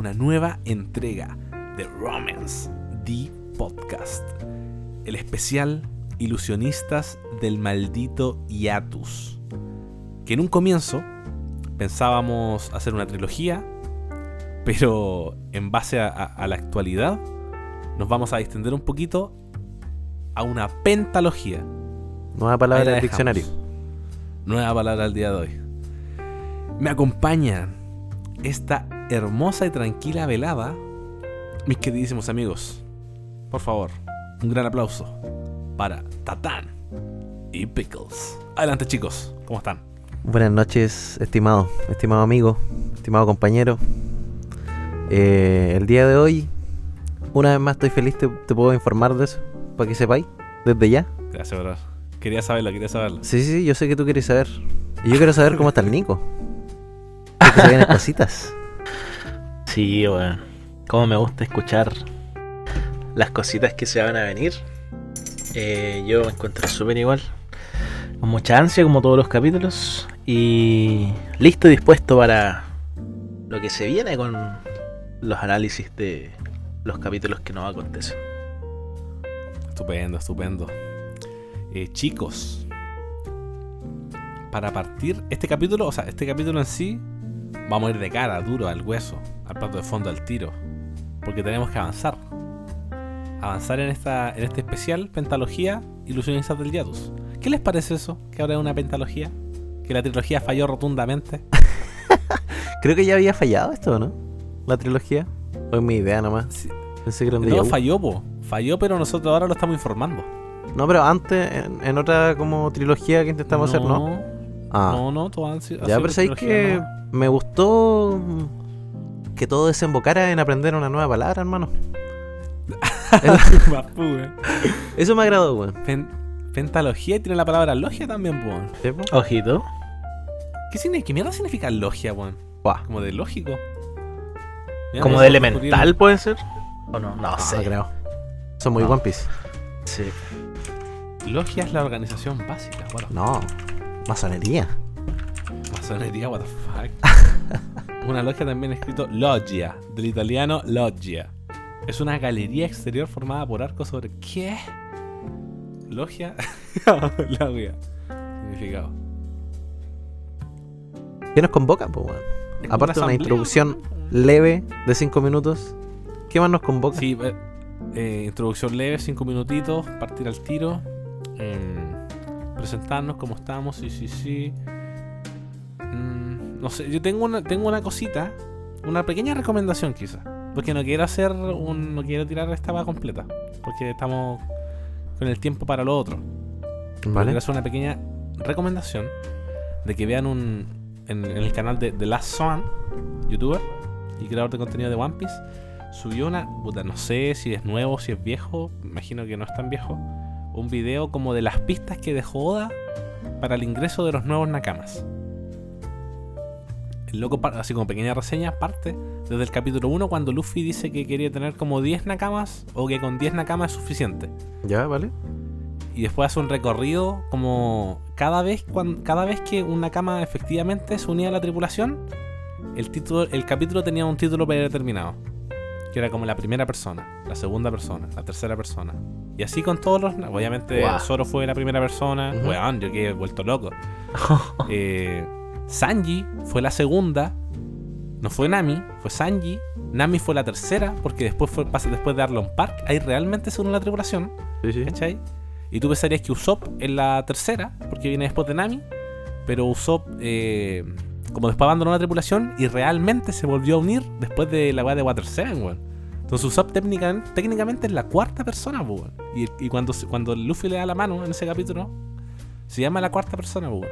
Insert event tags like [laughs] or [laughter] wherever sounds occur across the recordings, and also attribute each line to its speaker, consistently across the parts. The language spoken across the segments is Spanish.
Speaker 1: una nueva entrega de Romance, The Podcast. El especial Ilusionistas del maldito Yatus. Que en un comienzo pensábamos hacer una trilogía, pero en base a, a- a la actualidad nos vamos a extender un poquito a una pentalogía.
Speaker 2: Nueva palabra
Speaker 1: la
Speaker 2: del diccionario.
Speaker 1: Nueva palabra al día de hoy. Me acompañan esta hermosa y tranquila velada, mis queridísimos amigos. Por favor, un gran aplauso para Tatán y Pickles. Adelante chicos, ¿cómo están?
Speaker 2: Buenas noches, estimado, estimado amigo, estimado compañero. Eh, el día de hoy, una vez más estoy feliz, te, te puedo informar de eso, para que sepáis, desde ya.
Speaker 1: Gracias, bro. Quería saberlo, quería saberlo.
Speaker 2: Sí, sí, sí, yo sé que tú quieres saber. Y yo quiero saber cómo está el Nico. Que se vienen [laughs] cositas.
Speaker 3: Sí, weón. Cómo me gusta escuchar las cositas que se van a venir. Eh, yo me encuentro súper igual. Con mucha ansia, como todos los capítulos. Y listo y dispuesto para lo que se viene con los análisis de los capítulos que nos acontecen.
Speaker 1: Estupendo, estupendo. Eh, chicos, para partir este capítulo, o sea, este capítulo en sí, vamos a ir de cara, duro, al hueso, al plato de fondo, al tiro. Porque tenemos que avanzar. Avanzar en esta en este especial Pentalogía Ilusionistas del Yatus. ¿Qué les parece eso? Que ahora es una pentalogía. Que la trilogía falló rotundamente. [laughs]
Speaker 2: Creo que ya había fallado esto, ¿no? La trilogía. O es mi idea nomás.
Speaker 1: Sí.
Speaker 2: Pensé que
Speaker 1: No, falló, po. Falló, pero nosotros ahora lo estamos informando.
Speaker 2: No, pero antes, en, en otra como trilogía que intentamos hacer, ¿no? Ah.
Speaker 1: No, no, todo han sido.
Speaker 2: Ya, pero sabéis que me gustó que todo desembocara en aprender una nueva palabra, hermano. [laughs] Eso me agradó, weón.
Speaker 1: Pen- pentalogía y tiene la palabra logia también, weón.
Speaker 3: Ojito.
Speaker 1: ¿Qué, significa, ¿Qué mierda significa logia, weón? Como de lógico. Mira,
Speaker 3: Como
Speaker 1: no
Speaker 3: de elemental, puede ser. ¿O no? No
Speaker 2: no
Speaker 3: sé.
Speaker 2: creo. Son muy
Speaker 3: No.
Speaker 2: One Piece.
Speaker 3: Sí.
Speaker 1: Logia es la organización básica, bueno.
Speaker 2: No, masonería.
Speaker 1: Masonería, what the fuck. [laughs] Una logia también escrito loggia, del italiano loggia. Es una galería exterior formada por arcos sobre. ¿Qué? Logia. [laughs] logia. Significado.
Speaker 2: ¿Qué nos convoca, po, weón?
Speaker 1: Es como
Speaker 2: Aparte de una introducción leve de 5 minutos, ¿qué más nos convoca?
Speaker 1: Sí, eh, eh, introducción leve, cinco minutitos, partir al tiro. mm, presentarnos cómo estamos, sí, sí, sí. Mm, no sé, yo tengo una, tengo una cosita, una pequeña recomendación quizá. Porque no quiero hacer un. no quiero tirar esta va completa. Porque estamos con el tiempo para lo otro.
Speaker 2: ¿Vale?
Speaker 1: Quiero hacer una pequeña recomendación de que vean un. en, en el canal de The Last Swan, youtuber y creador de contenido de One Piece, subió una. puta, no sé si es nuevo, si es viejo, imagino que no es tan viejo. Un video como de las pistas que dejó Oda para el ingreso de los nuevos Nakamas. El loco, así como pequeña reseña, parte desde el capítulo 1 cuando Luffy dice que quería tener como 10 Nakamas o que con 10 Nakamas es suficiente
Speaker 2: ¿Ya, vale?
Speaker 1: y después hace un recorrido como cada vez cada vez que una cama efectivamente se unía a la tripulación el título el capítulo tenía un título predeterminado que era como la primera persona la segunda persona la tercera persona y así con todos los obviamente
Speaker 3: Guau.
Speaker 1: Zoro fue la primera persona
Speaker 2: Ujú.
Speaker 1: weón yo quedé vuelto loco [laughs] Eh, Sanji fue la segunda. No fue Nami, fue Sanji. Nami fue la tercera, porque después fue pasa después de Arlon Park. Ahí realmente se une la tripulación,
Speaker 2: Sí, sí.
Speaker 1: ¿cachai? Y tú pensarías que Usopp es la tercera, porque viene después de Nami. Pero Usopp, eh, como después abandonó la tripulación y realmente se volvió a unir después de la weá de Water 7, weón. Entonces Usopp técnicamente, técnicamente es la cuarta persona, weón. Y, y cuando, cuando Luffy le da la mano en ese capítulo, se llama la cuarta persona, weón.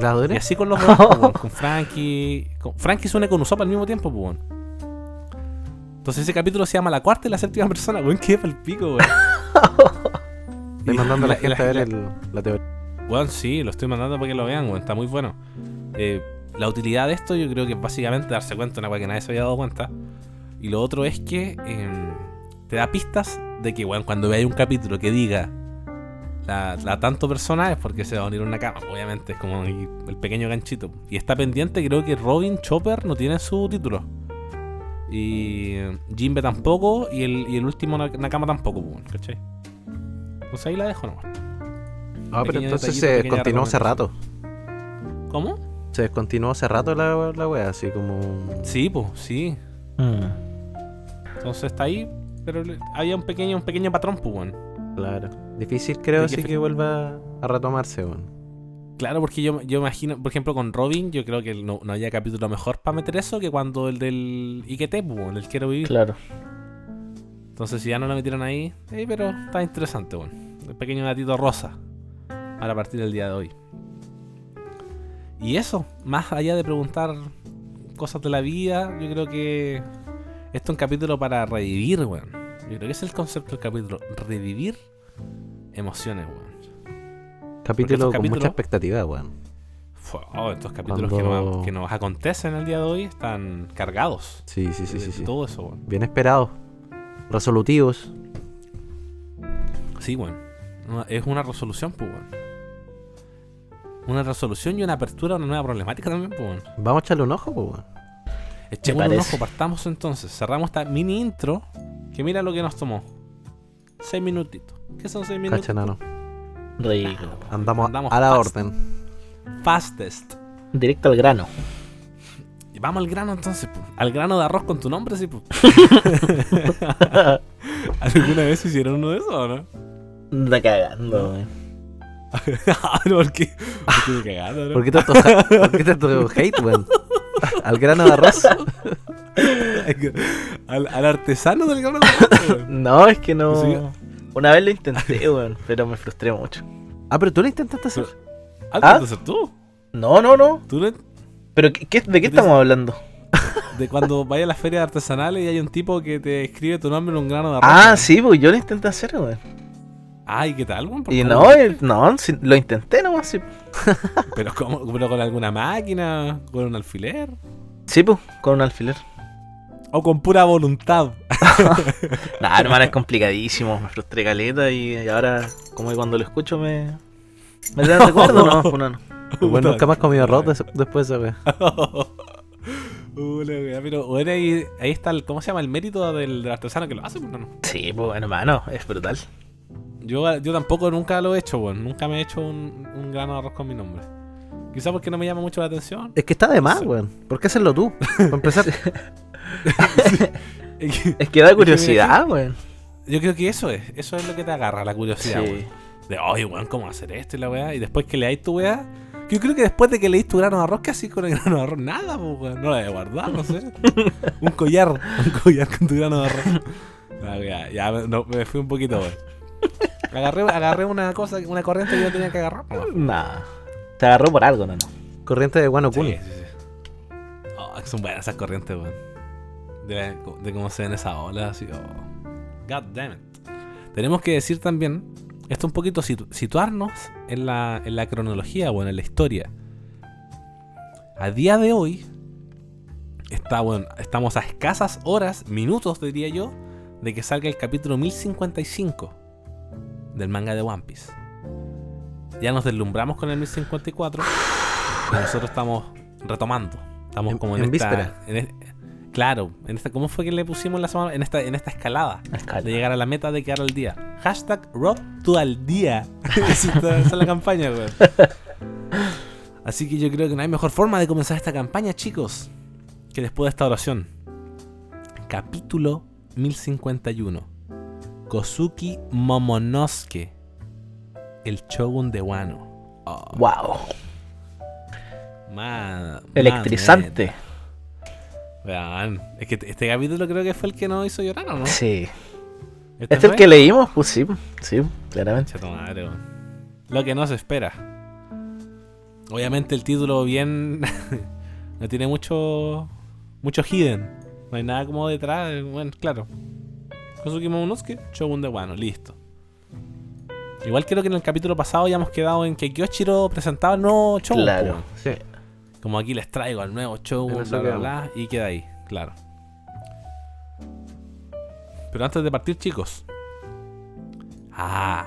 Speaker 2: ¿La
Speaker 1: Y así con los weón, [laughs] con Frankie. Con, Frankie se une con Usopp al mismo tiempo, weón. Entonces ese capítulo se llama la cuarta y la séptima persona, weón, [laughs] que el pico, weón. [laughs]
Speaker 2: Estoy mandando a la, gente a ver
Speaker 1: la-
Speaker 2: el- la teoría.
Speaker 1: Weón, sí, lo estoy mandando para que lo vean, weón, está muy bueno. Eh, la utilidad de esto yo creo que es básicamente darse cuenta de una weá que nadie se había dado cuenta. Y lo otro es que eh, te da pistas de que, weón, cuando veáis un capítulo que diga la, la tanto persona es porque se va a unir a una cama, obviamente, es como el, pequeño ganchito. Y está pendiente, creo que Robin Chopper no tiene su título. Y eh, Jimbe tampoco, y el, y el último Na- Nakama tampoco, pues, ¿cachai? Pues ahí la dejo nomás.
Speaker 2: Ah, pero entonces se descontinuó hace rato.
Speaker 1: ¿Cómo?
Speaker 2: Se descontinuó hace rato la, la wea, así como.
Speaker 1: Sí, pues, sí.
Speaker 3: Mm.
Speaker 1: Entonces está ahí, pero había un pequeño, un pequeño patrón, pues, weón.
Speaker 2: Claro. Difícil creo
Speaker 1: que
Speaker 2: sí que vuelva a retomarse, weón.
Speaker 1: Claro, porque yo, yo imagino, por ejemplo, con Robin, yo creo que no, no haya capítulo mejor para meter eso que cuando el del Iquete, pues, weón, el Quiero Vivir.
Speaker 3: Claro.
Speaker 1: Entonces, si ya no lo metieron ahí, eh, pero está interesante, weón. El pequeño gatito rosa para partir del día de hoy. Y eso, más allá de preguntar cosas de la vida, yo creo que esto es un capítulo para revivir, weón. Yo creo que ese es el concepto del capítulo, revivir emociones, weón.
Speaker 2: Capítulo con mucha
Speaker 1: capítulos-
Speaker 2: expectativa, weón.
Speaker 1: Oh, estos capítulos que, nos, que nos acontecen el día de hoy están cargados.
Speaker 2: Sí, sí, sí,
Speaker 1: de-
Speaker 2: sí. sí.
Speaker 1: Todo eso, weón.
Speaker 2: Bien esperados. Resolutivos.
Speaker 1: Sí, weón. Es una resolución, pues, weón. Una resolución y una apertura a una nueva problemática también, pues, weón.
Speaker 2: Vamos a echarle un ojo, pues, weón.
Speaker 1: Echemos un ojo, partamos entonces. Cerramos esta mini intro. Que mira lo que nos tomó. Seis minutitos. ¿Qué son seis minutos?
Speaker 2: Cacha, nano.
Speaker 3: Rico.
Speaker 2: Andamos,
Speaker 1: Andamos
Speaker 2: a la
Speaker 1: fast.
Speaker 2: orden.
Speaker 1: Fastest.
Speaker 3: Directo al grano.
Speaker 1: Y vamos al grano entonces, pues. Al grano de arroz con tu nombre, sí, pues. [laughs] [laughs] ¿Alguna vez hicieron uno de esos o no?
Speaker 3: Anda cagando, weón.
Speaker 1: ¿Por qué? ¿Por qué cagaron, no?
Speaker 2: ¿Por qué tanto, ha- ¿por qué tanto hate, weón? Al grano de arroz. [laughs]
Speaker 1: al, al artesano del grano de arroz, weón.
Speaker 3: No, es que no.
Speaker 1: Sí.
Speaker 3: Una vez lo intenté, [laughs] weón, pero me frustré mucho.
Speaker 2: Ah, pero tú lo intentaste hacer.
Speaker 1: Ah,
Speaker 3: ¿Ah?
Speaker 1: entonces tú.
Speaker 3: No, no, no.
Speaker 1: Tú no-
Speaker 3: Pero ¿qué, qué- ¿de qué
Speaker 1: te-
Speaker 3: estamos hablando? [laughs]
Speaker 1: de cuando vayas a las ferias artesanales y hay un tipo que te escribe tu nombre en un grano de arroz.
Speaker 3: Ah, sí, pues yo lo intenté hacer, weón.
Speaker 1: Ay, ¿qué tal,
Speaker 3: Y no, no, lo intenté nomás. Sí, [laughs]
Speaker 1: ¿Pero, cómo? ¿Pero con alguna máquina? ¿Con un alfiler?
Speaker 3: sí pues, con un alfiler.
Speaker 1: ¿O con pura voluntad? [laughs] [laughs]
Speaker 3: Nah, hermano, es complicadísimo. Me frustré caleta y, y ahora, como que cuando lo escucho, me. Me da recuerdo, no, no, no.
Speaker 2: Bueno, nunca más comido arroz des- después de esa wea.
Speaker 1: Una wea, pero bueno, ahí, ahí está el, ¿cómo se llama? El mérito del, del artesano que lo hace, no, no.
Speaker 3: Sí, pues, hermano, es brutal.
Speaker 1: Yo, yo tampoco nunca lo he hecho, weón. Nunca me he hecho un, un grano de arroz con mi nombre. Quizá porque no me llama mucho la atención.
Speaker 2: Es que está de más, weón. ¿Por qué hacerlo tú? [laughs] Para empezar. [laughs]
Speaker 1: Es que-
Speaker 3: da [laughs] curiosidad, weón.
Speaker 1: Yo creo que eso es, eso es lo que te agarra, la curiosidad,
Speaker 3: Sí.
Speaker 1: weón. De, oye, weón, ¿cómo hacer esto y la weá? Y después que leáis tu weá, yo creo que después de que leís tu grano de arroz, ¿qué así con el grano de arroz? Nada, weón. No la voy a guardar, no sé. un collar, un collar con tu grano de arroz. Ah, ya, ya no, me fui un poquito, weón. Agarré, agarré una cosa, una corriente que yo tenía que agarrar.
Speaker 3: Nah. Se agarró por algo, no, no.
Speaker 2: Corriente de Guano Kuni.
Speaker 1: Sí, sí, sí. Oh, son buenas esas corrientes, weón. De, de cómo se ven esas olas, así. Oh. God damn it. Tenemos que decir también, esto un poquito situ- situarnos en la, en la cronología, bueno, en la historia. A día de hoy, está, bueno, estamos a escasas horas, minutos, diría yo, de que salga el capítulo 1055 del manga de One Piece. Ya nos deslumbramos con el 1054 y nosotros estamos retomando. Estamos
Speaker 2: En-
Speaker 1: como en,
Speaker 2: en
Speaker 1: esta.
Speaker 2: víspera.
Speaker 1: en claro, en esta, ¿cómo fue que le pusimos la semana? En esta, en esta escalada
Speaker 3: Escala.
Speaker 1: de llegar a la meta de quedar al día. Hashtag Rob to al día. [laughs] esa, es la campaña, weón. Así que yo creo que no hay mejor forma de comenzar esta campaña, chicos, que después de esta oración. Capítulo 1051. Kozuki Momonosuke, el shogun de Wano. Oh,
Speaker 3: Wow.
Speaker 1: man-
Speaker 3: Electrizante.
Speaker 1: man, es que este capítulo creo que fue el que nos hizo llorar, ¿o no?
Speaker 3: Sí.
Speaker 1: ¿Este
Speaker 3: ¿Este es el que leímos? Pues sí, sí, claramente.
Speaker 1: Madre. Lo que no se espera. Obviamente el título bien. [laughs] no tiene mucho. mucho hidden. No hay nada como detrás. Bueno, claro. Kosuke Momonosuke, Shogun de Wano, listo. Igual creo que en el capítulo pasado ya hemos quedado en que Kyoshiro presentaba el nuevo Shogun.
Speaker 3: Claro.
Speaker 2: Sí.
Speaker 1: Como aquí les traigo al nuevo Shogun, bla, bla, y queda ahí, claro. Pero antes de partir, chicos. Ah,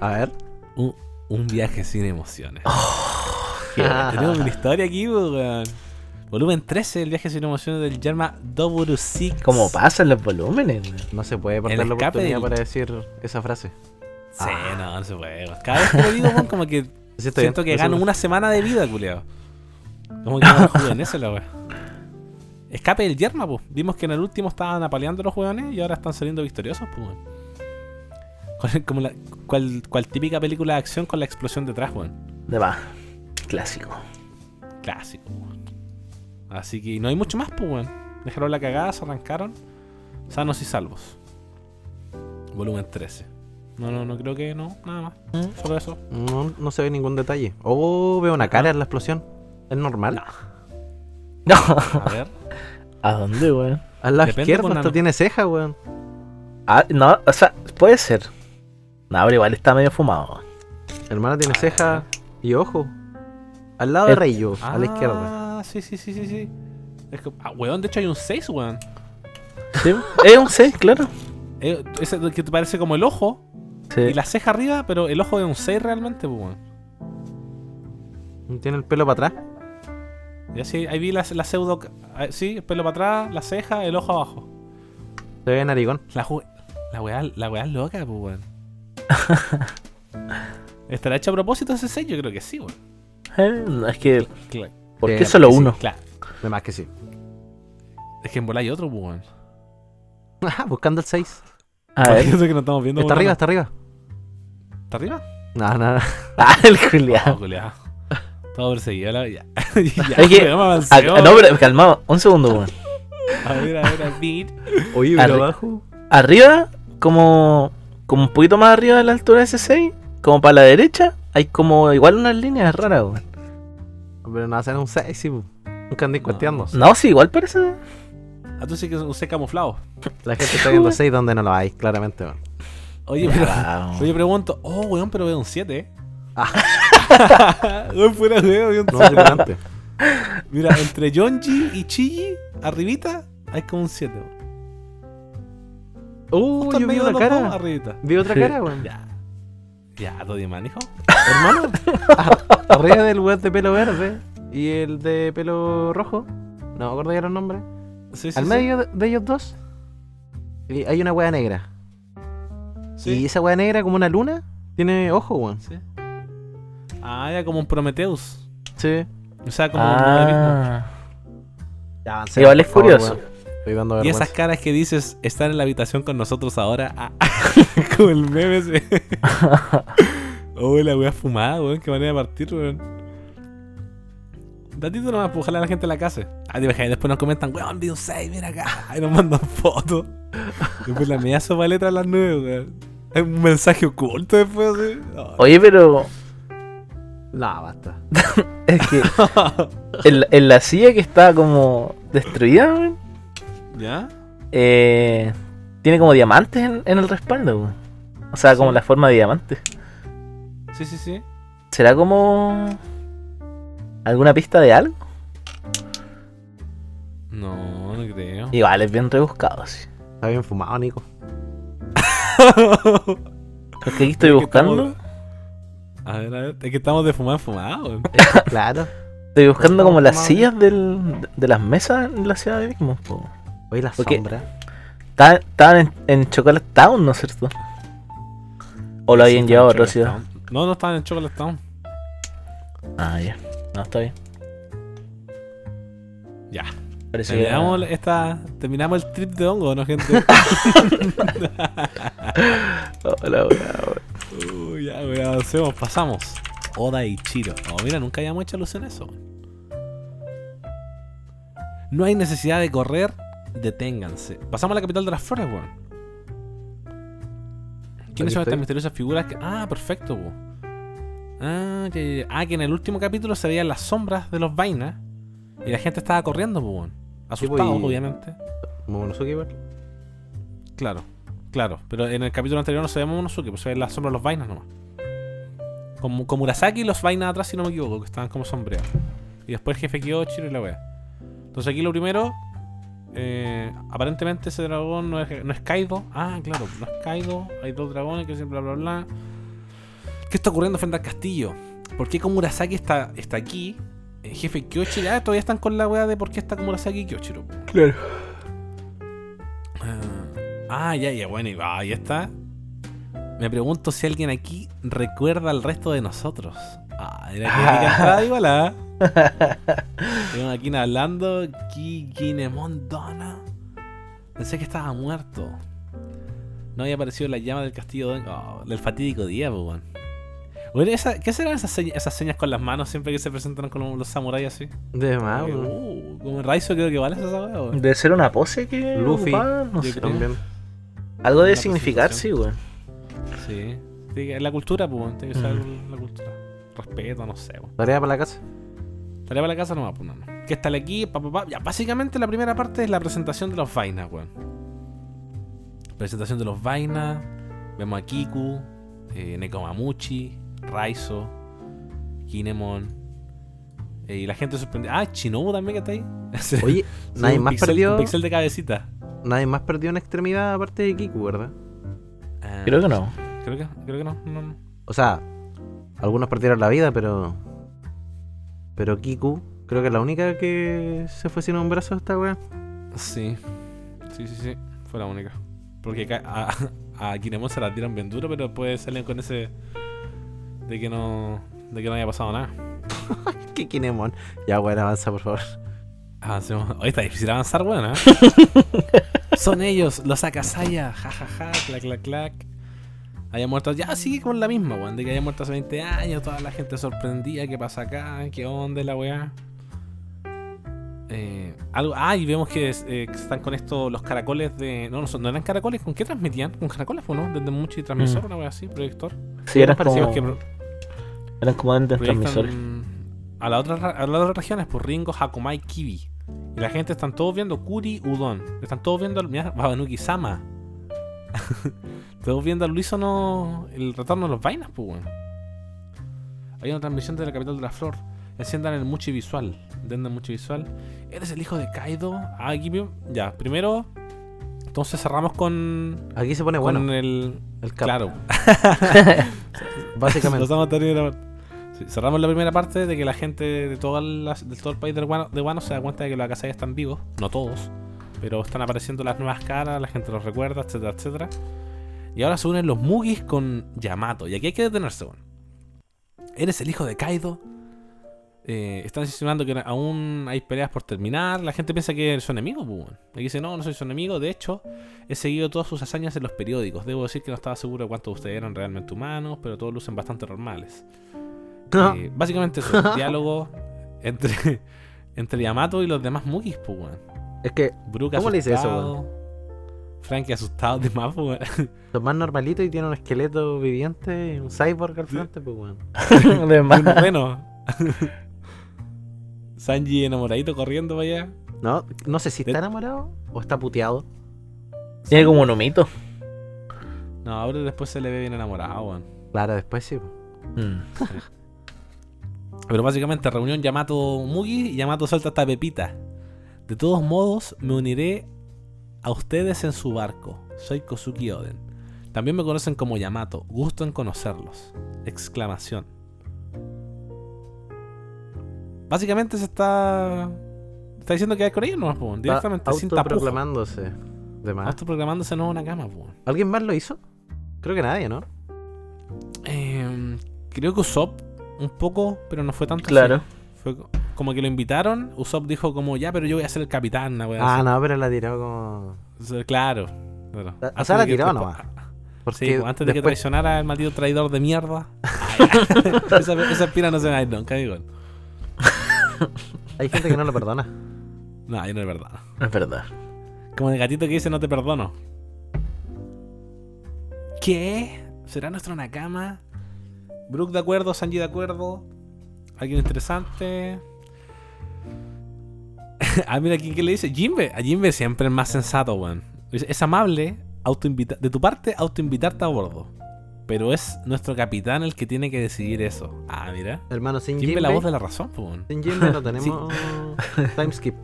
Speaker 2: A ver.
Speaker 1: un, un viaje sin emociones.
Speaker 2: Ah. [laughs]
Speaker 1: Tenemos una historia aquí, pues, weón. Volumen 13, el viaje sin emociones del Yerma Doburu Six.
Speaker 3: ¿Cómo pasan los volúmenes?
Speaker 2: No se puede perder
Speaker 1: El
Speaker 2: la oportunidad
Speaker 1: del-
Speaker 2: para decir esa frase.
Speaker 1: Sí, no, no se puede. Cada vez que lo digo, como que [laughs]
Speaker 2: Sí,
Speaker 1: siento
Speaker 2: bien.
Speaker 1: que
Speaker 2: Eso-
Speaker 1: gano una semana de vida, culiao. Como que [laughs] me rejuvenece la weón. Escape del Yerma, pues. Vimos que en el último estaban apaleando los weones y ahora están saliendo victoriosos, pues, Como la, cual, cual típica película de acción con la explosión detrás, weón.
Speaker 3: De más. Clásico.
Speaker 1: Clásico, weón. Así que no hay mucho más, pues, weón. Dejaron la cagada, se arrancaron. Sanos y salvos. Volumen 13. No, no, no creo que no, nada más. Solo eso.
Speaker 2: No, no se ve ningún detalle. Oh, veo una cara en la explosión. ¿Es normal?
Speaker 3: No. [laughs]
Speaker 1: A ver.
Speaker 3: ¿A dónde, weón?
Speaker 2: Al lado
Speaker 1: Depende,
Speaker 2: izquierdo
Speaker 1: pues,
Speaker 2: hasta
Speaker 1: nano.
Speaker 2: tiene ceja, weón.
Speaker 3: Ah, no, o sea, puede ser. No, pero igual está medio fumado. weón.
Speaker 2: Hermano tiene ceja y ojo. Al lado de
Speaker 3: El-
Speaker 2: Reyo, a la izquierda.
Speaker 1: Sí, sí, sí, sí, sí. Es que, ah, weón, de hecho hay un 6, weón.
Speaker 3: Sí, es un 6, claro.
Speaker 1: Eh, ese que te parece como el ojo
Speaker 3: Sí.
Speaker 1: y la ceja arriba, pero el ojo es un 6 realmente, pues, weón.
Speaker 2: Tiene el pelo para atrás.
Speaker 1: Ya sí, ahí vi la, la pseudo. ah, Sí, el pelo para atrás, la ceja, el ojo abajo.
Speaker 2: Se ve narigón.
Speaker 1: La, la weá, la weá es loca, pues, weón. [laughs] ¿Estará hecho a propósito ese 6? Yo creo que sí, weón.
Speaker 3: Eh, es que.
Speaker 1: Claro.
Speaker 3: ¿Por
Speaker 2: Sí,
Speaker 3: qué solo
Speaker 2: sí,
Speaker 3: uno?
Speaker 1: claro.
Speaker 2: De más que sí.
Speaker 1: Es que en bola hay otro, pues, weón. [laughs]
Speaker 2: Ah, buscando el 6.
Speaker 3: A ver.
Speaker 1: Eso que no estamos viendo.
Speaker 2: Está arriba,
Speaker 1: no.
Speaker 2: está arriba.
Speaker 1: ¿Está arriba?
Speaker 2: No, no, no. [laughs]
Speaker 3: Ah, el Julián.
Speaker 1: culiao. Todo perseguido, la ya. [laughs] ya,
Speaker 3: Es que-
Speaker 1: weón.
Speaker 3: no, pero calmado, un segundo, weón.
Speaker 1: A ver, a ver, a ver.
Speaker 2: Oye,
Speaker 3: pero
Speaker 2: abajo.
Speaker 3: Arriba, como. Como un poquito más arriba de la altura de ese 6, como para la derecha, hay como igual unas líneas raras, weón.
Speaker 2: Pero no hacen un 6, sí. po. Nunca andé
Speaker 1: No,
Speaker 2: cuenteando.
Speaker 1: no.
Speaker 3: No, sí, igual parece.
Speaker 1: Ah, tú sí que usé camuflado.
Speaker 2: La gente está viendo 6 donde no lo hay, claramente. weón.
Speaker 1: Oye, pero.
Speaker 3: Wow.
Speaker 1: Oye, pregunto. Oh, weón, pero veo un 7, eh.
Speaker 2: Ah. [laughs]
Speaker 1: Weón, fuera weón, veo un
Speaker 2: No,
Speaker 1: 7.
Speaker 2: delante.
Speaker 1: Mira, entre Yonji y Chiji, arribita, hay como un 7. weón.
Speaker 2: Uh, yo vi
Speaker 1: medio de
Speaker 2: una
Speaker 1: los dos,
Speaker 2: cara.
Speaker 1: arribita.
Speaker 2: Vi otra cara, weón.
Speaker 1: Ya. Ya, todo bien, man, hijo.
Speaker 2: Hermano, a- [laughs] arriba del weón de pelo verde y el de pelo rojo. No me acuerdo ya los nombres.
Speaker 1: Sí, sí,
Speaker 2: Al
Speaker 1: sí.
Speaker 2: medio de, de ellos dos y hay una wea negra.
Speaker 1: Sí.
Speaker 2: Y esa wea negra, como una luna, tiene ojo, weón.
Speaker 1: Sí. Ah, ya como un Prometheus.
Speaker 2: Sí.
Speaker 1: O sea, como un.
Speaker 3: Ah,
Speaker 2: Ya avancé,
Speaker 3: Igual es curioso.
Speaker 2: Estoy dando
Speaker 1: Y esas caras que dices están en la habitación con nosotros ahora. Ah, [laughs] como el meme ese. [laughs] oh, la wea fumada, weón. Qué manera de partir, weón. Datito nomás, pues ojalá la gente la case. Ah, te imaginas, después nos comentan, weón, vi un 6, mira acá. Y nos mandan fotos. Después la media sopa letra a las 9, weón. Hay un mensaje oculto después, así. Ah.
Speaker 3: Oye, pero.
Speaker 2: No, basta. [laughs]
Speaker 3: Es que. en, la- en la silla que está como destruida, weón,
Speaker 1: ¿Ya?
Speaker 3: eh, tiene como diamantes en, en el respaldo. O sea, como
Speaker 1: Sí.
Speaker 3: la forma de diamante.
Speaker 1: Sí, sí, sí.
Speaker 3: ¿Será como. alguna pista de algo?
Speaker 1: No, no creo.
Speaker 3: Igual es bien rebuscado, sí.
Speaker 2: Está bien fumado, Nico.
Speaker 3: Porque aquí estoy
Speaker 1: Es que
Speaker 3: buscando.
Speaker 1: estamos- A ver, a ver. Es que estamos de fumar fumado, weón.
Speaker 2: claro.
Speaker 3: Estoy buscando como las
Speaker 2: Fumado.
Speaker 3: sillas del, de las mesas en la ciudad de Bigmont.
Speaker 2: Oye, la sombra.
Speaker 3: Estaban, en, en Chocolate Town, ¿no es cierto? O lo
Speaker 1: Sí,
Speaker 3: habían llevado a otra ciudad.
Speaker 1: Town. No, no estaban en Chocolate Town.
Speaker 3: Ah, ya. No, está bien.
Speaker 1: Ya.
Speaker 3: Parece que
Speaker 1: Terminamos, esta, terminamos el trip de hongo, ¿no, gente? [laughs] [laughs]
Speaker 3: Hola, hola, hola.
Speaker 1: Uy, ya, weón, avancemos, pasamos. Oda y Chiro. Oh, mira, nunca habíamos hecho alusión a eso. No hay necesidad de correr, deténganse. Pasamos a la capital de las flores, weón. ¿Quiénes son estas misteriosas figuras? Que... Ah, perfecto, po. Ah, ya. Ah, que en el último capítulo se veían las sombras de los vainas y la gente estaba corriendo, weón. Asustados,
Speaker 2: y-
Speaker 1: obviamente.
Speaker 2: Momonosuke igual.
Speaker 1: Claro, claro. Pero en el capítulo anterior no se ve Momonosuke, pues se ven las sombras de los vainas nomás. Como, como Murasaki y los vainas atrás, si no me equivoco, que estaban como sombreados. Y después el jefe Kyochiro y la wea. Entonces aquí lo primero. Eh, aparentemente ese dragón no es, no es Kaido. Ah, claro, no es Kaido. Hay dos dragones que siempre bla bla bla. ¿Qué está ocurriendo frente al castillo? ¿Por qué Komurasaki está, está aquí? El jefe Kyochiro. Ah, todavía están con la wea de por qué está Komurasaki y Kyochiro.
Speaker 3: Claro.
Speaker 1: Ah, ah, ya, ya, bueno, y ahí está. Me pregunto si alguien aquí recuerda al resto de nosotros. Ah, era que entrada igual, ¿ah? [laughs] Tenemos aquí hablando. Kinemon Donna. Pensé que estaba muerto. No había aparecido la llama del castillo oh, del fatídico día, pues, weón. Bueno, esa- ¿Qué serán esas, señas- esas señas con las manos siempre que se presentan con los samuráis así?
Speaker 2: De más, weón.
Speaker 1: uh, como Raizo creo que vale esa weá, weón.
Speaker 3: Debe ser una pose que.
Speaker 2: Luffy.
Speaker 3: no sé.
Speaker 2: También.
Speaker 3: Algo debe significar, sí, weón.
Speaker 1: Sí. La cultura, pues, tiene que ser
Speaker 3: Mm.
Speaker 1: la cultura. Respeto, no sé, weón.
Speaker 2: Tarea para la casa.
Speaker 1: Tarea para la casa nomás, pues, no, no. ¿Qué está aquí? Pa, pa, pa. Ya, básicamente la primera parte es la presentación de los vainas, weón. Presentación de los vainas. Vemos a Kiku, eh, Nekomamuchi, Raizo, Kinemon. eh, y la gente sorprende. Ah, Shinobu también que está ahí. [laughs]
Speaker 2: Oye, nadie
Speaker 1: un
Speaker 2: más
Speaker 1: pixel-
Speaker 2: perdió.
Speaker 1: Un pixel de cabecita.
Speaker 2: Nadie más perdió una extremidad aparte de Kiku, ¿verdad?
Speaker 1: Ah,
Speaker 3: Creo que no.
Speaker 1: Creo que, creo que no, no, no.
Speaker 2: O sea, algunos perdieron la vida, pero. Pero Kiku, creo que es la única que se fue sin un brazo esta weá.
Speaker 1: Sí, sí, sí, sí. Fue la única. Porque a, a Kinemon se la tiran bien duro, pero después salen con ese. de que no. de que no haya pasado nada. [laughs]
Speaker 2: ¿Qué Kinemon? Ya, weón, avanza, por favor.
Speaker 1: Avancemos. Hoy está difícil avanzar, bueno, ¿eh? [laughs] Son ellos, los Akasaya. Ja, ja, ja, clac, clac, clac. Haya muerto. Ya sigue con la misma, weón. De que haya muerto hace 20 años. Toda la gente sorprendida. ¿Qué pasa acá? ¿Qué onda la weá? Eh, algo, ah, y vemos que, eh, están con esto los caracoles de. No, no, son- no eran caracoles. ¿Con qué transmitían? ¿Con caracoles, o no? Desde mucho y transmisor,
Speaker 3: Mm.
Speaker 1: una weá así, proyector.
Speaker 3: Sí, eran como,
Speaker 1: que
Speaker 3: eran como
Speaker 1: proyectan
Speaker 3: transmisores.
Speaker 1: a las otras a las otras regiones por Ringo, Hakumai, Kibi. Y la gente están todos viendo Kuri Udon. Están todos viendo al Babanuki Sama. [laughs] todos viendo al Luisono el retorno de los vainas, pues bueno. Hay una transmisión de la capital de la flor. Enciendan el Muchi Visual. Entiendan Muchi Visual. ¿Eres el hijo de Kaido? Ah, aquí Ya, primero. Entonces cerramos con.
Speaker 2: Aquí se pone
Speaker 1: con
Speaker 2: bueno.
Speaker 1: el.
Speaker 2: el cap.
Speaker 1: Claro. [laughs] [laughs]
Speaker 2: Básicamente.
Speaker 1: Cerramos la primera parte de que la gente de todo, el país de Guano se da cuenta de que los Akasai están vivos. No todos. Pero están apareciendo las nuevas caras, la gente los recuerda, etcétera, etcétera. Y ahora se unen los Mugis con Yamato. Y aquí hay que detenerse, bueno. ¿Eres el hijo de Kaido? Eh, están insinuando que aún hay peleas por terminar. La gente piensa que son enemigos, pues, bueno. Aquí dice, no, no soy su enemigo. De hecho, he seguido todas sus hazañas en los periódicos. Debo decir que no estaba seguro de cuántos de ustedes eran realmente humanos, pero todos lucen bastante normales.
Speaker 2: No.
Speaker 1: Eh, básicamente eso, un [laughs] diálogo entre, entre Yamato y los demás Mugis, pues, weón.
Speaker 2: Es que
Speaker 1: Brook
Speaker 2: ¿Cómo le dice eso,
Speaker 1: asustado, Frankie asustado de más, pues, weón. [laughs]
Speaker 2: son más normalitos y tienen un esqueleto viviente y un cyborg al frente, pues weón. [laughs]
Speaker 1: Reno. Sanji enamoradito corriendo para allá.
Speaker 2: No, no sé si está enamorado o está puteado.
Speaker 3: Tiene como un humito.
Speaker 1: No, ahora después se le ve bien enamorado, weón.
Speaker 2: Claro, después sí.
Speaker 3: Mm.
Speaker 1: Pero básicamente, reunión Yamato Mugi y Yamato suelta esta pepita. De todos modos, me uniré a ustedes en su barco. Soy Kosuki Oden. También me conocen como Yamato. Gusto en conocerlos. Exclamación. Básicamente se está. Está diciendo que hay con ellos nomás, po, directamente, sin
Speaker 2: autoproclamándose. De más.
Speaker 1: Autoproclamándose no una cama, po.
Speaker 2: ¿Alguien más lo hizo? Creo que nadie, ¿no?
Speaker 1: Eh, creo que Usopp un poco, pero no fue tanto.
Speaker 3: Claro.
Speaker 1: así. Fue co- como que lo invitaron, Usopp dijo como, ya, pero yo voy a ser el capitán, wea
Speaker 2: Ah, no, pero la tiró como.
Speaker 1: Claro. claro.
Speaker 2: O
Speaker 1: Antes
Speaker 2: sea, la tiró nomás.
Speaker 1: Sí,
Speaker 2: Porque
Speaker 1: pues, antes de que traicionara el maldito traidor de mierda. [laughs] [laughs] esa, esa espina no se va a ir nunca, digo. [laughs]
Speaker 2: Hay gente que no lo perdona.
Speaker 1: No, ahí no es verdad.
Speaker 3: Es verdad.
Speaker 1: Como el gatito que dice no te perdono. ¿Qué? ¿Será nuestro Nakama? Brook de acuerdo, Sanji de acuerdo. ¿Alguien interesante? [laughs] ah, mira, ¿quién qué le dice? Jimbe. A Jimbe siempre es más sensato, weón. Es, amable autoinvita- de tu parte autoinvitarte a bordo. Pero es nuestro capitán el que tiene que decidir eso. Ah, mira.
Speaker 2: Hermano, sin
Speaker 1: Jimbe
Speaker 2: Jimbe.
Speaker 1: la voz de la razón, weón.
Speaker 2: Sin Jimbe no [laughs] tenemos time skip.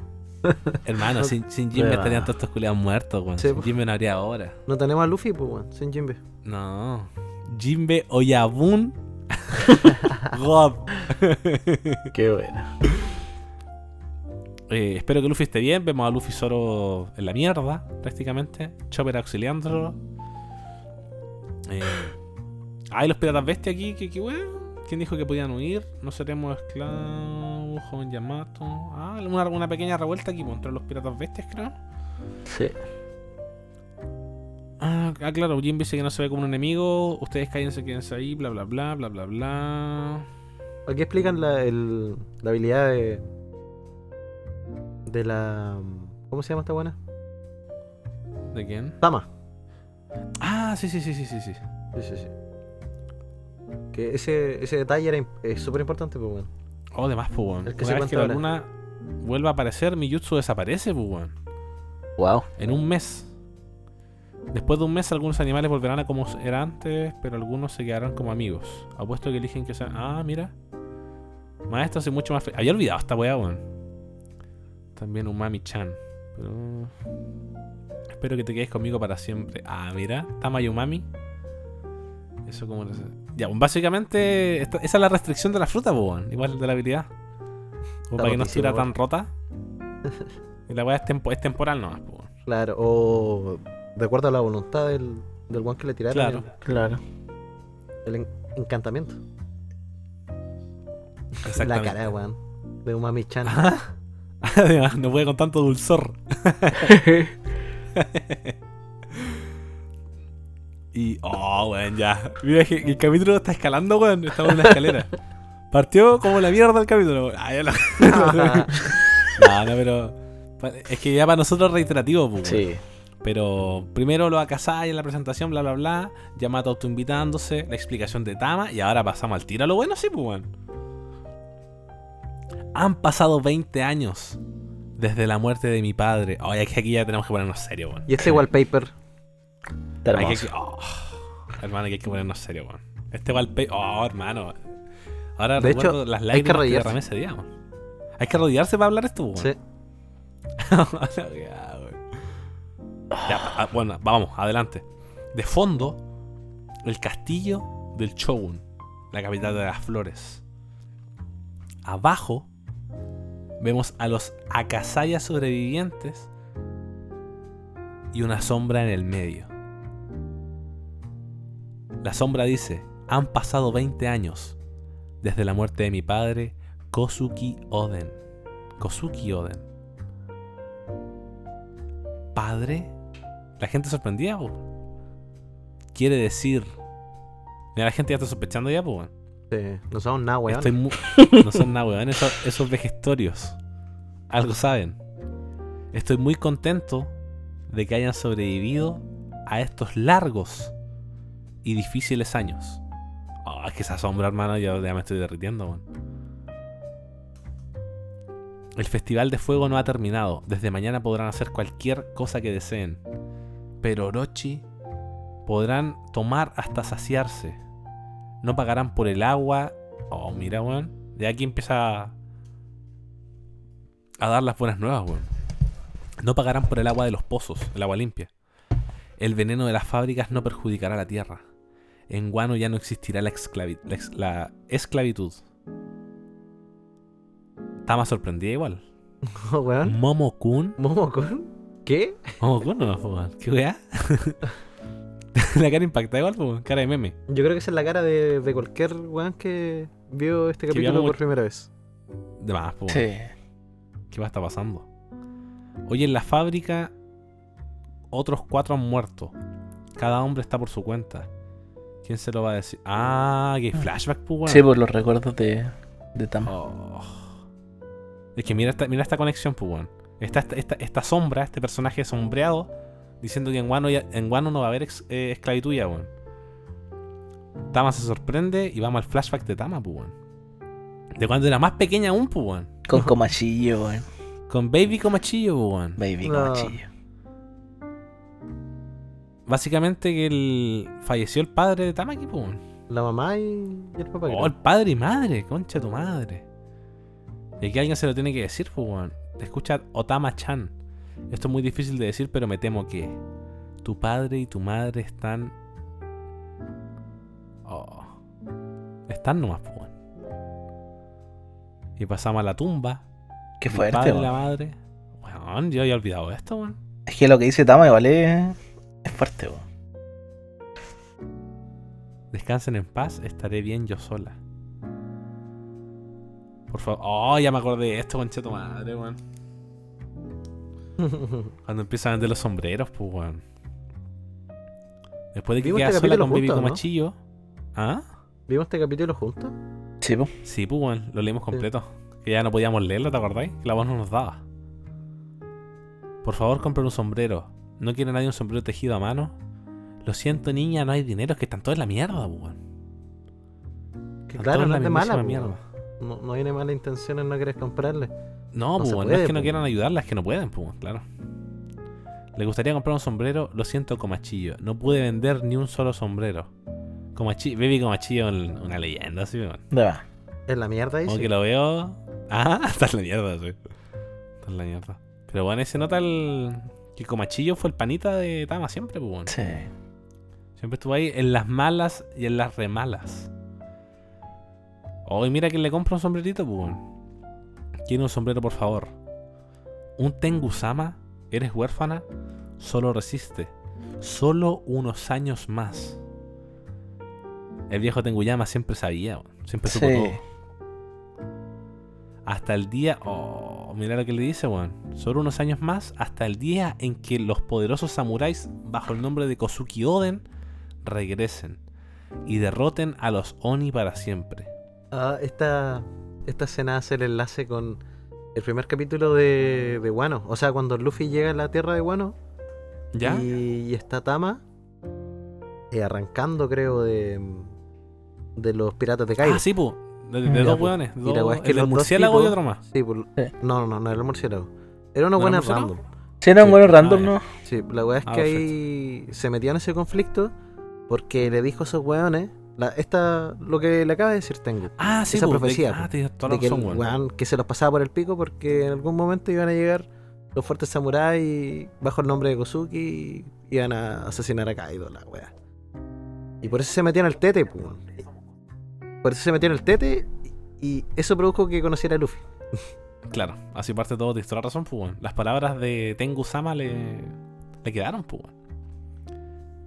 Speaker 2: [laughs]
Speaker 1: Hermano,
Speaker 2: No-
Speaker 1: sin, sin Jimbe estarían todos estos culiados muertos, weón.
Speaker 2: Sí,
Speaker 1: sin. Jimbe no habría hora.
Speaker 2: No tenemos a Luffy, pues, weón. Sin Jimbe.
Speaker 1: No. Jimbe Oyabun. [laughs] God. [laughs]
Speaker 3: Qué bueno.
Speaker 1: Eh, espero que Luffy esté bien. Vemos a Luffy solo en la mierda, prácticamente. Chopper auxiliándolo. Eh, hay los piratas bestia aquí. Que, que weón. ¿Quién dijo que podían huir? No seremos esclavos. Joven Yamato. Ah, una, una pequeña revuelta aquí pues, entre los piratas bestias, creo.
Speaker 3: Sí.
Speaker 1: Ah, ah, claro, Jimbe dice que no se ve como un enemigo. Ustedes cállense, quédense ahí, bla, bla, bla, bla, bla, bla.
Speaker 2: Aquí explican la, el, la habilidad de. De la. ¿Cómo se llama esta buena?
Speaker 1: ¿De quién?
Speaker 2: Tama.
Speaker 1: Ah, sí, sí, sí, sí, sí, sí.
Speaker 2: Sí, sí, sí. Que ese, ese detalle era, es súper importante, pues, weón.
Speaker 1: Oh, de más, pues.
Speaker 2: El que
Speaker 1: Una
Speaker 2: se
Speaker 1: vez que la luna vuelva a aparecer, mi jutsu desaparece, pues, weón.
Speaker 3: Wow.
Speaker 1: En un mes. Después de un mes, algunos animales volverán a como era antes, pero algunos se quedarán como amigos. Apuesto que eligen que sean. Ah, mira. Maestro hace mucho más. fe- Había olvidado esta weá, weón. También Umami-chan. Pero. Espero que te quedes conmigo para siempre. Ah, mira. Tama y Umami. Eso como. lo. Ya, pues, básicamente. esta- esa es la restricción de la fruta, pues, weón. Igual de la habilidad. Como para que no estuviera tan rota. [laughs] Y la weá es, tempo- es temporal nomás, pues, weón.
Speaker 2: Claro, o de acuerdo a la voluntad del, del one que le tiraron.
Speaker 1: Claro.
Speaker 3: Claro.
Speaker 2: El, el en- encantamiento. La cara, weón. De Umami Chan. [laughs]
Speaker 1: Además, no puede con tanto dulzor. [laughs] Y, oh, weón, ya. Mira que el capítulo está escalando, weón. Estamos en una escalera. Partió como la mierda el capítulo. Ah, ya lo- [laughs] no, no, pero. Es que ya para nosotros es reiterativo, pues, weón.
Speaker 3: Sí.
Speaker 1: Pero primero lo Akasai en la presentación, bla, bla, bla. Yamato autoinvitándose, la explicación de Tama. Y ahora pasamos al tiro a lo bueno, sí, pues, weón. Han pasado 20 años desde la muerte de mi padre. Ay, es que aquí ya tenemos que ponernos serio, weón.
Speaker 2: Y este wallpaper.
Speaker 3: Está
Speaker 1: Hay
Speaker 3: hermoso.
Speaker 1: que- oh, hermano, que hay que ponernos serio, weón. Este wallpaper. Oh, hermano. Ahora
Speaker 2: De
Speaker 1: recuerdo
Speaker 2: hecho,
Speaker 1: las
Speaker 2: hay que
Speaker 1: lágrimas que
Speaker 2: arrodillarse.
Speaker 1: derramé ese día, weón. Hay que arrodillarse para hablar esto, weón.
Speaker 2: Sí. [laughs]
Speaker 1: Ah, bueno, vamos, adelante. De fondo, el castillo del Shogun, la capital de las flores. Abajo, vemos a los Akasaya sobrevivientes y una sombra en el medio. La sombra dice, han pasado 20 años desde la muerte de mi padre, Kosuki Oden. Kosuki Oden. ¿Padre? La gente sorprendía, po. Quiere decir... Mira, la gente ya está sospechando ya, pues.
Speaker 2: Sí, no somos nada, weón.
Speaker 1: Estoy mu- no son nada, weón. [laughs] Esos, esos vejestorios. Algo saben. Estoy muy contento de que hayan sobrevivido a estos largos y difíciles años. Oh, es que esa sombra, hermano, yo ya me estoy derritiendo, weón. El Festival de Fuego no ha terminado. Desde mañana podrán hacer cualquier cosa que deseen. Pero Orochi podrán tomar hasta saciarse. No pagarán por el agua. Oh, mira, weón. De aquí empieza a, a dar las buenas nuevas, weón. No pagarán por el agua de los pozos, el agua limpia. El veneno de las fábricas no perjudicará a la tierra. En Guano ya no existirá la, la la esclavitud. Estaba sorprendida igual.
Speaker 2: Oh, [laughs] weón.
Speaker 1: Momo-kun.
Speaker 2: ¿Momo-kun? ¿Qué?
Speaker 1: Po. ¿Qué weá? [laughs] la cara impactada igual, po, weón. cara de meme.
Speaker 2: Yo creo que esa es la cara de, de cualquier weón que vio este capítulo por primera vez.
Speaker 1: De más, pues.
Speaker 3: Sí.
Speaker 1: ¿Qué va a estar pasando? Oye, en la fábrica, otros cuatro han muerto. Cada hombre está por su cuenta. ¿Quién se lo va a decir? Ah, que flashback, pues, weón.
Speaker 3: Sí, por los recuerdos de, de Tama.
Speaker 1: Oh. Es que mira esta, mira esta conexión, pues, weón. Esta, esta, esta, esta sombra, este personaje sombreado, diciendo que en Wano, ya- en Wano no va a haber ex- eh, esclavitud ya, weón. Tama se sorprende y vamos al flashback de Tama, pues, weón. De cuando era más pequeña aún, pues, weón.
Speaker 3: Con comachillo, weón.
Speaker 1: Con Baby Comachillo, pues, weón.
Speaker 3: Baby
Speaker 2: No.
Speaker 3: comachillo.
Speaker 1: Básicamente que el... falleció el padre de Tama aquí, pues, weón.
Speaker 2: La mamá y, y el papá.
Speaker 1: Oh,
Speaker 2: creo.
Speaker 1: el padre y madre, concha tu madre. Y aquí alguien se lo tiene que decir, pues, weón. Escucha Otama-chan. Esto es muy difícil de decir, pero me temo que tu padre y tu madre están. Oh. Están nomás, pues. Y pasamos a la tumba.
Speaker 3: Qué
Speaker 1: del
Speaker 3: fuerte,
Speaker 1: padre
Speaker 3: weón.
Speaker 1: la madre. Weón, yo había olvidado esto, weón.
Speaker 3: Es que lo que dice Tama igual es, es fuerte, weón.
Speaker 1: Descansen en paz, estaré bien yo sola. Por favor. Oh, ya me acordé de esto, tu madre, weón. [laughs] Cuando empiezan a vender los sombreros, pues, weón. Después de que queda
Speaker 2: este
Speaker 1: sola con Baby
Speaker 2: juntos, ¿no?
Speaker 1: Comachillo. ¿Ah?
Speaker 2: ¿Vimos este capítulo juntos?
Speaker 3: Sí, po.
Speaker 1: Sí, pues, weón. Lo leímos completo. Que ya no podíamos leerlo, ¿te acordáis? Que la voz no nos daba. Por favor, compren un sombrero. ¿No quiere nadie un sombrero tejido a mano? Lo siento, niña, no hay dinero. Es que están todos en la mierda, pues, weón.
Speaker 2: Que claro, no es de mala. po.
Speaker 1: mierda.
Speaker 2: No, no viene mala intención en no querer comprarle.
Speaker 1: No,
Speaker 2: No
Speaker 1: pues, no es que no
Speaker 2: pues.
Speaker 1: quieran ayudarla, es que no pueden, pues, claro. Le gustaría comprar un sombrero, lo siento, Comachillo. No pude vender ni un solo sombrero. Comachillo, Baby Comachillo, un- una leyenda, sí, weón.
Speaker 2: Es la mierda ahí.
Speaker 1: Como
Speaker 2: sí.
Speaker 1: que lo veo. Ah, [laughs] está en la mierda, sí. Está en la mierda. Pero bueno, se nota el. Que Comachillo fue el panita de Tama siempre, pues.
Speaker 3: Sí.
Speaker 1: Siempre estuvo ahí en las malas y en las remalas. Oh, y mira que le compra un sombrerito, pues. weón. Quiere un sombrero, por favor. Un Tengusama, eres huérfana, solo resiste. Solo unos años más. El viejo Tenguyama siempre sabía, siempre supo
Speaker 3: Sí.
Speaker 1: todo. Hasta el día. Oh, mira lo que le dice, weón. Solo unos años más, hasta el día en que los poderosos samuráis, bajo el nombre de Kozuki Oden, regresen y derroten a los Oni para siempre.
Speaker 2: Ah, esta, esta escena hace el enlace con el primer capítulo de, de Wano. O sea, cuando Luffy llega a la tierra de Wano
Speaker 1: ¿Ya?
Speaker 2: y, y está Tama eh, arrancando, creo, de, de los piratas de Kaido.
Speaker 1: Ah, sí, pues. De, de
Speaker 2: Ya,
Speaker 1: dos
Speaker 2: po.
Speaker 1: weones.
Speaker 2: Y la
Speaker 1: dos-
Speaker 2: weá es que
Speaker 1: el
Speaker 2: los dos
Speaker 1: murciélago y otro más.
Speaker 2: Sí,
Speaker 3: Sí.
Speaker 2: no, no, no era el murciélago. Era una
Speaker 1: ¿No
Speaker 2: buena
Speaker 1: era
Speaker 2: random.
Speaker 3: Sí, era un
Speaker 2: Sí.
Speaker 3: bueno random,
Speaker 1: Ah, ya.
Speaker 3: ¿no?
Speaker 2: Sí, la weá es
Speaker 1: Ah,
Speaker 2: que ahí se metió en ese conflicto porque le dijo a esos weones, la, esta, lo que le acaba de decir Tengu,
Speaker 1: Ah, sí,
Speaker 2: Esa
Speaker 1: de-
Speaker 2: profecía,
Speaker 1: Ah,
Speaker 2: de que, el se los pasaba por el pico porque en algún momento iban a llegar los fuertes samuráis bajo el nombre de Kozuki y iban a asesinar a Kaido, la weá. Y por eso se metió en el tete, pues. Por eso se metió en el tete y eso produjo que conociera a Luffy. [laughs]
Speaker 1: Claro, así parte todo, tienes toda la razón, pues. Las palabras de Tengu Sama le, le quedaron, pues.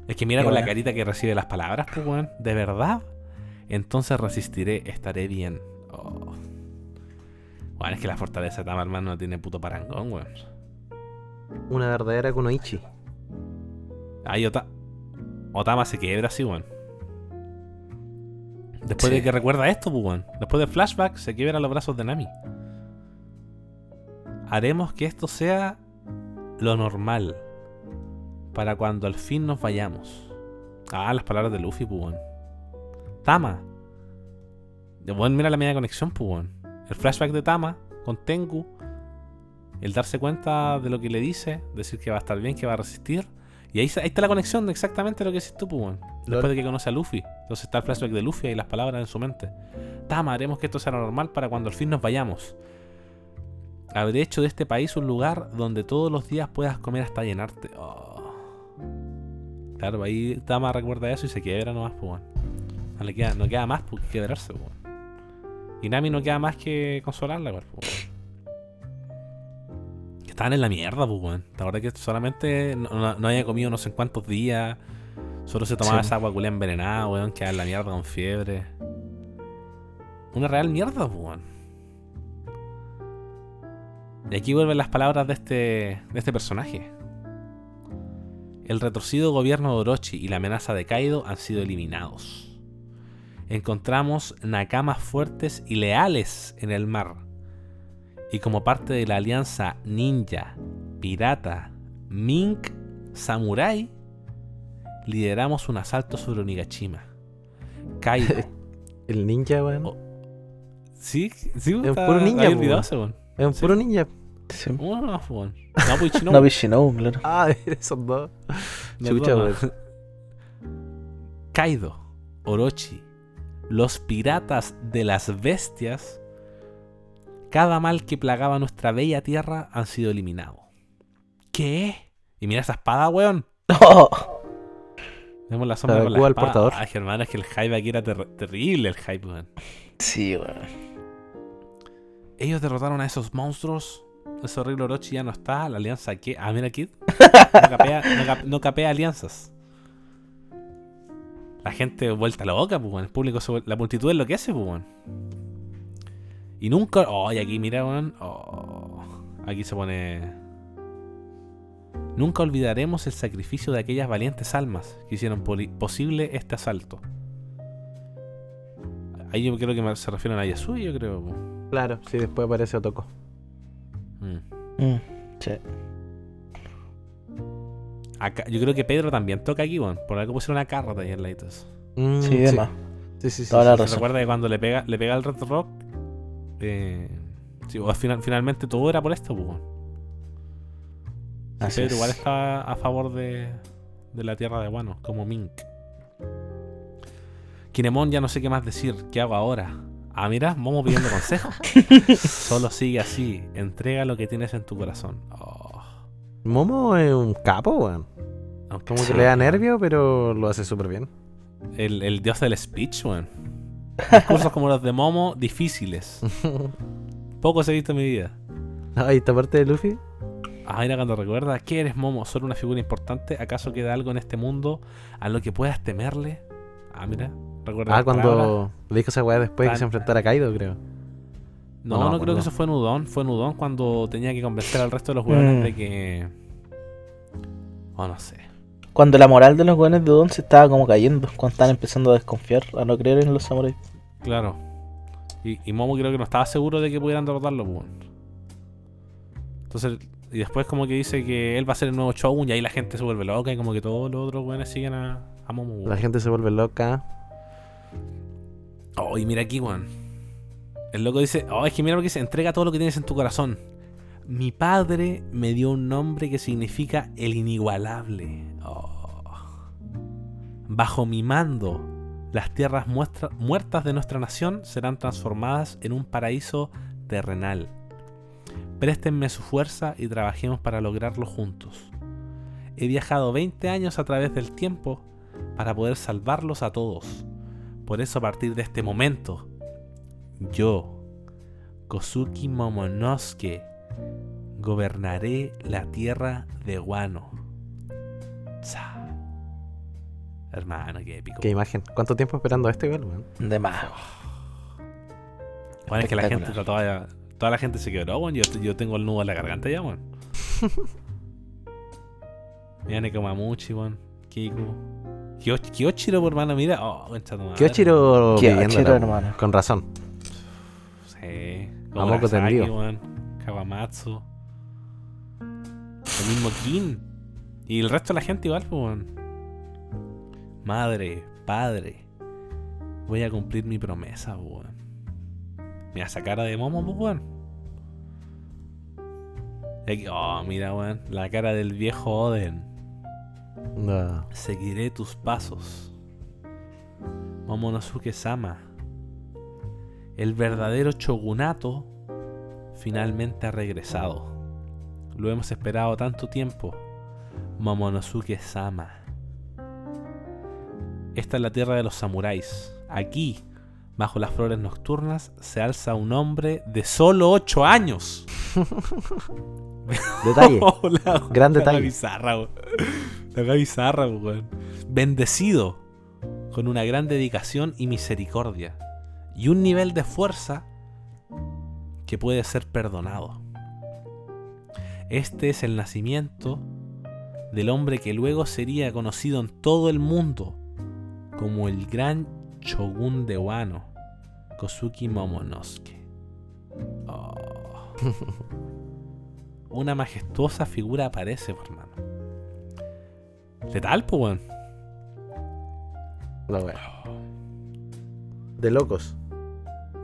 Speaker 1: Es que mira
Speaker 3: Qué
Speaker 1: con la carita que recibe las palabras, pues, weón. ¿De verdad? Entonces resistiré, estaré bien. Oh. Bueno, es que la fortaleza de Tama, hermano, no tiene puto parangón, weón.
Speaker 2: Una verdadera Kunoichi.
Speaker 1: Ahí Ota- Otama se quiebra así, weón. Después
Speaker 3: Sí.
Speaker 1: de que recuerda esto, pues, weón. Después del flashback, se quiebra los brazos de Nami. Haremos que esto sea lo normal. Para cuando al fin nos vayamos. Ah, las palabras de Luffy, pues. Tama. Bueno, mira la media conexión, pues. El flashback de Tama con Tengu. El darse cuenta de lo que le dice. Decir que va a estar bien, que va a resistir. Y ahí, ahí está la conexión de exactamente lo que decís tú, pues. Después de que conoce a Luffy. Entonces está el flashback de Luffy y las palabras en su mente. Tama, haremos que esto sea normal para cuando al fin nos vayamos. Habré hecho de este país un lugar donde todos los días puedas comer hasta llenarte. Oh. Claro, ahí Tama recuerda eso y se quiebra nomás, pues, weón. No le queda, no queda más por quebrarse, pues. Y Nami no queda más que consolarla, pues, weón. Que estaban en la mierda, pues, weón. La verdad que solamente no, no- no había comido no sé en cuántos días. Solo se tomaba
Speaker 3: Sí.
Speaker 1: esa agua culé envenenada, weón. Quedaba en la mierda con fiebre. Una real mierda, pues, weón. Y aquí vuelven las palabras de este, de este personaje. El retorcido gobierno de Orochi y la amenaza de Kaido han sido eliminados. Encontramos nakamas fuertes y leales en el mar. Y como parte de la alianza ninja, pirata, mink, samurai, lideramos un asalto sobre Onigashima. Kaido. [laughs]
Speaker 2: El ninja, weón.
Speaker 1: Oh, sí, sí,
Speaker 2: Es un
Speaker 1: está-
Speaker 2: puro ninja. Es un puro ninja.
Speaker 3: Sí.
Speaker 1: No, no, weón. No, pues Ichinobu.
Speaker 3: No, Bishinobu, claro.
Speaker 2: Ah, [laughs] esos dos.
Speaker 1: No,
Speaker 2: Chucha,
Speaker 1: no,
Speaker 2: weón.
Speaker 1: no. Kaido, Orochi, los piratas de las bestias, cada mal que plagaba nuestra bella tierra han sido eliminados. ¿Qué? Y mira esa espada, weón. [laughs] Vemos la sombra con la espada.
Speaker 2: portador.
Speaker 1: Ay, hermano, es que el hype aquí era ter- terrible, el hype, weón.
Speaker 3: Sí, weón.
Speaker 1: Ellos derrotaron a esos monstruos. Ese horrible Orochi ya no está. La alianza que. Ah, mira, Kid. [laughs] No capea, no cap- no capea alianzas. La gente vuelta loca, pues. El público, se vuel- la multitud enloquece, pues, weón. Y nunca. Oh, y aquí, mira, weón. Oh, aquí se pone. Nunca olvidaremos el sacrificio de aquellas valientes almas que hicieron posible este asalto. Ahí yo creo que se refieren a Yasui, yo creo. pues.
Speaker 2: Claro, sí, después aparece Otoko.
Speaker 1: Mm.
Speaker 3: Mm, sí.
Speaker 1: Acá, yo creo que Pedro también toca aquí, weón. Por algo pusieron una carrota ahí en Laitos.
Speaker 2: Mm,
Speaker 3: Sí, de más.
Speaker 2: Sí, sí, sí.
Speaker 3: Toda
Speaker 2: sí,
Speaker 3: la
Speaker 2: sí.
Speaker 3: razón.
Speaker 1: Recuerda que cuando le pega, le pega el Red Rock. Eh, sí, o al final, finalmente todo era por esto, pues. Sí,
Speaker 3: Así
Speaker 1: Pedro
Speaker 3: es.
Speaker 1: igual estaba a favor de, de la tierra de Wano, como Mink. Kinemon ya no sé qué más decir. ¿Qué hago ahora? Ah, mira, Momo pidiendo consejo. [laughs] Solo sigue así. Entrega lo que tienes en tu corazón. Oh,
Speaker 2: Momo es un capo, weón.
Speaker 1: aunque
Speaker 2: Como que le da nervio, pero lo hace súper bien.
Speaker 1: El, el dios del speech, weón. [laughs] Discursos como los de Momo, difíciles. [laughs] Pocos he visto en mi vida.
Speaker 2: Ahí esta parte de Luffy.
Speaker 1: Ah, mira, cuando recuerda, ¿qué eres Momo? ¿Solo una figura importante? ¿Acaso queda algo en este mundo a lo que puedas temerle? Ah, mira, recuerda.
Speaker 2: Ah, cuando le dijo esa weá después que se enfrentara a Kaido, creo.
Speaker 1: No,
Speaker 2: No,
Speaker 1: no,
Speaker 2: no,
Speaker 1: creo
Speaker 2: no.
Speaker 1: que eso fue Nudón. Fue Nudón cuando tenía que convencer al resto de los jugadores
Speaker 3: Mm.
Speaker 1: de que. Oh, no sé.
Speaker 3: Cuando la moral de los weones de Udon se estaba como cayendo, cuando estaban empezando a desconfiar, a no creer en los samuráis.
Speaker 1: Claro. Y, y Momo creo que no estaba seguro de que pudieran derrotarlo, pues. Entonces, y después como que dice que él va a ser el nuevo Shogun y ahí la gente se vuelve loca y como que todos los otros weones siguen a, a Momo.
Speaker 2: La gente se vuelve loca.
Speaker 1: Oh, y mira aquí, weón. El loco dice, oh, es que mira lo que dice, entrega todo lo que tienes en tu corazón. Mi padre me dio un nombre que significa el inigualable. Oh. Bajo mi mando, las tierras muertas de nuestra nación serán transformadas en un paraíso terrenal. Préstenme su fuerza y trabajemos para lograrlo juntos. He viajado 20 años a través del tiempo para poder salvarlos a todos. Por eso a partir de este momento, yo, Kosuki Momonosuke, gobernaré la tierra de Wano. Tsa. Hermano, qué épico.
Speaker 2: Qué imagen. ¿Cuánto tiempo esperando a este igual, weón?
Speaker 3: De más.
Speaker 1: Bueno, es que la gente trataba Toda la gente se quebró, weón. Yo, yo tengo el nudo en la garganta ya, weón. [laughs] Mira Nekomamuchi, weón. Kiku. Kyo- Kyochiro, por hermano, mira. Oh.
Speaker 2: Kyochiro
Speaker 3: hermano.
Speaker 2: Con razón.
Speaker 1: Sí.
Speaker 2: A moco tendido.
Speaker 1: Kawamatsu. El mismo Kin. Y el resto de la gente igual, pues, weón. Madre, padre. Voy a cumplir mi promesa, pues, weón. Mira esa cara de momo, pues, Oh, mira, weón. La cara del viejo Oden.
Speaker 2: No.
Speaker 1: Seguiré tus pasos. Momonosuke Sama. El verdadero shogunato finalmente ha regresado. Lo hemos esperado tanto tiempo. Momonosuke Sama. Esta es la tierra de los samuráis. Aquí, bajo las flores nocturnas, se alza un hombre de solo 8 años. [laughs] [laughs]
Speaker 2: Detalle.
Speaker 1: Oh, la-
Speaker 2: Gran
Speaker 1: la
Speaker 2: detalle.
Speaker 1: bizarra, weón. La bizarra, weón. Bendecido con una gran dedicación y misericordia. Y un nivel de fuerza que puede ser perdonado. Este es el nacimiento del hombre que luego sería conocido en todo el mundo como el gran shogun de Wano, Kosuke Momonosuke. Oh. [laughs] Una majestuosa figura aparece, por hermano. Letal, pues, weón.
Speaker 2: La wea. De locos.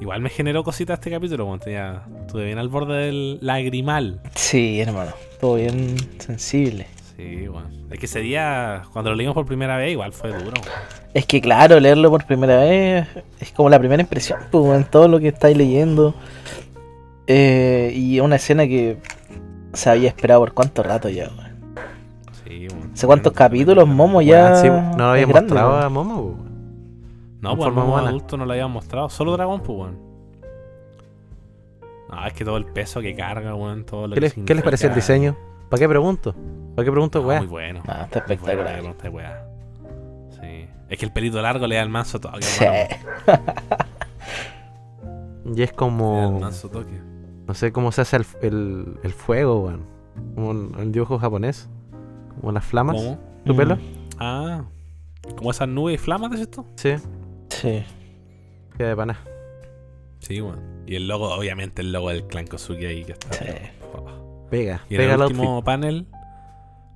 Speaker 1: Igual me generó cositas este capítulo, weón. Tenía- Estuve bien al borde del lagrimal.
Speaker 3: Sí, hermano. Todo bien sensible.
Speaker 1: Sí, weón. Es que ese día, cuando lo leímos por primera vez, igual fue duro. weón.
Speaker 3: Es que claro, leerlo por primera vez es como la primera impresión, pues, en todo lo que estáis leyendo. Eh, y una escena que se había esperado por cuánto rato ya, weón.
Speaker 1: Sí, weón.
Speaker 3: ¿Hace cuántos capítulos Momo ya?
Speaker 2: Sí, no lo había
Speaker 3: grande,
Speaker 2: mostrado a Momo, weón.
Speaker 1: No, pues como
Speaker 2: humana.
Speaker 1: adulto no lo habían mostrado. Solo Dragón, pues, weón. No, es que todo el peso que carga, weón. Todo lo
Speaker 2: ¿Qué
Speaker 1: que
Speaker 2: les, ¿Qué les pareció el diseño? ¿Para qué pregunto? ¿Para qué pregunto,
Speaker 1: Ah,
Speaker 2: weá?
Speaker 1: Muy bueno.
Speaker 3: Ah, está
Speaker 1: Muy bueno,
Speaker 3: espectacular.
Speaker 1: weá. Sí. Es que el pelito largo le da el manso toque.
Speaker 3: Sí. [laughs]
Speaker 2: Y es
Speaker 1: Le da el
Speaker 2: como.
Speaker 1: manso toque.
Speaker 2: No sé cómo se hace el, el, el fuego, weón. Como en el dibujo japonés. Como las flamas.
Speaker 1: ¿Cómo?
Speaker 2: ¿Tu pelo?
Speaker 3: Mm,
Speaker 1: Ah. Como esas nubes y flamas, ¿es esto?
Speaker 2: Sí,
Speaker 3: Sí.
Speaker 2: queda de pana.
Speaker 1: Sí, weón. Y el logo, obviamente, el logo del clan Kosuke ahí que está.
Speaker 3: Sí.
Speaker 1: Oh.
Speaker 2: Pega,
Speaker 1: Y en
Speaker 2: pega
Speaker 1: el último
Speaker 2: outfit.
Speaker 1: panel,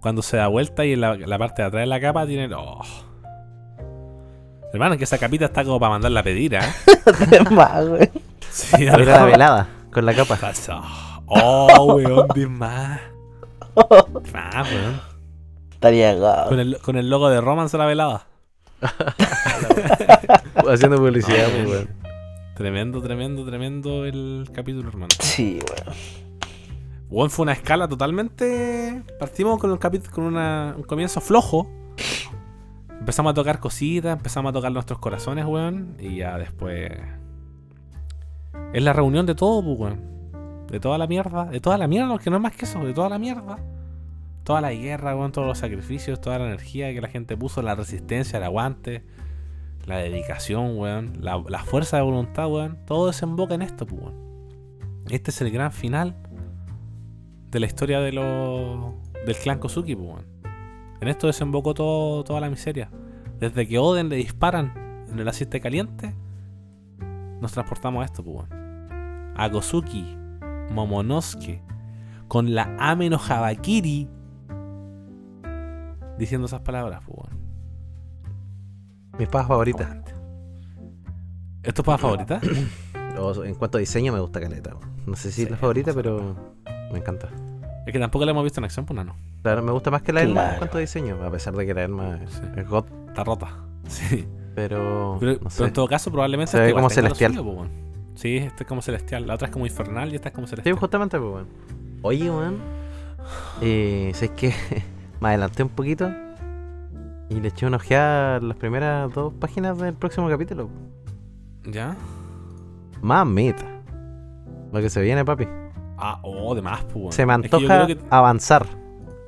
Speaker 1: cuando se da vuelta y en la, la parte de atrás de la capa tiene. Oh. Hermano, que esa capita está como para mandarla a pedir, [laughs]
Speaker 3: weón.
Speaker 1: Sí,
Speaker 2: la velada con la capa.
Speaker 1: Pasa. Oh, weón, de más. [laughs] Ah, weón.
Speaker 3: Estaría guau.
Speaker 1: Con el, con el logo de Romance a la velada. [laughs]
Speaker 2: Haciendo publicidad,
Speaker 1: bien.
Speaker 2: weón.
Speaker 1: Tremendo, tremendo, tremendo el capítulo, hermano.
Speaker 3: Sí, weón.
Speaker 1: Weón, fue una escala totalmente. Partimos con un capítulo con una- un comienzo flojo. Empezamos a tocar cositas, empezamos a tocar nuestros corazones, weón. Y ya después. Es la reunión de todo, pues, weón. De toda la mierda. De toda la mierda, que no es más que eso, de toda la mierda. Toda la guerra, weón, todos los sacrificios, toda la energía que la gente puso, la resistencia, el aguante, la dedicación, weón, la, fuerza de voluntad, weón. Todo desemboca en esto, pues, weón. Este es el gran final de la historia de los del clan Kosuki, pues, weón. En esto desembocó todo, toda la miseria. Desde que Oden le disparan en el aceite caliente, nos transportamos a esto, pues, weón. A Kosuki, Momonosuke, con la Ame no Habakiri, diciendo esas palabras, pues, weón.
Speaker 2: Mi espada favorita.
Speaker 1: Aguante. ¿Es tu espada favorita? [coughs]
Speaker 2: O, en cuanto a diseño, me gusta Caleta. weón. No sé si es la favorita, pero me encanta.
Speaker 1: Es que tampoco la hemos visto en acción, pues, no.
Speaker 2: Claro, me gusta más que la Elma en
Speaker 3: Claro.
Speaker 2: cuanto a diseño, a pesar de que la Elma es,
Speaker 1: Sí.
Speaker 2: es God,
Speaker 1: Está rota. [laughs] Sí.
Speaker 2: pero,
Speaker 1: Pero,
Speaker 2: no
Speaker 1: en todo caso, probablemente
Speaker 2: Se ve como celestial.
Speaker 1: suyo, pues, weón. Sí, este es como celestial. La otra es como infernal y esta es como
Speaker 2: Sí,
Speaker 1: celestial.
Speaker 2: justamente, pues, weón. Oye, weón. Eh, sé que [laughs] me adelanté un poquito y le eché una ojeada a las primeras dos páginas del próximo capítulo.
Speaker 1: ¿Ya?
Speaker 2: Mamita. Lo que se viene, papi.
Speaker 1: Ah, oh, de más, pues, weón.
Speaker 2: Se me
Speaker 1: Es que yo
Speaker 2: antoja
Speaker 1: que-
Speaker 2: avanzar.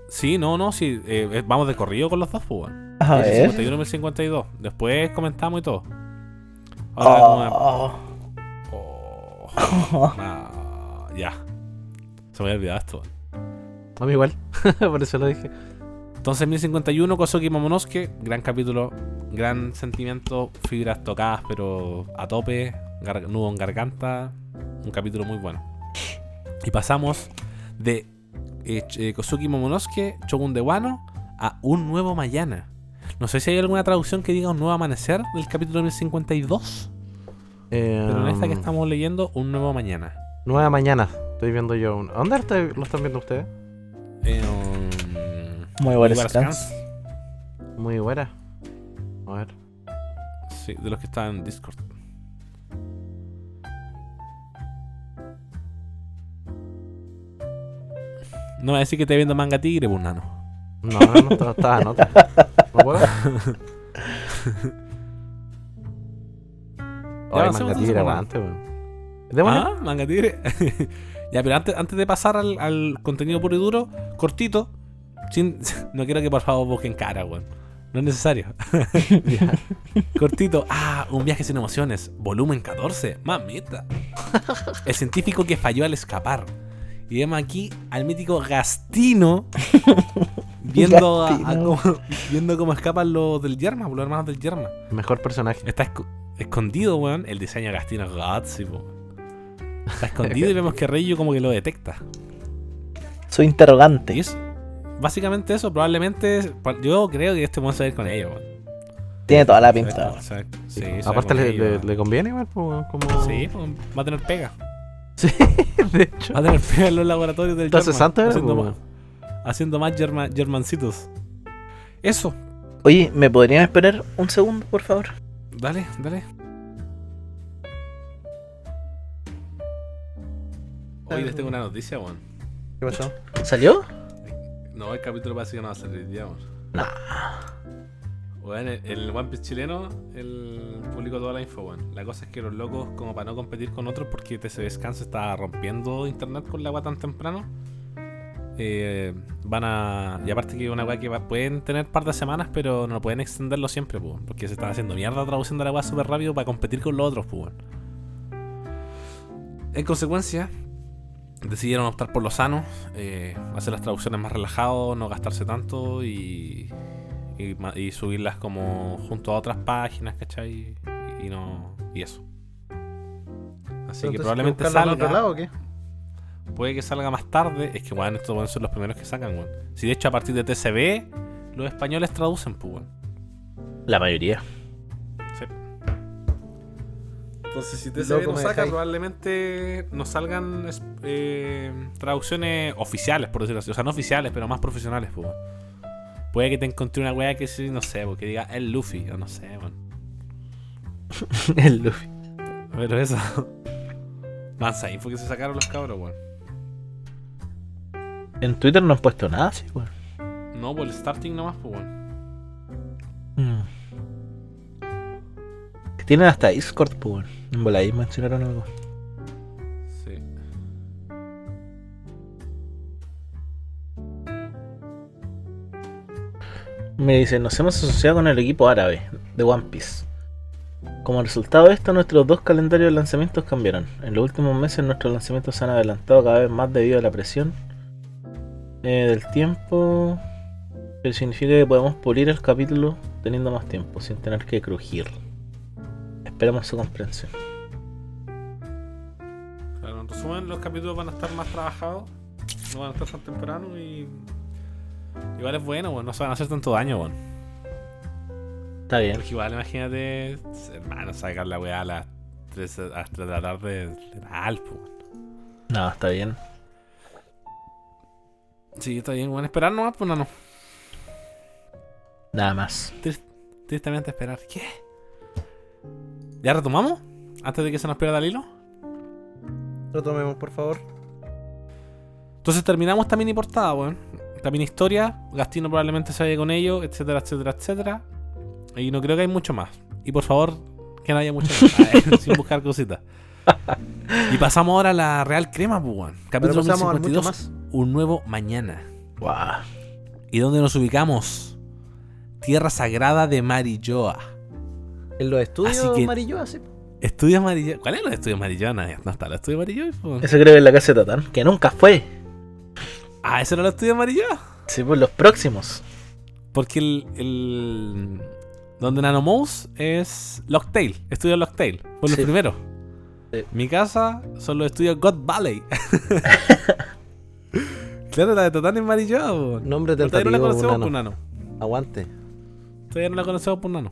Speaker 1: Sí, no, no, sí. eh, eh, vamos de corrido con los dos, pues, weón.
Speaker 3: A
Speaker 1: El
Speaker 3: ver.
Speaker 1: 51 y el 52. Después comentamos y todo. Ahora
Speaker 3: Oh, [laughs]
Speaker 1: Ya. Se me había olvidado esto.
Speaker 2: A mí igual. [laughs] Por eso lo dije.
Speaker 1: Entonces, 1051, Kosuki Momonosuke, gran capítulo, gran sentimiento, fibras tocadas, pero a tope, nudo en garganta, un capítulo muy bueno. Y pasamos de eh, eh, Kosuki Momonosuke, Shogun de Wano, a Un Nuevo Mañana. No sé si hay alguna traducción que diga Un Nuevo Amanecer del capítulo 1052, pero en esta que
Speaker 2: Em,
Speaker 1: estamos leyendo, Un Nuevo Mañana.
Speaker 2: Nueva mañana. Estoy viendo yo. un- ¿Dónde está- lo están viendo ustedes?
Speaker 1: Eh, um,
Speaker 3: Muy
Speaker 1: Ibarra
Speaker 3: scans.
Speaker 1: Scans.
Speaker 2: Muy buena. A ver.
Speaker 1: Sí, de los que están en Discord. No a decir que te viendo manga tigre, pues nano.
Speaker 2: No, no, no, estaba- estaba en otra. [laughs] ¿No puedo? [laughs] Ay,
Speaker 1: avancemos
Speaker 2: manga tigre, aguante, weón.
Speaker 1: Ah, manga tigre. [laughs] ya, pero antes, antes de pasar al, al contenido puro y duro, cortito, sin, [laughs] no quiero que por favor busquen cara, weón. No es necesario. [laughs] Cortito. Ah, un viaje sin emociones. Volumen 14. Mamita. El científico que falló al escapar. Y vemos aquí al mítico Gastino viendo, a- a
Speaker 3: Gastino.
Speaker 1: cómo, viendo cómo escapan los del Yerma, los hermanos del Yerma.
Speaker 2: Mejor personaje.
Speaker 1: Está escondido, weón. El diseño de Gastino po. Está escondido y [laughs] vemos que Reyu como que lo detecta.
Speaker 3: Soy
Speaker 1: Y
Speaker 3: interrogante.
Speaker 1: es básicamente eso. Probablemente, yo creo que este va a ir con ellos, weón.
Speaker 3: Tiene toda la
Speaker 1: Se
Speaker 3: pinta.
Speaker 1: se va- sí, se
Speaker 2: Aparte le,
Speaker 1: ellos,
Speaker 2: le-
Speaker 1: weón.
Speaker 2: le conviene igual, como...
Speaker 1: Sí, va a tener pega.
Speaker 2: Sí, [laughs] de hecho.
Speaker 1: Va a tener pega en los laboratorios del
Speaker 2: Está
Speaker 1: German,
Speaker 2: cesante ahora,
Speaker 1: haciendo, más, haciendo más germa- germancitos. Eso,
Speaker 3: Oye, ¿me podrían esperar un segundo, por favor?
Speaker 1: Dale, dale. Hoy les tengo una noticia, weón.
Speaker 2: ¿Qué pasó?
Speaker 3: ¿Salió?
Speaker 1: No, el capítulo parece que no va a salir weón.
Speaker 3: Nah.
Speaker 1: Weón, el, el One Piece chileno, el publicó toda la info, weón. La cosa es que los locos, como para no competir con otros, porque TC Descanso está rompiendo internet con la agua tan temprano, eh, van a. Y aparte que es una weá que va- pueden tener par de semanas, pero no pueden extenderlo siempre, pues, porque se están haciendo mierda traduciendo la weá súper rápido para competir con los otros, pues. En consecuencia, decidieron optar por lo sano, eh, hacer las traducciones más relajado, no gastarse tanto y, y, y subirlas como junto a otras páginas, ¿cachai? Y, no y eso. Así que probablemente salga.
Speaker 2: otro lado o qué?
Speaker 1: Puede que salga más tarde. Es que, weón, estos van a ser los primeros que sacan, weón. Si de hecho a partir de TCB, los españoles traducen, pues, weón.
Speaker 3: La mayoría.
Speaker 1: Sí. Entonces, si TCB
Speaker 2: Loco,
Speaker 1: no saca,
Speaker 2: dejáis.
Speaker 1: probablemente nos salgan eh, traducciones oficiales, por decirlo así. O sea, no oficiales, pero más profesionales, pues. weón. Puede que te encontré una weá que sí, no sé, porque diga el Luffy, o no sé, weón. [laughs]
Speaker 3: El Luffy.
Speaker 1: Pero eso. Mansa info que se sacaron los cabros, weón.
Speaker 3: En Twitter no han puesto nada, sí, weón.
Speaker 1: No, por el starting nomás, pues, weón.
Speaker 3: Mm. Que tienen hasta Discord, pues, weón. En bola ahí mencionaron algo.
Speaker 1: Sí.
Speaker 3: Me dicen, nos hemos asociado con el equipo árabe de One Piece. Como resultado de esto, nuestros dos calendarios de lanzamientos cambiaron. En los últimos meses nuestros lanzamientos se han adelantado cada vez más debido a la presión eh, del tiempo. Que significa que podemos pulir el capítulo teniendo más tiempo, sin tener que crujir. Esperamos su comprensión.
Speaker 1: Claro, en resumen, los capítulos van a estar más trabajados. No van a estar tan temprano y. Igual es bueno, weón. No se van a hacer tanto daño, weón.
Speaker 3: Está bien.
Speaker 1: Porque igual, imagínate, hermano, sacar la weá a las 3, a las 3 de la tarde. Letal, po.
Speaker 3: No, está bien.
Speaker 1: Sí, está bien, weón. Esperar nomás, pues no, no.
Speaker 3: Nada más.
Speaker 1: Tristemente esperar. ¿Qué? ¿Ya retomamos? Antes de que se nos pierda el hilo.
Speaker 2: Lo tomemos, por favor.
Speaker 1: Entonces terminamos esta mini portada, weón. Esta mini historia. Gastino probablemente se vaya con ellos, etcétera, etcétera, etcétera. Y no creo que hay mucho más. Y por favor, que no haya mucho más. [laughs] sin buscar cositas. Y pasamos ahora a la Real Crema, pues, weón. Capítulo
Speaker 2: pasamos al
Speaker 1: 52.
Speaker 2: mucho más.
Speaker 1: Un nuevo mañana.
Speaker 3: Guau.
Speaker 1: ¿Y dónde nos ubicamos? Tierra Sagrada de Marilloa.
Speaker 2: En los estudios
Speaker 1: Así que-
Speaker 2: amarillos, así.
Speaker 1: Estudios Marilloa. ¿Cuál es los estudios Marilloa? No, no está los estudios Marilloa.
Speaker 3: Eso creo que es la casa de Tatán, que nunca fue.
Speaker 1: Ah, ¿ese era los estudios Marilloa?
Speaker 3: Sí, pues los próximos.
Speaker 1: Porque el, el donde Nanomous es Locktail, estudio Locktail, fue los
Speaker 3: Sí.
Speaker 1: primeros.
Speaker 3: Sí.
Speaker 1: Mi casa son los estudios God Valley. [laughs] claro, la de Tatán es Marilloa. po.
Speaker 2: Nombre
Speaker 1: todavía no la conocemos por
Speaker 2: Nano. Aguante.
Speaker 1: Todavía no la conocemos por Nano.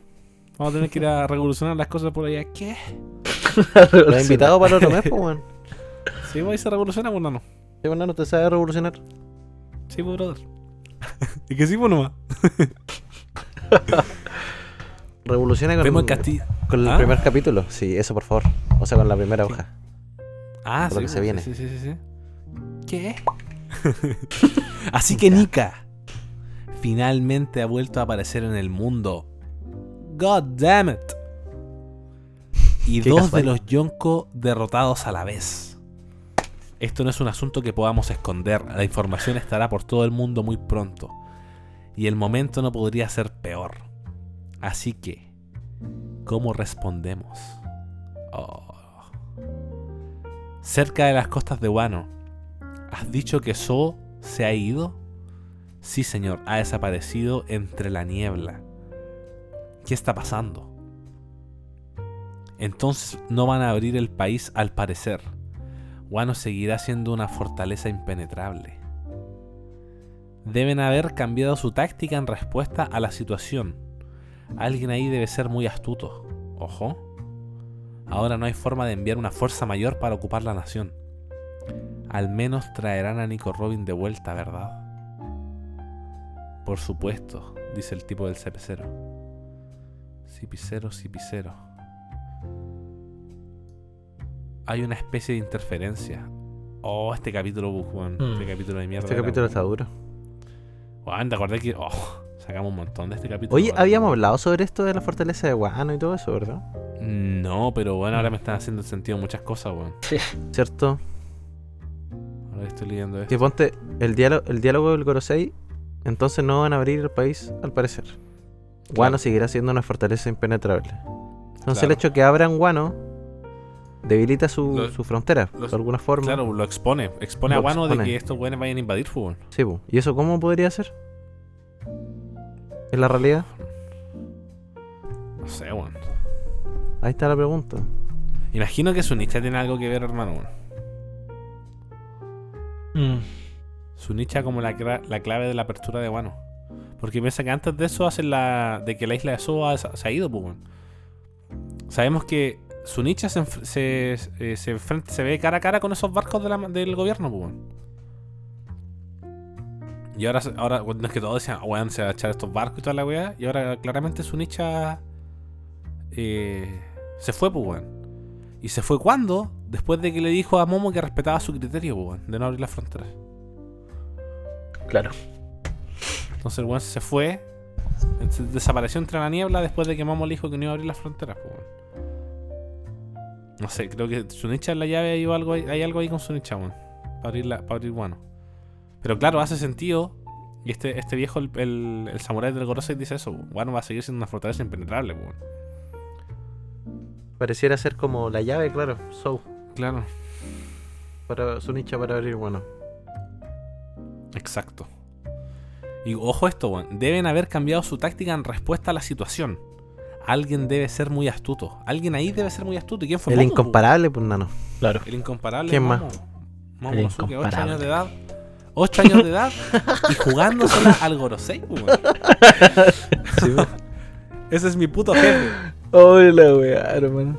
Speaker 1: Vamos a tener que ir a revolucionar las cosas por allá. ¿Qué?
Speaker 2: Lo he invitado para otro mes, pues, weón. [laughs]
Speaker 1: Sí, pues se revoluciona por Nano.
Speaker 2: Sí, pues, Nano, ¿te sabe revolucionar?
Speaker 1: Sí, pues, brother. [laughs] y que sí, pues nomás. [laughs]
Speaker 2: Revoluciona con,
Speaker 1: Vemos
Speaker 2: con el
Speaker 1: ¿Ah?
Speaker 2: primer capítulo. Sí, eso, por favor. O sea, con la primera hoja.
Speaker 1: Ah,
Speaker 2: lo
Speaker 1: sí,
Speaker 2: que se viene.
Speaker 1: Sí, sí, sí, sí. ¿Qué? [laughs] Así que Nika finalmente ha vuelto a aparecer en el mundo. God damn it. Y [laughs] dos
Speaker 2: casual.
Speaker 1: de los Yonko derrotados a la vez. Esto no es un asunto que podamos esconder. La información estará por todo el mundo muy pronto. Y el momento no podría ser peor. Así que, ¿cómo respondemos? Oh. Cerca de las costas de Wano, ¿Has dicho que So se ha ido? Sí, señor, ha desaparecido entre la niebla. ¿Qué está pasando? Entonces no van a abrir el país al parecer. Wano seguirá siendo una fortaleza impenetrable. Deben haber cambiado su táctica en respuesta a la situación. Alguien ahí debe ser muy astuto. Ojo. Ahora no hay forma de enviar una fuerza mayor para ocupar la nación. Al menos traerán a Nico Robin de vuelta, ¿verdad? Por supuesto, dice el tipo del CP0. CP0, CP0. Hay una especie de interferencia. Oh, este capítulo, weón.
Speaker 3: Mm.
Speaker 1: Este capítulo de mierda.
Speaker 2: Este capítulo está duro.
Speaker 1: Weón, te acordé que. Oh, sacamos un montón de este capítulo.
Speaker 2: Oye, habíamos hablado sobre esto de la fortaleza de Guano y todo eso, ¿verdad?
Speaker 1: No, pero bueno, ahora me están haciendo sentido muchas cosas, weón.
Speaker 2: ¿Cierto?
Speaker 1: Estoy leyendo esto.
Speaker 2: Que ponte el diálogo, el diálogo del Gorosei, entonces no van a abrir el país, al parecer. Guano seguirá siendo una fortaleza impenetrable. Entonces el
Speaker 1: Claro.
Speaker 2: hecho que abran Guano debilita su,
Speaker 1: Lo-
Speaker 2: su frontera,
Speaker 1: los-
Speaker 2: de alguna forma.
Speaker 1: Claro, lo expone. Expone
Speaker 2: Lo
Speaker 1: a Wano de que estos weones vayan a invadir fútbol.
Speaker 2: Sí, po. ¿y eso cómo podría ser? ¿En la realidad?
Speaker 1: No sé, weón.
Speaker 2: Ahí está la pregunta.
Speaker 1: Imagino que su nicha tiene algo que ver, hermano, weón.
Speaker 3: Mm.
Speaker 1: Su nicha como la, la clave de la apertura de Wano. Porque piensa que antes de eso hacen la. de que la isla de Soa se, se ha ido, pues. Sabemos que su nicha se, se, eh, se, enfrenta- se ve cara a cara con esos barcos de la- del gobierno, pues. Y ahora, se- ahora no es que todos decían, "Ah, weón, se va a echar estos barcos y toda la weá. Y ahora claramente su nicha eh, se fue, pues. ¿Y se fue cuando? Después de que le dijo a Momo que respetaba su criterio, weón, de no abrir las fronteras.
Speaker 3: Claro.
Speaker 1: Entonces el weón se fue. Desapareció entre la niebla después de que Momo le dijo que no iba a abrir las fronteras. weón. No sé, creo que Sunicha en la llave hay algo, ahí- hay algo ahí con Sunicha, weón. Para abrir, la, para abrir Wano. Pero claro, hace sentido. Y este, este viejo, el, el, el samurái del Gorosei, dice eso. Wano va a seguir siendo una fortaleza impenetrable, weón.
Speaker 2: Pareciera ser como la llave, claro. So,
Speaker 1: Claro,
Speaker 2: para su nicha para abrir Guano.
Speaker 1: exacto. Y ojo esto, weón. Deben haber cambiado su táctica en respuesta a la situación. Alguien debe ser muy astuto. Alguien ahí debe ser muy astuto. ¿Y quién fue
Speaker 2: El
Speaker 1: Momo,
Speaker 2: incomparable, pues nano.
Speaker 3: Claro.
Speaker 1: El incomparable.
Speaker 2: ¿Quién
Speaker 1: Momo.
Speaker 2: más?
Speaker 1: Momo
Speaker 3: El
Speaker 1: Nosuke, 8
Speaker 3: incomparable.
Speaker 1: años de edad. 8 años de edad y jugándosela al Gorosei, po, weón. [laughs] Ese es mi puto jefe.
Speaker 3: Hola, weá, hermano.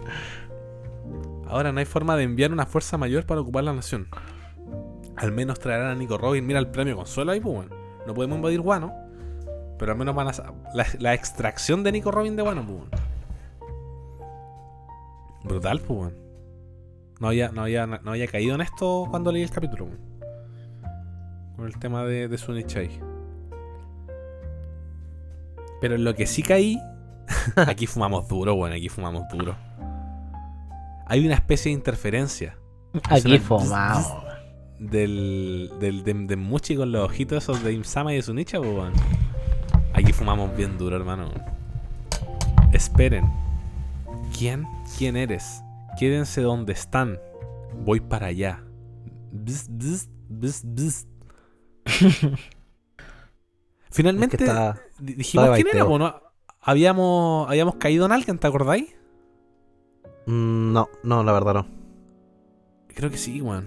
Speaker 1: Ahora no hay forma de enviar una fuerza mayor para ocupar la nación. Al menos traerán a Nico Robin. Mira el premio consuelo ahí, pues. No podemos invadir Guano. Pero al menos van a. La, la extracción de Nico Robin de Guano, pues. Brutal, pues. No había, no, había, no había caído en esto cuando leí el capítulo. Con el tema de, de Sunichai. Pero lo que sí caí. [laughs] aquí fumamos duro, weón. Aquí fumamos duro. Hay una especie de interferencia
Speaker 3: Aquí fumamos.
Speaker 1: del, del de, de Muchi con los ojitos esos de Imsama y de Sunicha, pues, weón. Aquí fumamos bien duro, hermano. Esperen. ¿Quién? ¿Quién eres? Quédense donde están. Voy para allá. Bzz, bzz, bzz. Finalmente [laughs]
Speaker 2: Es que está-
Speaker 1: di- dijimos
Speaker 2: está
Speaker 1: quién era, po, ¿no? Habíamos, habíamos caído en alguien, ¿te acordáis?
Speaker 2: Mm, no, no, la verdad no.
Speaker 1: Creo que sí, weón.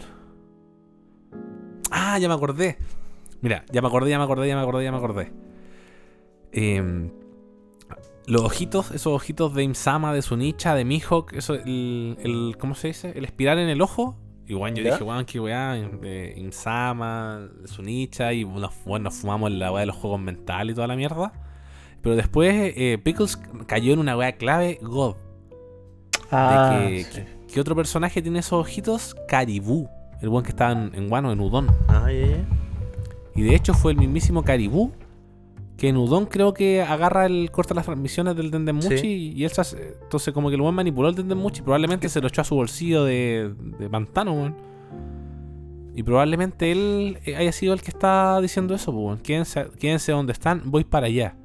Speaker 1: Ah, ya me acordé. Mira, ya me acordé, ya me acordé, ya me acordé, ya me acordé. Em, los ojitos, esos ojitos de Imsama, de Sunicha, de Mihawk, eso, el, el- ¿cómo se dice? El espiral en el ojo. Bueno, yo
Speaker 3: ¿Ya?
Speaker 1: dije, weón, qué weá, de Imsama, de Sunicha, y nos, bueno, nos fumamos la weá de los juegos mentales y toda la mierda. Pero después eh, Pickles cayó en una weá clave, God.
Speaker 3: Ah,
Speaker 1: que-
Speaker 3: sí.
Speaker 1: ¿Qué otro personaje tiene esos ojitos? Caribú. El buen que estaba en, en Wano, en Udon.
Speaker 2: Ah, ya, ya.
Speaker 1: Y de hecho fue el mismísimo Caribú que en Udon creo que agarra el corta las transmisiones del Dendemuchi
Speaker 2: Sí.
Speaker 1: y él se hace- entonces como que el buen manipuló el Dendemuchi, probablemente se lo echó a su bolsillo de, de pantano, weón. Y probablemente él eh, haya sido el que está diciendo eso, pues, weón. Quédense, quédense donde están, voy para allá.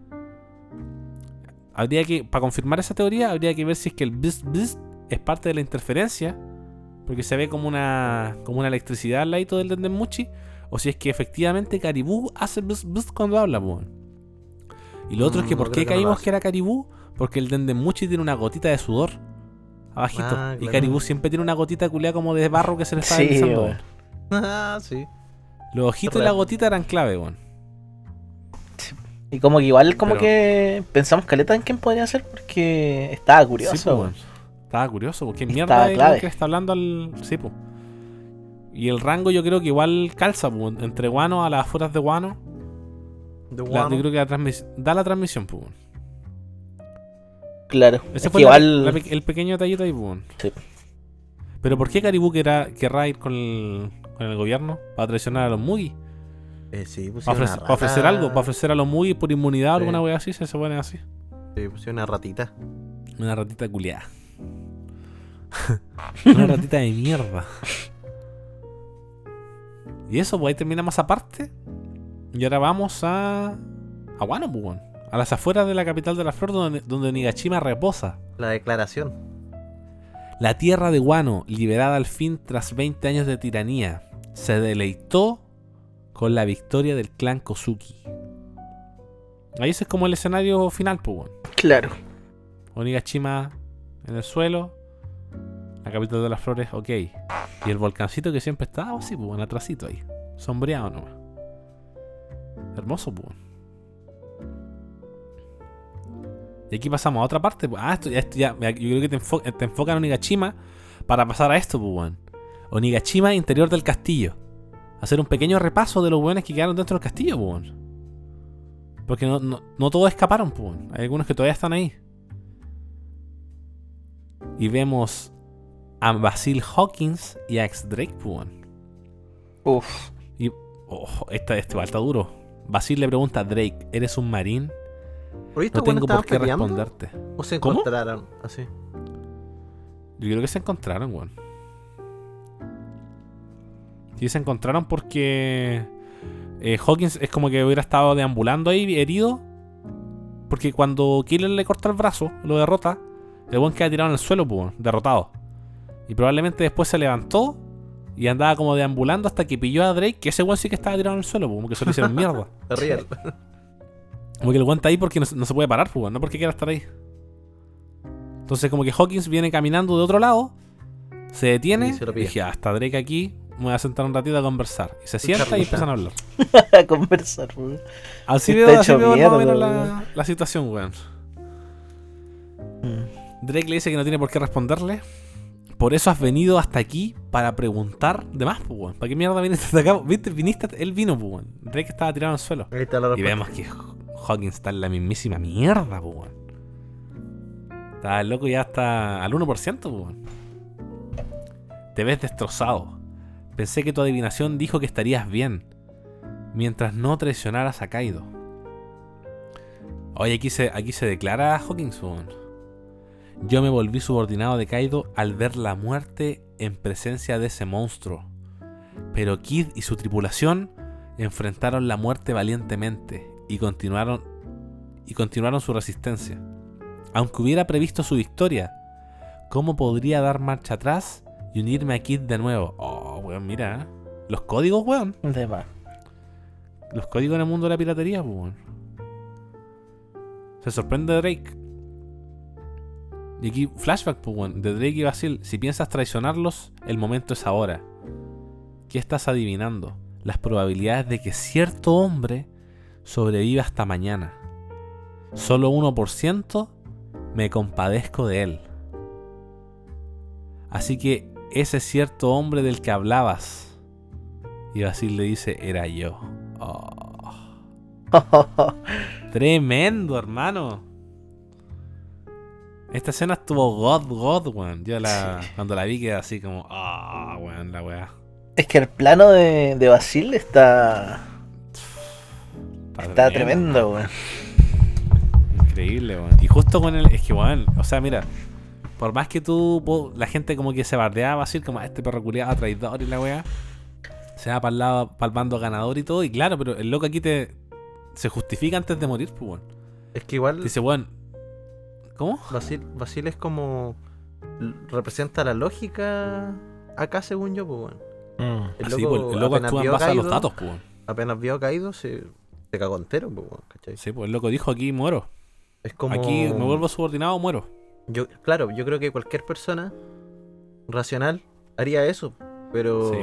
Speaker 1: Habría que, para confirmar esa teoría, habría que ver si es que el bzz bzz es parte de la interferencia porque se ve como una como una electricidad al ladito del Dendemuchi, o si es que efectivamente Caribú hace bzz, bzz cuando habla, weón. Y lo otro es que
Speaker 2: Mm,
Speaker 1: ¿por
Speaker 2: no
Speaker 1: qué
Speaker 2: que no
Speaker 1: caímos que era Caribú? Porque el Dendemuchi tiene una gotita de sudor abajito.
Speaker 2: Ah,
Speaker 1: Y
Speaker 2: claro.
Speaker 1: Caribú siempre tiene una gotita culiada como de barro que se le está
Speaker 3: Sí,
Speaker 1: deslizando. [laughs]
Speaker 2: Ah, sí.
Speaker 1: Los ojitos y la gotita eran clave, weón.
Speaker 3: Y como que igual como
Speaker 1: Pero-
Speaker 3: que pensamos caleta en quién podría ser porque estaba curioso.
Speaker 1: Sí, po. Estaba curioso, porque mierda es que le está hablando al. Sí, po. Y el rango yo creo que igual calza, po, entre Guano a las afueras de Guano. La- yo creo que la transmis- da la transmisión, po. weón.
Speaker 3: Claro.
Speaker 1: Ese
Speaker 3: Es
Speaker 1: fue
Speaker 3: que
Speaker 1: la-
Speaker 3: igual.
Speaker 1: la pe- el pequeño detallito ahí, po. weón.
Speaker 3: Sí.
Speaker 1: Pero ¿por qué Caribú querrá, querrá ir con el, con el gobierno? ¿Para traicionar a los Mugi?
Speaker 2: Eh, sí,
Speaker 1: ¿Para
Speaker 2: pusieron
Speaker 1: ofrecer,
Speaker 2: una
Speaker 1: algo? ¿Para ofrecer a los Mugi por inmunidad o
Speaker 2: Sí.
Speaker 1: alguna wea así? Se supone así.
Speaker 2: Sí, pusieron una ratita.
Speaker 1: Una ratita culiada. [laughs] Una ratita de mierda. Y eso, pues ahí terminamos esa parte. Y ahora vamos a. A Wano, pues, weón. A las afueras de la capital de la flor, donde, donde Nigashima reposa.
Speaker 2: La declaración.
Speaker 1: La tierra de Wano, liberada al fin tras 20 años de tiranía, se deleitó con la victoria del clan Kozuki. Ahí ese es como el escenario final, pues.
Speaker 3: Claro.
Speaker 1: Onigashima en el suelo. La capital de las flores, ok. Y el volcancito que siempre estaba así, pues, bueno, atrasito ahí. Sombreado nomás. Hermoso, pues. Y aquí pasamos a otra parte. pues. Ah, esto, ya- esto ya. Yo creo que te, enfo- te enfocan en Onigashima para pasar a esto, pues. Onigashima, interior del castillo. Hacer un pequeño repaso de los buenos que quedaron dentro del castillo, pues, weón. Porque no, no, no todos escaparon, pues. weón. Hay algunos que todavía están ahí. Y vemos a Basil Hawkins y a ex Drake, pues, weón.
Speaker 3: Uf.
Speaker 1: Oh, esta, este va, está duro. Basil le pregunta a Drake, ¿eres un marín?
Speaker 2: ¿Oye, estos
Speaker 1: No tengo por qué
Speaker 2: peleando?
Speaker 1: responderte.
Speaker 2: ¿O se
Speaker 1: ¿Cómo?
Speaker 2: encontraron así?
Speaker 1: Yo creo que se encontraron, weón. Sí, se encontraron porque eh, Hawkins es como que hubiera estado deambulando ahí, herido. Porque cuando Killer le corta el brazo, lo derrota, el weón queda tirado en el suelo, pues, derrotado. Y probablemente después se levantó y andaba como deambulando hasta que pilló a Drake, que ese weón sí que estaba tirado en el suelo, pues, como que se lo hicieron mierda. [laughs]
Speaker 2: Real.
Speaker 1: Como que el weón está ahí porque no, se- no se puede parar, pues, no porque quiera estar ahí. Entonces, como que Hawkins viene caminando de otro lado, se detiene,
Speaker 2: Y se lo
Speaker 1: y dije, ah, Drake aquí, me voy a sentar un ratito a conversar. Y se sienta y empiezan a hablar. [laughs]
Speaker 3: a conversar, weón.
Speaker 1: Así veo, así
Speaker 3: hecho
Speaker 1: veo más o
Speaker 3: mierda,
Speaker 1: menos
Speaker 3: weón.
Speaker 1: la, la situación, weón.
Speaker 3: Mm.
Speaker 1: Drake le dice que no tiene por qué responderle. Por eso has venido hasta aquí para preguntar de más, pues, weón. ¿Para qué mierda viniste hasta acá? ¿Viste? Viniste, él vino, pues, weón. Drake estaba tirado en el suelo.
Speaker 2: Ahí está la
Speaker 1: Y vemos que Hawkins está en la mismísima mierda, pues, weón. Está loco ya está al 1%, pues, weón. Te ves destrozado. Pensé que tu adivinación dijo que estarías bien. Mientras no traicionaras a Kaido. Oye, aquí se, aquí se declara Hawkins. Yo me volví subordinado de Kaido al ver la muerte en presencia de ese monstruo. Pero Kid y su tripulación enfrentaron la muerte valientemente y continuaron y continuaron su resistencia. Aunque hubiera previsto su victoria, ¿cómo podría dar marcha atrás y unirme a Kid de nuevo? Oh, weón, mira. ¿eh? Los códigos, weón.
Speaker 3: De más.
Speaker 1: Los códigos en el mundo de la piratería, pues, weón. Se sorprende Drake. Y aquí, flashback, pues, weón, de Drake y Basil. Si piensas traicionarlos, el momento es ahora. ¿Qué estás adivinando? Las probabilidades de que cierto hombre sobreviva hasta mañana. Solo 1% me compadezco de él. Así que ese cierto hombre del que hablabas. Y Basil le dice, era yo. Oh. [laughs] Tremendo, hermano. Esta escena estuvo God, God, weón. Yo la, cuando la vi quedé así como, ah, weón, la weá.
Speaker 3: Es que el plano de, de Basil está. Está tremendo, weón.
Speaker 1: Increíble, weón. Y justo con el. Es que, weón, o sea, mira. Por más que tú. po- La gente como que se bardeaba así, como "Ah, este perro culiado, traidor y la weá. Se va para el lado, para el bando ganador y todo. Y claro, pero el loco aquí te. Se justifica antes de morir, pues, weón.
Speaker 2: Es que igual
Speaker 1: Dice, weón. ¿Cómo?
Speaker 2: Basil, Basil es como. representa la lógica acá según yo, pues bueno.
Speaker 3: Mm.
Speaker 2: El
Speaker 1: Así, pues, el loco
Speaker 2: apenas
Speaker 1: actúa en
Speaker 2: vio
Speaker 1: base a los
Speaker 2: caído-
Speaker 1: datos, pues.
Speaker 2: Apenas vio caído, se, se cagó entero, pues bueno, ¿cachai?
Speaker 1: Sí, pues el loco dijo aquí muero.
Speaker 2: Es como...
Speaker 1: Aquí me vuelvo subordinado, muero.
Speaker 2: Yo, claro, yo creo que cualquier persona racional haría eso, pero
Speaker 1: Sí,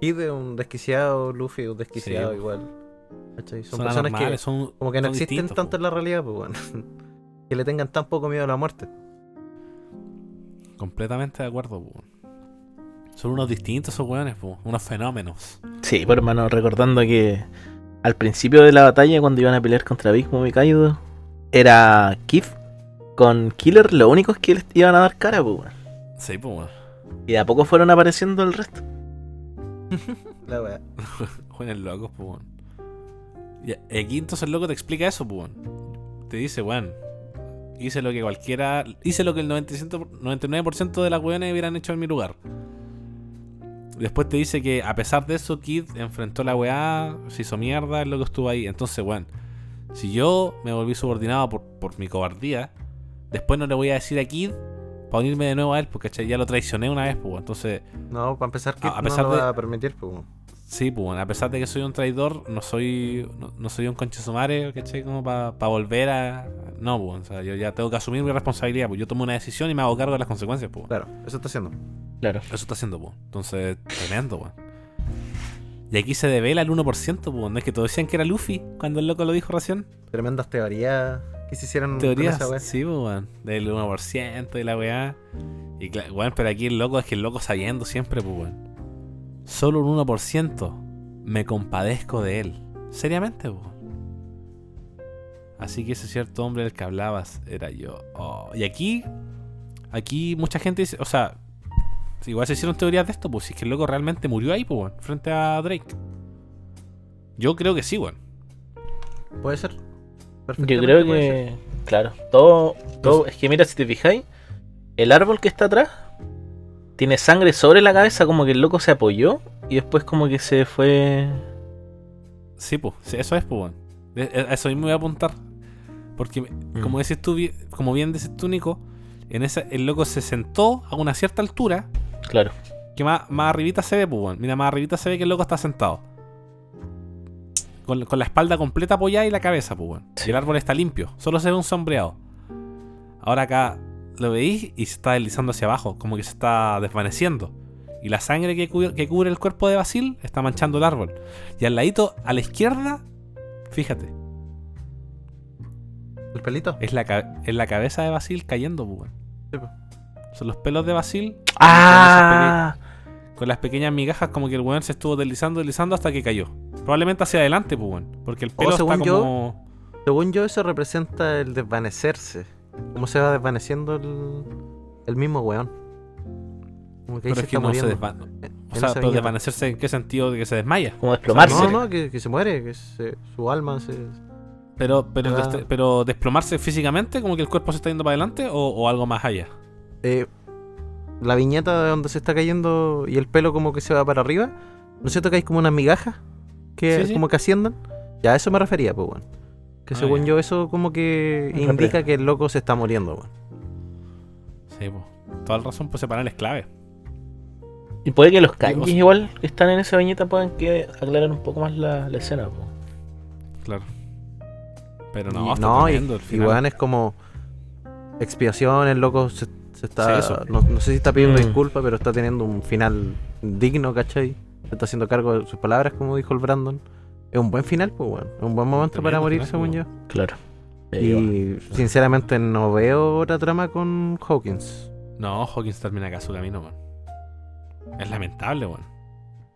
Speaker 2: Kid es un desquiciado, Luffy es un desquiciado
Speaker 1: Sí.
Speaker 2: igual. ¿Cachai? Son
Speaker 1: Son
Speaker 2: personas que
Speaker 1: son
Speaker 2: como que no existen tanto
Speaker 1: po.
Speaker 2: en la realidad, pues [laughs] bueno. que le tengan tan poco miedo a la muerte.
Speaker 1: Completamente de acuerdo, po. Son unos distintos esos weones, po. unos fenómenos.
Speaker 3: Sí, pero hermano, recordando que al principio de la batalla, cuando iban a pelear contra Big Mom y Kaido, era Kif con Killer, lo único es que les iban a dar cara, pues, weón.
Speaker 1: Sí, pues, weón.
Speaker 3: Y de a poco fueron apareciendo el resto. [laughs]
Speaker 2: La wea. [laughs]
Speaker 1: Jóvenes locos, pues, weón. Y aquí entonces el loco te explica eso, pues, weón. Te dice, weón, hice lo que cualquiera, hice lo que el 97 99% de las weones hubieran hecho en mi lugar. Después te dice que a pesar de eso, Kid enfrentó la weá, se hizo mierda, el loco estuvo ahí. Entonces, weón, si yo me volví subordinado por, por mi cobardía, después no le voy a decir a Kid para unirme de nuevo a él, porque ¿cachai? ya lo traicioné una vez, pues, entonces
Speaker 2: No, para empezar, Kid
Speaker 1: A- a pesar
Speaker 2: no lo
Speaker 1: de-
Speaker 2: va a permitir, pues.
Speaker 1: Sí, pues a pesar de que soy un traidor, no soy no, no soy un conche sumare, ¿cachai? Como para volver a... No, pues, o sea, yo ya tengo que asumir mi responsabilidad, pues yo tomo una decisión y me hago cargo de las consecuencias, pues.
Speaker 2: Claro, eso está haciendo.
Speaker 3: Claro.
Speaker 1: Eso está haciendo, pues. Entonces, tremendo, pues. Y aquí se devela el 1%, pues. No es que todos decían que era Luffy cuando el loco lo dijo recién.
Speaker 2: Tremendas teorías que se hicieron con
Speaker 1: Teorías,
Speaker 2: esa
Speaker 1: sí, weón. Del 1% y la weá. Y weón, pero aquí el loco es que el loco sabiendo siempre, pues, weón. Solo un 1% me compadezco de él. Seriamente, pues. Así que ese cierto hombre del que hablabas era yo. Oh, Y aquí, aquí mucha gente dice, o sea, igual se hicieron teorías de esto, pues si es que el loco realmente murió ahí, pues, weón, frente a Drake. Yo creo que sí, weón.
Speaker 2: Puede ser.
Speaker 3: Yo creo que, claro, todo, todo, es que mira, si te fijáis, el árbol que está atrás tiene sangre sobre la cabeza, como que el loco se apoyó y después como que se fue...
Speaker 1: Sí, pues, sí, eso es, pues. De- a Eso mismo voy a apuntar. Porque, como decís tú, como bien dices tú, Nico, en esa, el loco se sentó a una cierta altura,
Speaker 3: Claro.
Speaker 1: que más, más arribita se ve, pues. Mira, más arribita se ve que el loco está sentado. Con, con la espalda completa apoyada y la cabeza, pues. Y el árbol está limpio, solo se ve un sombreado. Ahora acá lo veis y se está deslizando hacia abajo, como que se está desvaneciendo. Y la sangre que, cu- que cubre el cuerpo de Basil está manchando el árbol. Y al ladito, a la izquierda, fíjate,
Speaker 2: El pelito.
Speaker 1: es la, ca- es la cabeza de Basil cayendo, pues.
Speaker 2: Sí, po.
Speaker 1: Son los pelos de Basil
Speaker 3: ¡Ah!
Speaker 1: Con las pequeñas migajas, como que el weón se estuvo deslizando, deslizando hasta que cayó. Probablemente hacia adelante, pues, weón. Porque el pelo está
Speaker 2: según yo,
Speaker 1: como.
Speaker 2: Según yo, eso representa el desvanecerse. Cómo se va desvaneciendo el, el mismo weón. Como que ahí
Speaker 1: Pero
Speaker 2: se
Speaker 1: es que
Speaker 2: está
Speaker 1: no se desvanece. O sea, pero desvanecerse en qué sentido de que se desmaya.
Speaker 3: Como desplomarse.
Speaker 2: No, no, que, que se muere, que se- su alma se...
Speaker 1: Pero, pero,
Speaker 2: Ah.
Speaker 1: des- pero desplomarse físicamente, como que el cuerpo se está yendo para adelante, o, o algo más allá.
Speaker 2: Eh, la viñeta de donde se está cayendo y el pelo como que se va para arriba. ¿No es cierto que hay como unas migajas? Que
Speaker 1: Sí, sí.
Speaker 2: como que asciendan. Ya a eso me refería, pues, weón. Que
Speaker 1: Ah,
Speaker 2: según
Speaker 1: ya.
Speaker 2: yo eso como que indica que el loco se está muriendo, weón.
Speaker 1: Sí, pues. Toda la razón, pues ese panel es clave.
Speaker 3: Y puede que los kanjis igual que están en esa viñeta puedan que aclarar un poco más la, la escena. po.
Speaker 1: Claro. Pero no,
Speaker 2: Y-
Speaker 1: está
Speaker 2: no, y,
Speaker 1: el
Speaker 2: y weón es como expiación, el loco se, se está...
Speaker 1: Sí, eso.
Speaker 2: no, no sé si está pidiendo
Speaker 3: Mm.
Speaker 2: disculpas, pero está teniendo un final digno, ¿cachai? Se está haciendo cargo de sus palabras, como dijo el Brandon. Es un buen final, pues, weón. Es un buen momento para morir,
Speaker 1: final,
Speaker 2: según
Speaker 1: pues,
Speaker 2: yo.
Speaker 3: Claro.
Speaker 2: Y sinceramente no veo otra trama con Hawkins.
Speaker 1: No, Hawkins termina acá su camino, weón. Es lamentable, weón.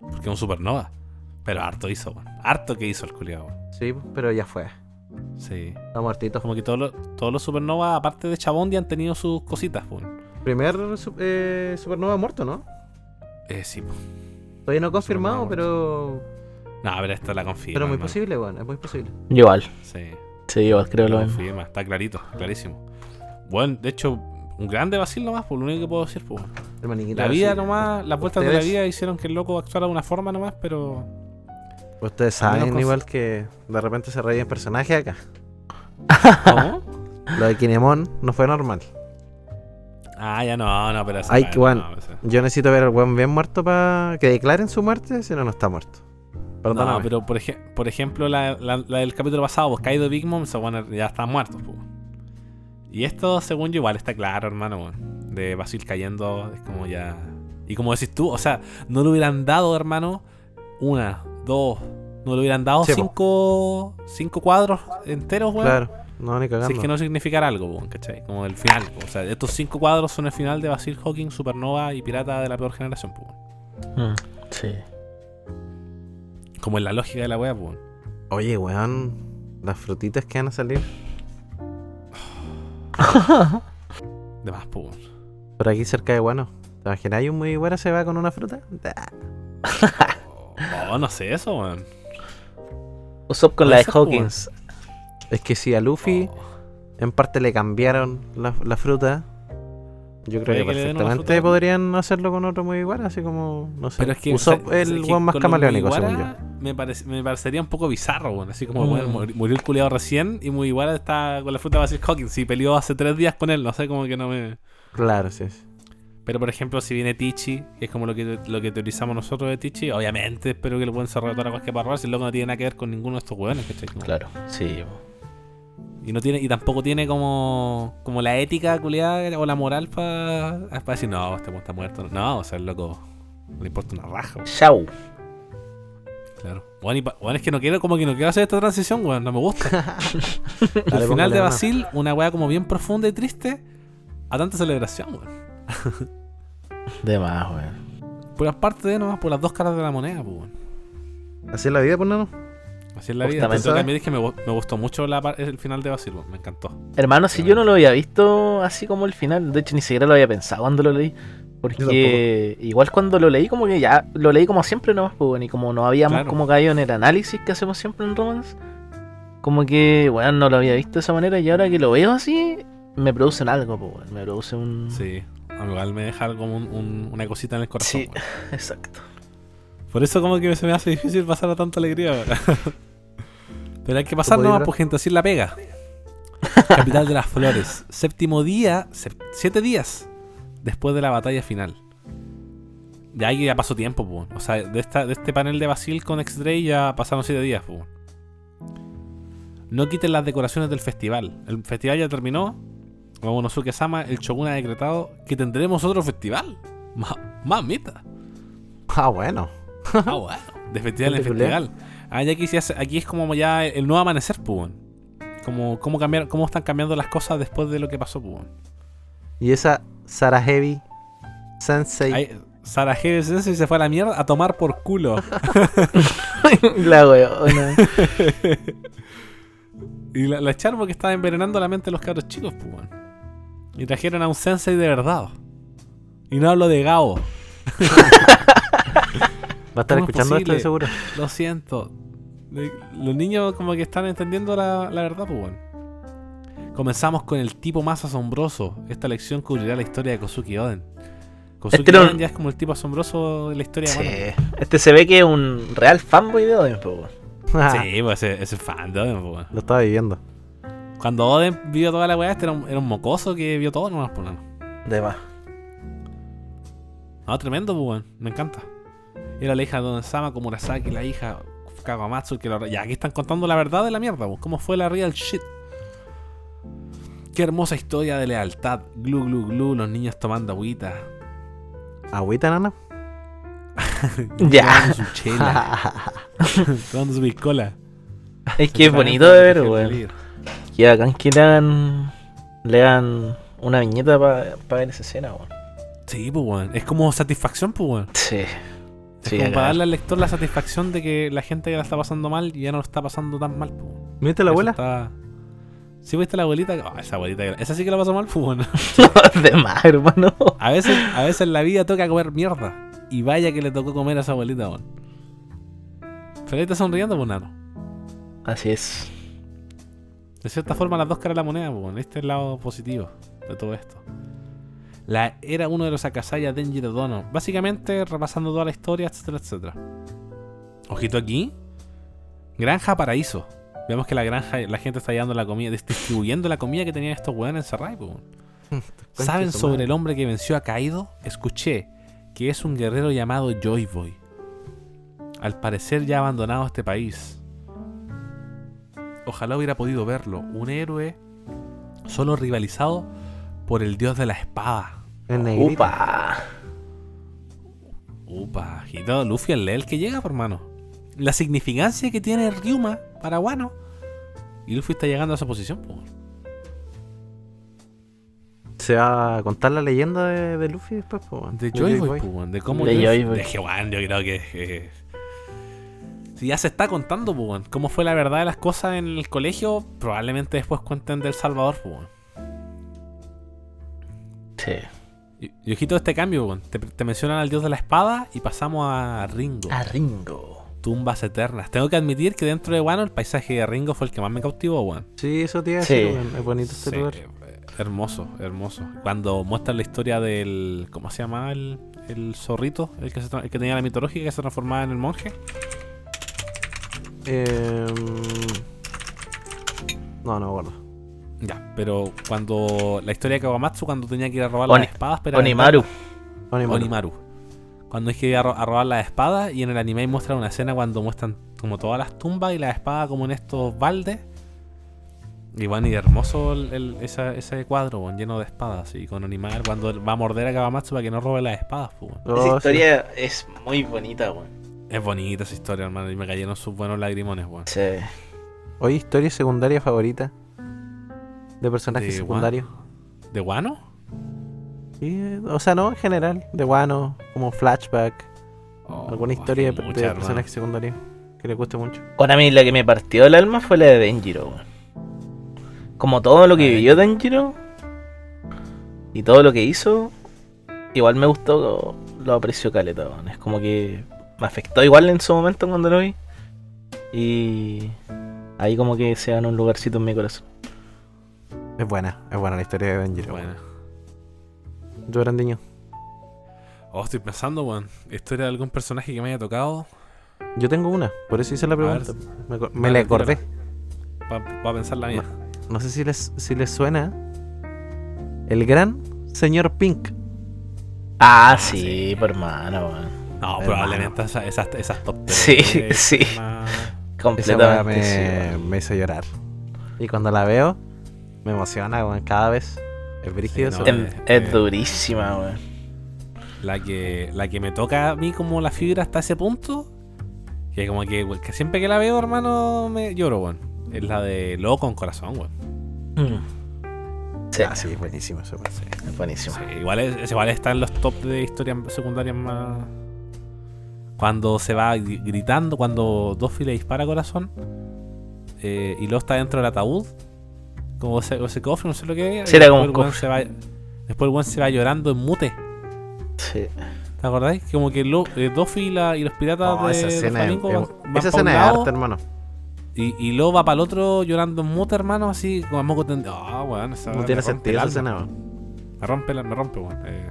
Speaker 1: Porque es un supernova. Pero harto hizo, weón. Harto que hizo el culiado, weón.
Speaker 2: Sí, pero ya fue.
Speaker 1: Sí.
Speaker 2: Está muertito.
Speaker 1: Como que todos los, todos los supernovas, aparte de Chabondi, han tenido sus cositas, weón.
Speaker 2: Primer eh, supernova muerto, ¿no?
Speaker 1: Eh, sí, po.
Speaker 2: Todavía no confirmado, pero
Speaker 1: No, pero esta la confirma.
Speaker 2: pero muy
Speaker 1: hermano.
Speaker 2: posible, bueno, es muy posible.
Speaker 3: yo igual.
Speaker 1: Sí,
Speaker 3: Sí, igual creo lo mismo.
Speaker 1: confirma. Está clarito, clarísimo. Bueno, de hecho, un grande vacil nomás, por lo único que puedo decir, pues. La vida nomás, las vueltas de la vida hicieron que el loco actuara de una forma nomás, pero.
Speaker 2: Ustedes saben igual que de repente se reían personajes acá.
Speaker 1: ¿Cómo? [laughs]
Speaker 2: Lo de Kinemon no fue normal.
Speaker 1: Ah, ya no, no, pero
Speaker 2: Ay, que
Speaker 1: no,
Speaker 2: Yo necesito ver al weón bien muerto para que declaren su muerte, si no, no está muerto. Perdóname.
Speaker 1: No, pero por, ej- por ejemplo, la, la- la del capítulo pasado, pues Kaido Big Mom, esos weones ya están muertos, pues. Y esto, según yo, igual está claro, hermano, weón. De Basil cayendo, es como ya. Y como decís tú, o sea, no le hubieran dado, hermano, una, dos, no le hubieran dado
Speaker 2: Sí, po.
Speaker 1: cinco, cinco cuadros enteros, weón.
Speaker 2: Claro, no, ni
Speaker 1: Si
Speaker 2: cagando.
Speaker 1: es que no significara algo, weón, ¿cachai? Como el final. O sea, estos cinco cuadros son el final de Basil Hawking, Supernova y Pirata de la peor generación, weón.
Speaker 3: Mm, sí.
Speaker 1: Como en la lógica de la wea, pues. weón.
Speaker 2: Oye, weón, las frutitas que van a salir. [sighs]
Speaker 1: De más, pues. weón.
Speaker 2: Por aquí cerca de Guano. ¿Te imaginas? ¿Hay un muy bueno se va con una fruta? [laughs]
Speaker 1: Oh, no sé eso, weón.
Speaker 3: Usopp con la de Hawkins.
Speaker 2: Es que si a Luffy
Speaker 1: Oh.
Speaker 2: en parte le cambiaron la, la fruta, yo creo que
Speaker 1: que
Speaker 2: perfectamente podrían hacerlo con otro muy igual, así como, no sé.
Speaker 1: Pero es que.
Speaker 2: Usopp
Speaker 1: o sea,
Speaker 2: el
Speaker 1: es que
Speaker 2: más camaleónico, según yo.
Speaker 1: Me, parece- me parecería un poco bizarro. Así como
Speaker 3: Mm.
Speaker 1: weón, mur- murió el culiado recién y Mugiwara está con la fruta de Basil Hawkins. Sí, peleó hace tres días con él, no sé, como que no me.
Speaker 2: Claro, sí.
Speaker 1: Pero por ejemplo, si viene Tichi, que es como lo que, lo que teorizamos nosotros de Tichi, obviamente espero que el buen se rebotar a cualquier barra, si el loco no tiene nada que ver con ninguno de estos. Como-
Speaker 3: Claro, sí.
Speaker 1: Y no tiene, y tampoco tiene como, como la ética culiada o la moral para decir, no, este está muerto. No, o sea, el loco no le importa una raja.
Speaker 3: Shao.
Speaker 1: Claro. Bueno, y pa- bueno, es que no quiero, como que no quiero hacer esta transición, weón, no me gusta. [laughs] Al final de
Speaker 2: una.
Speaker 1: Basil, una weá como bien profunda y triste, a tanta celebración, weón.
Speaker 3: De más, weón.
Speaker 1: Por las partes de nomás, por las dos caras de la moneda, pues, weón.
Speaker 2: Así es la vida, pues no.
Speaker 1: Así es la vida. Entonces, también dije, me, gu- me gustó mucho la, el final de Basil, me encantó.
Speaker 3: Hermano, si yo no lo había visto así como el final, de hecho ni siquiera lo había pensado cuando lo leí. Porque igual cuando lo leí, como que ya lo leí como siempre nomás, pues, bueno, y como no habíamos
Speaker 1: Claro.
Speaker 3: como caído en el análisis que hacemos siempre en Romance, como que, bueno, no lo había visto de esa manera y ahora que lo veo así, me producen algo, pues, bueno, me produce un...
Speaker 1: Sí. A mí igual me deja como un- un- una cosita en el corazón,
Speaker 3: Sí. [laughs] Exacto.
Speaker 1: Por eso como que se me hace difícil pasar a tanta alegría. [laughs] Pero hay que pasar
Speaker 2: ¿Cómo
Speaker 1: nomás,
Speaker 2: vibra?
Speaker 1: pues gente, así la pega. [laughs] Capital de las Flores. Séptimo día, siete días después de la batalla final. Ya ahí ya pasó tiempo, pues. O sea, de, esta, de este panel de Basil con X-Dray ya pasaron siete días, pues. No quiten las decoraciones del festival. El festival ya terminó. Momonosuke Sama, el Shogun ha decretado que tendremos otro festival. Ma- Mamita.
Speaker 2: Ah, bueno.
Speaker 1: Ah, bueno. De festival en festival. Ah, ya aquí, se hace- aquí es como ya el nuevo amanecer, pues. Como cómo, cambiar, cómo están cambiando las cosas después de lo que pasó, pues.
Speaker 2: Y esa Sarah Heavy Sensei.
Speaker 1: Ahí, Sara G. Sensei se fue a la mierda a tomar por culo. [laughs]
Speaker 3: la weona. [laughs]
Speaker 1: y la, la echaron porque estaba envenenando la mente de los cabros chicos, pues. weón. Y trajeron a un sensei de verdad. Y no hablo de Gao. [laughs]
Speaker 2: Va a estar
Speaker 1: ¿cómo es
Speaker 2: escuchando esto seguro.
Speaker 1: Lo siento. Los niños como que están entendiendo la, la verdad, pues bueno. Comenzamos con el tipo más asombroso. Esta lección cubrirá la historia de Kosuki Oden. Kosuki
Speaker 3: Este no-
Speaker 1: Oden ya es como el tipo asombroso de la historia
Speaker 3: Sí. Este se ve que es un real fanboy de Odin, pues. [laughs]
Speaker 1: Sí, pues ese, ese fan de Oden, pues, bueno.
Speaker 2: Lo estaba viviendo.
Speaker 1: Cuando Oden vio toda la weá, este era un, era un mocoso que vio todo nomás, pues no.
Speaker 3: De más.
Speaker 1: No, tremendo, pues bueno. Me encanta. Era la hija de Don Sama, como Murasaki, la hija Kagamatsu, que lo- ya aquí están contando la verdad de la mierda, pues. ¿Cómo fue la real shit? Qué hermosa historia de lealtad. Glu, glu, glu, los niños tomando agüita.
Speaker 2: ¿Agüita, nana? [laughs]
Speaker 3: Ya.
Speaker 1: Tomando su chela. [laughs] tomando su piscola.
Speaker 3: Es que es bonito de ver, weón. Que bacán que le hagan, le hagan una viñeta para ver esa escena, weón.
Speaker 1: Sí, pues weón. Es como satisfacción, pues weón.
Speaker 3: Sí. Sí,
Speaker 1: como para darle al lector la satisfacción de que la gente que la está pasando mal ya no lo está pasando tan mal.
Speaker 2: ¿Viste la
Speaker 1: Eso
Speaker 2: abuela?
Speaker 1: está- ¿Sí viste la abuelita? Ah, esa abuelita. Esa sí que la pasó mal, [laughs] pues [laughs] weón.
Speaker 3: de más, hermano.
Speaker 1: A veces, a veces la vida toca comer mierda. Y vaya que le tocó comer a esa abuelita, weón. Pero ahí está sonriendo, pues nano.
Speaker 3: Así es.
Speaker 1: De cierta forma, las dos caras de la moneda, weón. Este es el lado positivo de todo esto. La, era uno de los Akasaya Denji de Dono. Básicamente, repasando toda la historia, etcétera, etcétera. Ojito aquí. Granja Paraíso. Vemos que la granja, la gente está llevando la comida, dis- distribuyendo la comida que tenían estos weones encerrados. [laughs] ¿Saben sobre el hombre que venció a Kaido? Escuché que es un guerrero llamado Joy Boy. Al parecer ya ha abandonado este país. Ojalá hubiera podido verlo. Un héroe solo rivalizado por el dios de la espada.
Speaker 2: Es negrito.
Speaker 3: Upa.
Speaker 1: Upa, Hito, Luffy el el que llega, por hermano. La significancia que tiene Ryuma para Wano. Y Luffy está llegando a esa posición, po.
Speaker 2: Se va a contar la leyenda de, de Luffy después, po, weón.
Speaker 1: De Joy Boy, de cómo
Speaker 3: De Joy Boy.
Speaker 1: de que, weón, yo creo que eh, si ya se está contando, po, weón, cómo fue la verdad de las cosas en el colegio, probablemente después cuenten del Salvador, po, weón.
Speaker 3: Sí.
Speaker 1: Y, y ojito este cambio, weón. Te, te mencionan al dios de la espada y pasamos a Ringo.
Speaker 3: A Ringo.
Speaker 1: Tumbas eternas. Tengo que admitir que dentro de Wano el paisaje de Ringo fue el que más me cautivó, weón.
Speaker 2: Sí, eso te iba a
Speaker 3: Sí.
Speaker 2: decir, weón. Es bonito este
Speaker 1: Sí,
Speaker 2: lugar.
Speaker 1: eh, hermoso, hermoso. Cuando muestran la historia del. ¿Cómo se llama el, el zorrito? El que, se tra- el que tenía la mitología que se transformaba en el monje.
Speaker 2: Eh, no, no me acuerdo.
Speaker 1: Ya, pero cuando. La historia de Kawamatsu, cuando tenía que ir a robar
Speaker 3: Oni-
Speaker 1: las espadas. Pero
Speaker 3: Onimaru.
Speaker 2: Onimaru.
Speaker 1: Onimaru. Cuando hay que ir a, ro- a robar las espadas y en el anime muestran una escena cuando muestran como todas las tumbas y las espadas como en estos baldes. Y bueno, y hermoso el- el- esa- ese cuadro, weón, lleno de espadas. Y con Onimaru cuando va a morder a Kawamatsu para que no robe las espadas, pues.
Speaker 2: Oh,
Speaker 3: Esa
Speaker 2: sí.
Speaker 3: historia es muy bonita, weón.
Speaker 1: Es bonita esa historia, hermano. Y me cayeron sus buenos lagrimones, weón.
Speaker 3: Sí.
Speaker 2: Oye, historia secundaria favorita de personajes
Speaker 1: De
Speaker 2: secundarios.
Speaker 1: ¿De Wano?
Speaker 2: Sí, o sea, no en general, de Wano, como flashback,
Speaker 1: Oh,
Speaker 2: alguna historia de,
Speaker 1: mucha,
Speaker 2: de personajes secundarios que le guste mucho.
Speaker 3: Para mí la que me partió el alma fue la de Denjiro. Como todo lo que
Speaker 1: Ay.
Speaker 3: vivió Denjiro y todo lo que hizo, igual me gustó, lo aprecio caleta. Es como que me afectó igual en su momento cuando lo vi. Y ahí como que se ganó un lugarcito en mi corazón.
Speaker 2: Es buena, es buena la historia de Denjiro.
Speaker 1: Buena.
Speaker 2: Yo Brandiño.
Speaker 1: Oh, estoy pensando, weón. Historia de algún personaje que me haya tocado.
Speaker 2: Yo tengo una, por eso hice la
Speaker 1: ver,
Speaker 2: pregunta. me me la acordé.
Speaker 1: Para pensar la mía.
Speaker 2: No sé si les, si les suena. El gran señor Pink.
Speaker 3: Ah, sí, por hermano, weón.
Speaker 1: No,
Speaker 2: hermano.
Speaker 1: probablemente esas, esas, esas top
Speaker 3: Sí, sí. [laughs]
Speaker 1: más-
Speaker 2: Esa weá
Speaker 3: Completamente.
Speaker 2: me,
Speaker 3: sí,
Speaker 2: me hizo llorar. Y cuando la veo, me emociona weón, cada vez. Es brígido
Speaker 1: Sí, no,
Speaker 3: es durísima, weón.
Speaker 1: La que, la que me toca a mí como la fibra hasta ese punto. Que como que, que siempre que la veo, hermano, me lloro, weón. Es la de Loco con corazón, weón.
Speaker 3: Mm. Sí,
Speaker 2: Ah, sí, buenísimo eso. weón.
Speaker 3: es buenísimo.
Speaker 1: Sí, igual, es, igual está en los top de historias secundarias más. Cuando se va gri- gritando, cuando Doffy le dispara corazón eh, y luego está dentro del ataúd, como ese, ese cofre, no sé lo que es.
Speaker 3: Sí, era como
Speaker 1: después
Speaker 3: un
Speaker 1: el weón se va- Después el weón se va llorando en mute.
Speaker 3: Sí.
Speaker 1: ¿Te acordáis? Como que lo, eh, Doffy y, la- y los piratas
Speaker 2: No,
Speaker 1: de,
Speaker 2: esa
Speaker 1: de
Speaker 2: escena, es,
Speaker 1: van-
Speaker 2: esa escena es arte, hermano.
Speaker 1: Y, y luego va para el otro llorando en mute, hermano, así como moco tendido. Ah, weón, esa
Speaker 2: No tiene sentido esa escena. weón.
Speaker 1: Me rompe, la- me rompe, weón. Eh.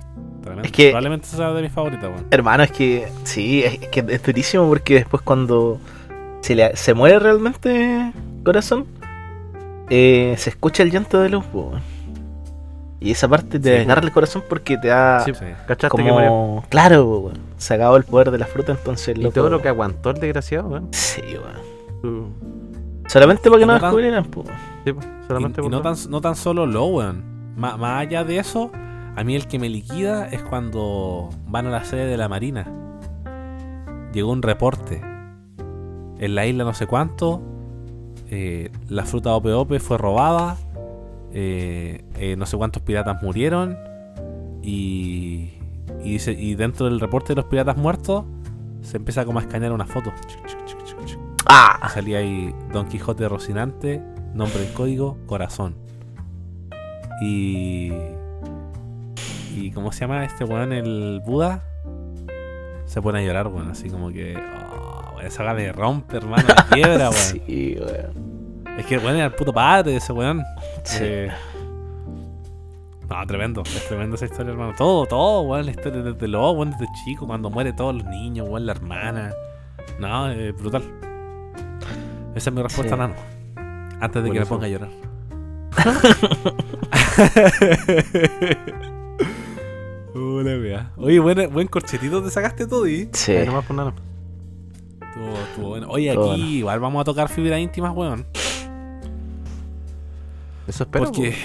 Speaker 3: Es que-
Speaker 1: Probablemente esa sea de mis favoritas, weón.
Speaker 3: Hermano, es que sí, es, es que es durísimo porque después cuando se, le, se muere realmente corazón, eh, se escucha el llanto de luz, po, weón. Y esa parte te
Speaker 1: Sí,
Speaker 3: desgarra el corazón porque te da
Speaker 1: Sí.
Speaker 2: ¿Cachaste que murió?
Speaker 3: como... Claro, weón. Se acabó el poder de la fruta, entonces...
Speaker 2: Y
Speaker 3: loco-
Speaker 2: todo lo que aguantó el desgraciado, weón.
Speaker 3: Sí, weón. Solamente para que no
Speaker 1: No tan-
Speaker 3: descubrieran, po.
Speaker 2: Sí, pues,
Speaker 1: Y,
Speaker 2: solamente
Speaker 1: y
Speaker 2: por
Speaker 1: no, tan, no tan solo lo, weón. Má- más allá de eso, a mí el que me liquida es cuando van a la sede de la Marina. Llegó un reporte. En la isla no sé cuánto, eh, la fruta Ope Ope fue robada, eh, eh, no sé cuántos piratas murieron, y, y, dice, y dentro del reporte de los piratas muertos se empieza como a escanear una foto.
Speaker 3: ¡Ah!
Speaker 1: salía ahí Don Quijote Rocinante, nombre en código, corazón. Y. ¿Y cómo se llama este weón? El Buda. Se pone a llorar, weón. Así como que. Oh, esa gana me rompe, hermano. Me quiebra, [laughs] weón.
Speaker 3: Sí, weón.
Speaker 1: Es que, weón, era el puto padre de ese weón.
Speaker 3: Sí.
Speaker 1: Eh, no, tremendo. Es tremenda esa historia, hermano. Todo, todo, weón. La historia desde lo, weón, desde chico. Cuando muere todos los niños, weón, la hermana. No, eh, brutal. Esa es mi respuesta,
Speaker 3: Sí.
Speaker 1: Nano. Antes de que me
Speaker 2: Buenísimo.
Speaker 1: ponga a llorar. [laughs] [laughs] Hola, wea. Oye, buen, buen corchetito te sacaste todo y
Speaker 3: Sí.
Speaker 2: Nomás, pues, nada.
Speaker 1: Estuvo, estuvo bueno. Oye, aquí
Speaker 3: bueno.
Speaker 1: igual vamos a tocar fibras íntimas, weón.
Speaker 2: Eso espero.
Speaker 1: Porque,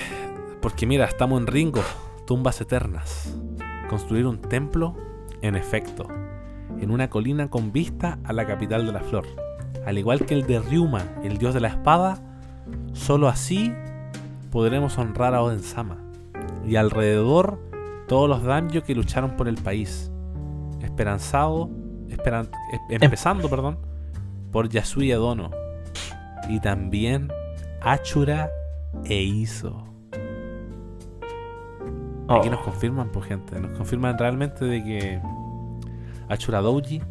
Speaker 1: porque mira, estamos en Ringo, tumbas eternas. Construir un templo, en efecto, en una colina con vista a la capital de la flor. Al igual que el de Ryuma, el dios de la espada, solo así podremos honrar a Oden Sama. Y alrededor, todos los daimyo que lucharon por el país. Esperanzado, esperan- em- empezando, perdón, por Yasuya Dono. Y también Achura e Iso. Aquí
Speaker 3: Oh.
Speaker 1: nos confirman, por gente, nos confirman realmente de que Achura Douji,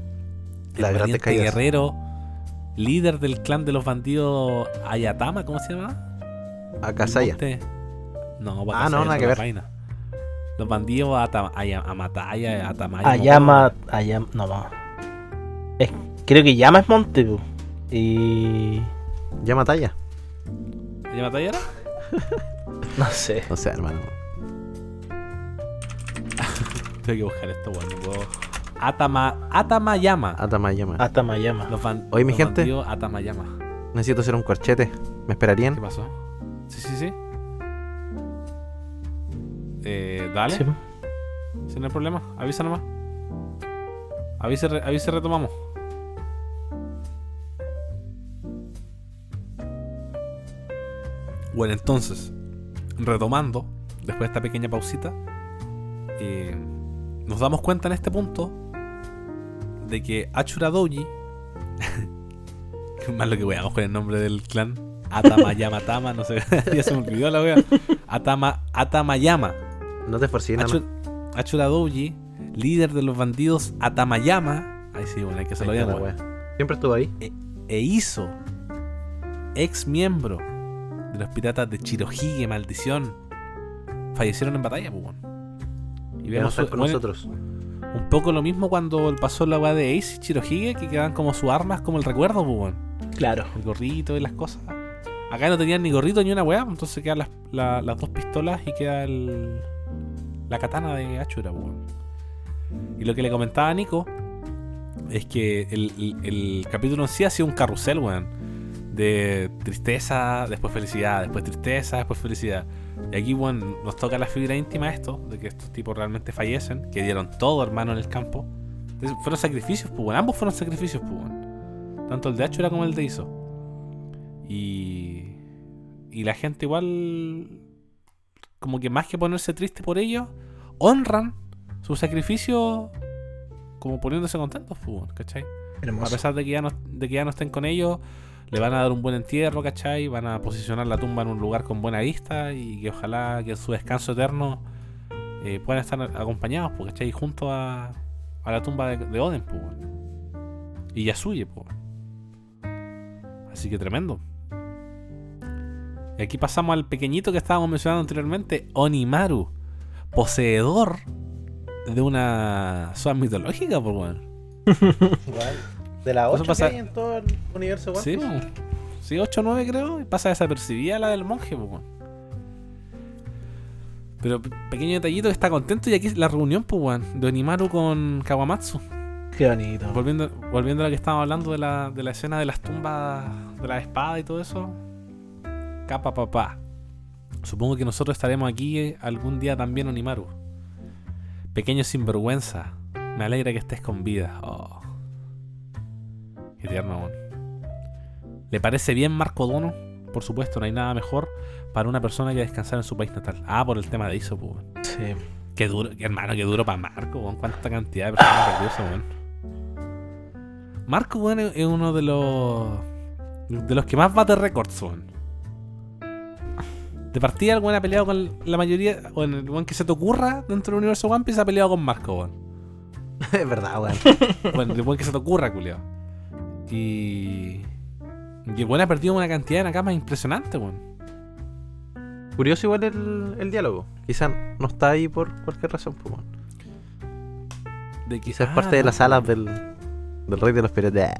Speaker 1: el
Speaker 2: caídas.
Speaker 1: guerrero, líder del clan de los bandidos Ayatama, ¿cómo se llama?
Speaker 2: A Kasaya.
Speaker 1: Monte- No,
Speaker 2: Ah,
Speaker 1: Wakasaya
Speaker 2: no, nada que ver.
Speaker 1: vainas. Los bandidos Ata- Aya- Amataya, Atamaya.
Speaker 3: Ayama. Ayama. No, no. Es- creo que Yama es Monte, pu. Y.
Speaker 2: Llama talla.
Speaker 1: ¿Ayamataya era? [laughs]
Speaker 3: No sé.
Speaker 2: O sea, hermano. [laughs]
Speaker 1: Tengo que buscar esto, bueno. no puedo. Atama, Atamayama.
Speaker 2: Atama llama.
Speaker 3: Hasta Mayama.
Speaker 1: Los ban-
Speaker 2: Oye, mi gente.
Speaker 1: bandidos Atamayama.
Speaker 2: Necesito hacer un corchete. ¿Me esperarían?
Speaker 1: ¿Qué pasó? Sí, sí, sí. Eh, dale.
Speaker 3: Sí.
Speaker 1: Si no hay problema, avisa nomás. Avisa, re- avisa y retomamos. Bueno, entonces, retomando, después de esta pequeña pausita, eh, nos damos cuenta en este punto de que Achura Doji, que [laughs] más lo que weamos con el nombre del clan, Atamayama no sé, [laughs] ya se me olvidó la wea. Atama, Atamayama.
Speaker 2: No te esforcé nada.
Speaker 1: Achu- Achura Doji, líder de los bandidos Atamayama. Ahí sí, bueno, hay que weón.
Speaker 2: wea. Siempre estuvo ahí.
Speaker 1: E hizo ex miembro de los piratas de Chirohige, maldición. Fallecieron en batalla, pues. Y vemos su-
Speaker 2: con
Speaker 1: bueno,
Speaker 2: nosotros.
Speaker 1: un poco lo mismo cuando pasó la weá de Ace y Chirohige, que quedan como sus armas, como el recuerdo, pues.
Speaker 3: Claro.
Speaker 1: El gorrito y las cosas. Acá no tenían ni gorrito ni una weá, pues, entonces quedan las, la- las dos pistolas y queda el, la katana de Achura, pues. Y lo que le comentaba a Nico es que el, el- el capítulo en sí ha sido un carrusel, weón. De tristeza, después felicidad, después tristeza, después felicidad. Y aquí, weón, nos toca la fibra íntima esto, de que estos tipos realmente fallecen, que dieron todo, hermano, en el campo. Entonces, fueron sacrificios, pues. Ambos fueron sacrificios, pues. Tanto el de Achura como el de Iso. Y. Y la gente igual. Como que más que ponerse triste por ello, honran su sacrificio como poniéndose contentos, pues, ¿cachai? A pesar de que, ya no, de que ya no estén con ellos, le van a dar un buen entierro, ¿cachai? Van a posicionar la tumba en un lugar con buena vista y que ojalá que en su descanso eterno eh, puedan estar acompañados, ¿cachai? Junto a, a la tumba de, de Oden, pues. Y Yasuye, pues. Así que tremendo. Y aquí pasamos al pequeñito que estábamos mencionando anteriormente, Onimaru, poseedor de una zona mitológica, pues, weón. [laughs]
Speaker 2: De la
Speaker 1: Eso
Speaker 2: 8
Speaker 1: pasa-
Speaker 2: que hay en todo el universo
Speaker 1: Sí, sí, 8 o 9 creo, y pasa desapercibida la del monje, weón. Pero pe- pequeño detallito que está contento y aquí la reunión, pues, weón, de Onimaru con Kawamatsu.
Speaker 3: Qué bonito.
Speaker 1: Volviendo, volviendo a lo que estábamos hablando de la, de la escena de las tumbas, de la espada y todo eso. Capa papá. Supongo que nosotros estaremos aquí eh, algún día también, Onimaru. Pequeño sinvergüenza. Me alegra que estés con vida. Oh. Qué tierno, weón. ¿Le parece bien Marco Dono? Por supuesto, no hay nada mejor para una persona que descansar en su país natal. Ah, por el tema de Iso, pues, weón.
Speaker 3: Sí.
Speaker 1: Qué duro, qué hermano, qué duro para Marco, weón. Cuánta cantidad de personas perdió ese weón. Marco, weón, es es uno de los. de los que más bate récords, weón. De partida, el weón ha peleado con la mayoría. O en el weón que se te ocurra dentro del universo One Piece ha peleado con Marco, weón. [laughs]
Speaker 2: es verdad, weón.
Speaker 1: Bueno, el weón que se te ocurra, culiao. Y. Y el weón ha perdido una cantidad de nakamas impresionante, weón.
Speaker 2: Curioso igual el, el diálogo. Quizás no está ahí por cualquier razón, pues, weón.
Speaker 1: De
Speaker 2: Quizás es
Speaker 1: Ah,
Speaker 2: parte de las alas del, del rey de los piratas.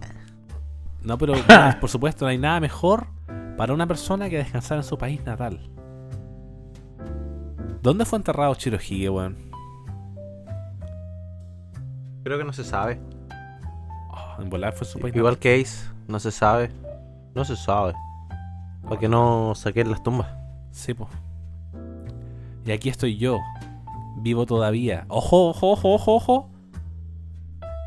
Speaker 1: No, pero [laughs] bueno, por supuesto, no hay nada mejor para una persona que descansar en su país natal. ¿Dónde fue enterrado Chirohige, weón?
Speaker 2: Creo que no se sabe.
Speaker 1: Oh, en volar fue su país
Speaker 2: Igual que Ace, no se sabe. No se sabe. Para que no saquen las tumbas.
Speaker 1: Sí, po. Y aquí estoy yo, vivo todavía. Ojo, ojo, ojo, ojo, ojo.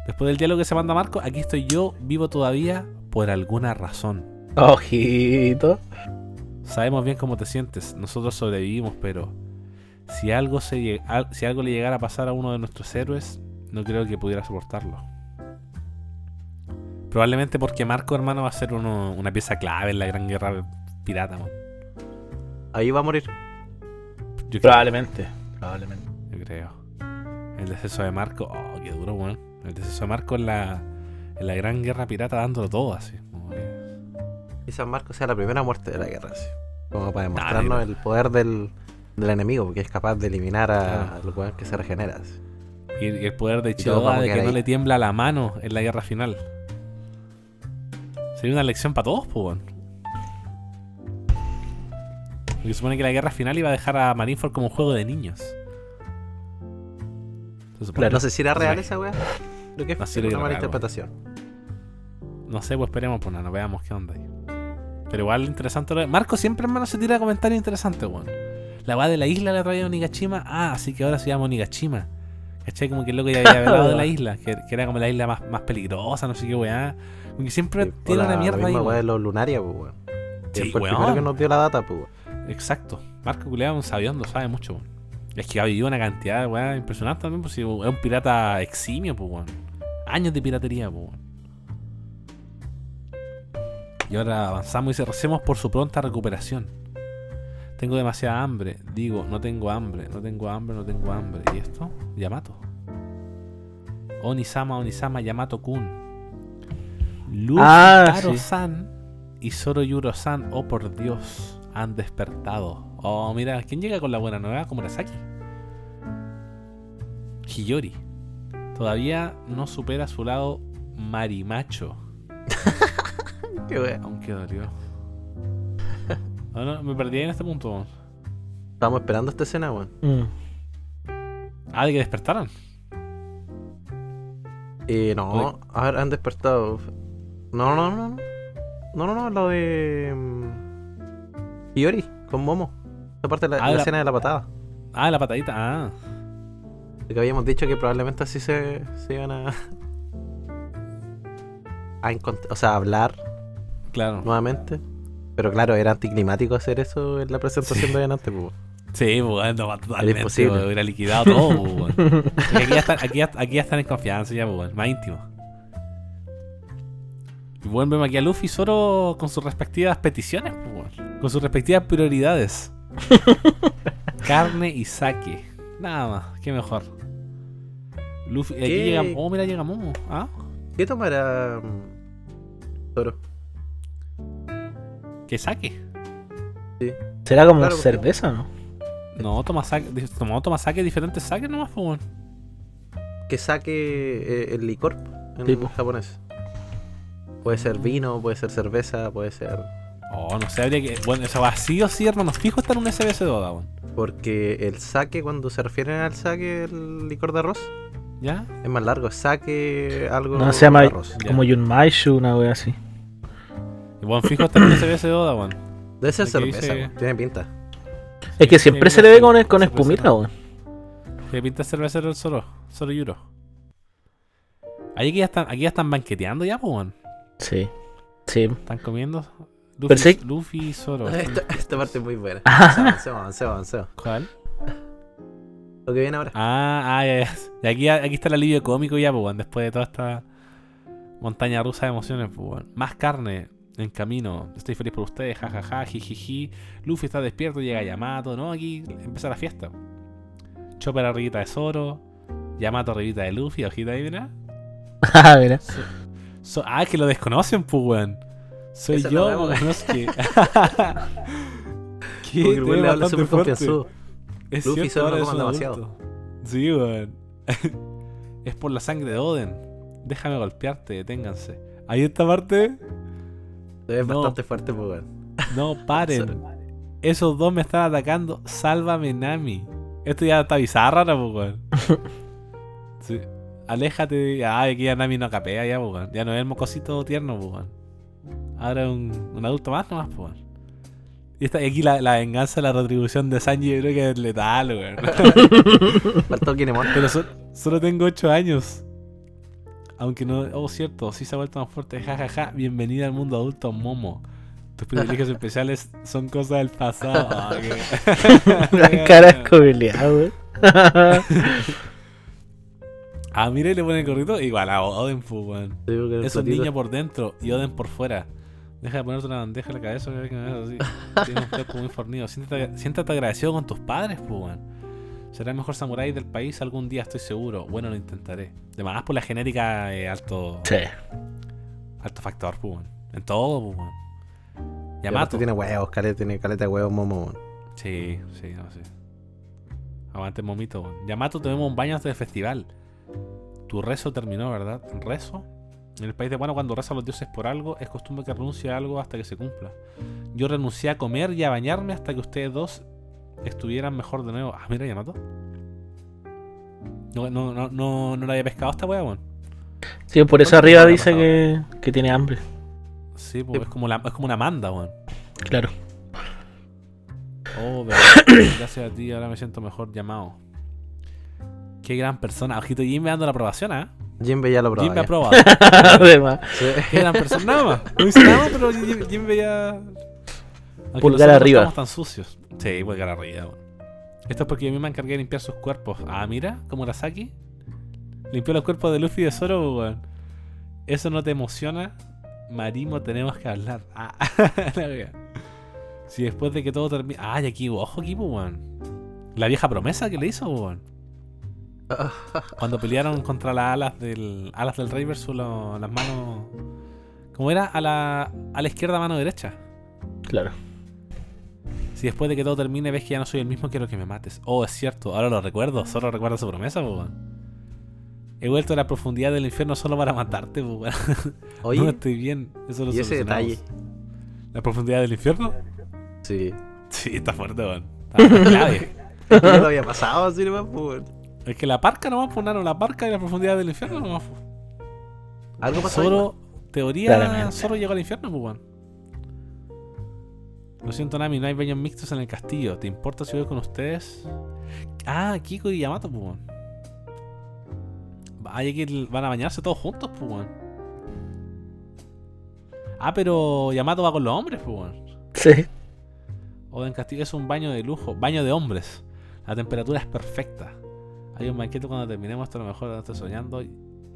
Speaker 1: Después del diálogo que se manda Marco, aquí estoy yo, vivo todavía por alguna razón.
Speaker 3: Ojito.
Speaker 1: Sabemos bien cómo te sientes. Nosotros sobrevivimos, pero si algo, se, si algo le llegara a pasar a uno de nuestros héroes, no creo que pudiera soportarlo. Probablemente porque Marco, hermano, va a ser uno- una pieza clave en la gran guerra pirata. man.
Speaker 2: Ahí va a morir.
Speaker 1: Yo creo.
Speaker 3: Probablemente. Probablemente.
Speaker 1: Yo creo. El deceso de Marco. Oh, qué duro, weón. El deceso de Marco en la, en la gran guerra pirata dándolo todo así. que-
Speaker 2: Quizás Marco sea la primera muerte de la guerra, así. Como para demostrarnos
Speaker 1: no.
Speaker 2: el poder del, del enemigo, porque es capaz de eliminar a,
Speaker 1: Claro.
Speaker 2: al weón que se regenera. así.
Speaker 1: Y, y el poder de
Speaker 2: Y todos
Speaker 1: Chidoda
Speaker 2: vamos a
Speaker 1: de que no le tiembla la mano en la guerra final. Sería una lección para todos, pues, weón. Porque supone que la guerra final iba a dejar a Marineford como un juego de niños. Supone.
Speaker 2: No sé si era real esa weá. Creo que
Speaker 1: No,
Speaker 2: es
Speaker 1: sí
Speaker 2: una mala interpretación.
Speaker 1: No sé, pues esperemos, pues nada, veamos qué onda ahí. Pero igual interesante lo de- Marco siempre, hermano, se tira comentarios interesantes, weón. La weá de la isla la traía Onigashima. Ah, así que ahora se llama Onigashima. ¿Cachai? Como que el loco ya había hablado de la [laughs] isla, que, que era como la isla más, más peligrosa, no sé qué weá. Como que siempre
Speaker 2: Sí,
Speaker 1: tiene una mierda
Speaker 2: la
Speaker 1: ahí.
Speaker 2: misma weá de
Speaker 1: weón.
Speaker 2: los Lunaria, pues weón.
Speaker 1: Sí,
Speaker 2: fue el
Speaker 1: weón.
Speaker 2: primero que nos dio la data, pues weón.
Speaker 1: Exacto. Marco Culeado es un sabiondo, sabe mucho, weón. Es que ha vivido una cantidad de weá impresionante también, pues si es un pirata eximio, pues weón. Años de piratería, pues weón. Y ahora avanzamos y dice, recemos por su pronta recuperación. Tengo demasiada hambre. Digo, no tengo hambre, no tengo hambre, no tengo hambre. ¿Y esto? Yamato. Onisama, Onisama, Yamato-kun. Luz
Speaker 3: Ah,
Speaker 1: Taro-san y Zoro Yuro-san, oh por Dios, han despertado. Oh, mira, ¿quién llega con la buena nueva? Komurasaki. Hiyori. Todavía no supera su lado marimacho. [laughs]
Speaker 2: Qué weá.
Speaker 1: Aunque dolió. [laughs] No, no, me perdí en este punto.
Speaker 2: Estábamos esperando esta escena, weón.
Speaker 3: Mm.
Speaker 1: Ah, de que despertaran.
Speaker 2: Eh, no,
Speaker 1: Oye.
Speaker 2: a ver, han despertado. No, no, no, no. No, no, no, lo de. mm, Iori, con Momo. Esa parte de la,
Speaker 1: Ah,
Speaker 2: la
Speaker 1: la-
Speaker 2: escena de la patada.
Speaker 1: Ah, la patadita. Ah.
Speaker 2: Habíamos dicho que probablemente así se, se iban a. a o sea, a hablar
Speaker 1: Claro.
Speaker 2: nuevamente. Pero claro, era anticlimático hacer eso en la presentación de delante, pues.
Speaker 1: Sí, pues, no, totalmente.
Speaker 2: imposible.
Speaker 1: pues, Hubiera liquidado todo, pues, aquí, ya están, aquí, ya, aquí ya están en confianza, ya, pues, más íntimo. Y bueno, vemos aquí a Luffy solo con sus respectivas peticiones, weón. con sus respectivas prioridades. [laughs] Carne y saque. Nada más, qué mejor. Luffy, aquí
Speaker 2: ¿Qué?
Speaker 1: llega. Oh, mira, llega Momo. ¿Ah?
Speaker 2: ¿Qué tomará. mm, Toro?
Speaker 1: ¿Qué saque?
Speaker 3: ¿Será como
Speaker 2: Claro,
Speaker 3: cerveza no?
Speaker 1: No, toma saque. No, toma saque, diferentes saques nomás, pues, weón.
Speaker 2: Que saque eh, el licor en
Speaker 3: Sí, po.
Speaker 2: japonés. Puede ser vino, puede ser cerveza, puede ser.
Speaker 1: Oh, no sé, habría que. Bueno, eso va sí o sí, hermano. Fijo está en un SBS Doda, weón.
Speaker 2: Porque el saque, cuando se refieren al saque, el licor de arroz,
Speaker 1: ¿Ya?
Speaker 2: es más largo. Saque algo
Speaker 3: No, se llama
Speaker 2: de arroz.
Speaker 3: Como Yunmaishu, una wea así.
Speaker 1: Y bueno, fijo está en un SBS Doda, weón.
Speaker 2: Debe ser cerveza,
Speaker 1: dice-
Speaker 2: tiene pinta.
Speaker 3: Es que siempre
Speaker 1: Sí,
Speaker 3: se le ve con, con espumita, weón.
Speaker 1: Que pinta cervecero el solo. Solo Yuro. Ahí aquí ya están, aquí ya están banqueteando ya, pues.
Speaker 3: Sí. Sí.
Speaker 1: Están comiendo. Luffy,
Speaker 3: Pero sí-
Speaker 1: Luffy y Zoro. [laughs]
Speaker 2: Esta, esta parte es muy buena. [laughs] Avancemos, avancemos, avancemos.
Speaker 1: ¿Cuál?
Speaker 2: Lo que viene ahora.
Speaker 1: Ah, ah, ya, ya. Y aquí, aquí está el alivio cómico ya, pues. Después de toda esta montaña rusa de emociones, pues. Más carne en camino. Estoy feliz por ustedes, jajaja, jijiji. Luffy está despierto, llega Yamato, ¿no? Aquí empieza la fiesta. Chopper arribita de Zoro. Yamato arribita de Luffy, hojita ahí, mira. [laughs]
Speaker 3: Ah, mira.
Speaker 1: So- ah, que lo desconocen, pues, weón. Soy
Speaker 2: Esa es
Speaker 1: yo. No es que. ¿Qué? [laughs]
Speaker 2: Porque weón le habla súper
Speaker 1: fuerte.
Speaker 2: confianzudo.
Speaker 1: Es
Speaker 2: Luffy
Speaker 1: cierto,
Speaker 2: solo no
Speaker 1: es
Speaker 2: demasiado.
Speaker 1: Sí, weón. [laughs] es por la sangre de Oden. Déjame golpearte, deténganse. Ahí esta parte. No.
Speaker 2: bastante fuerte, pues, weón.
Speaker 1: No, [laughs] paren. Esos dos me están atacando. Sálvame, Nami. Esto ya está bizarra, ¿no, pues, weón? Sí. Aléjate de. Ay, aquí ya Nami no capea, ya, pues. Ya no es el mocosito tierno, pues. Ahora es un, un adulto más nomás, pues. Y, esta, y aquí la, la venganza, la retribución de Sanji, yo creo que es letal, weón. [laughs] Pero so- solo tengo 8 años. Aunque no. Oh, cierto, sí se ha vuelto más fuerte. Ja, ja, ja. Bienvenida al mundo adulto, Momo. Tus privilegios [laughs] especiales son cosas del pasado. [laughs] Ah, qué-
Speaker 3: La cara weón.
Speaker 1: Ah, mira, y le ponen gorrito. Igual a Oden, pues, weón.
Speaker 2: Sí, porque el
Speaker 1: Es un
Speaker 2: platito-
Speaker 1: niño por dentro y Oden por fuera. Deja de ponerte una bandeja en la cabeza que me así. [laughs] Tienes un cuerpo muy fornido. Siéntate, siéntate agradecido con tus padres, pues, weón. Será el mejor samurái del país algún día, estoy seguro. Bueno, lo intentaré. De más por la genérica eh, alto,
Speaker 3: Sí.
Speaker 1: alto factor, pues, weón. En todo, pues, weón. Yamato.
Speaker 2: tiene huevos, caleta, tiene caleta de huevos, momo. weón.
Speaker 1: Sí, sí, no, sí. Aguante, momito, weón. Yamato, tuvimos un baño antes del festival. Tu rezo terminó, ¿verdad? ¿Rezo? En el país de Guano, cuando rezan los dioses por algo, es costumbre que renuncie a algo hasta que se cumpla. Yo renuncié a comer y a bañarme hasta que ustedes dos estuvieran mejor de nuevo. Ah, mira, Yamato. No, no, no, no, no la había pescado esta weá, weón.
Speaker 3: Sí, por eso
Speaker 2: ¿Cuánto
Speaker 3: arriba dice que, que tiene hambre.
Speaker 1: Sí, pues es como, la, es como una manda, weón.
Speaker 3: Claro.
Speaker 1: Oh, verdad. [coughs] Gracias a ti, ahora me siento mejor llamado. Qué gran persona. Ojito Jimbe dando la aprobación, ¿ah?
Speaker 2: Jimbe ya lo probó.
Speaker 1: Jimbe
Speaker 2: ya.
Speaker 1: aprobado. [laughs]
Speaker 3: Además,
Speaker 2: Sí.
Speaker 1: Qué gran persona. Nada más. No hice nada, pero Jim- Jimbe ya. Aunque
Speaker 3: Pulgar
Speaker 1: no
Speaker 3: arriba.
Speaker 1: Estamos tan sucios. Sí, pulgar arriba. weón. Esto es porque yo misma encargué de limpiar sus cuerpos. Ah, mira, como Arasaki. Limpió los cuerpos de Luffy y de Zoro, weón. ¿Eso no te emociona? Marimo, tenemos que hablar. Ah, [laughs] la. Si después de que todo termine. Ah, y aquí, ojo, aquí, weón. La vieja promesa que le hizo, weón. [laughs] Cuando pelearon contra las alas del alas del rey versus lo- las manos. ¿Cómo era? A la, a la izquierda, mano derecha.
Speaker 3: claro.
Speaker 1: Si después de que todo termine ves que ya no soy el mismo, quiero que me mates. Oh, es cierto, ahora lo recuerdo. Solo recuerdo su promesa, pues, weón. He vuelto a la profundidad del infierno solo para matarte, pues, weón. [laughs]
Speaker 2: Oye,
Speaker 1: No estoy bien. Eso lo
Speaker 2: y ese detalle.
Speaker 1: ¿La profundidad del infierno?
Speaker 2: Sí.
Speaker 1: Sí, está fuerte, weón. Está clave. [laughs]
Speaker 2: Ya lo había pasado así pues. weón.
Speaker 1: Es que la parca nomás ponaron la parca y la profundidad del infierno nomás. pues.
Speaker 2: Algo pasó.
Speaker 1: Solo, teoría,
Speaker 3: Claramente.
Speaker 1: solo llegó al infierno, pues. Lo siento, Nami, no hay baños mixtos en el castillo. ¿Te importa si voy con ustedes? Ah, Kiko y Yamato, pues, weón. Hay que ir- van a bañarse todos juntos, pues. Ah, pero Yamato va con los hombres, pues, weón.
Speaker 3: Sí.
Speaker 1: Oden Castillo es un baño de lujo, baño de hombres. La temperatura es perfecta. Hay un banquete cuando terminemos, a lo mejor no estoy soñando.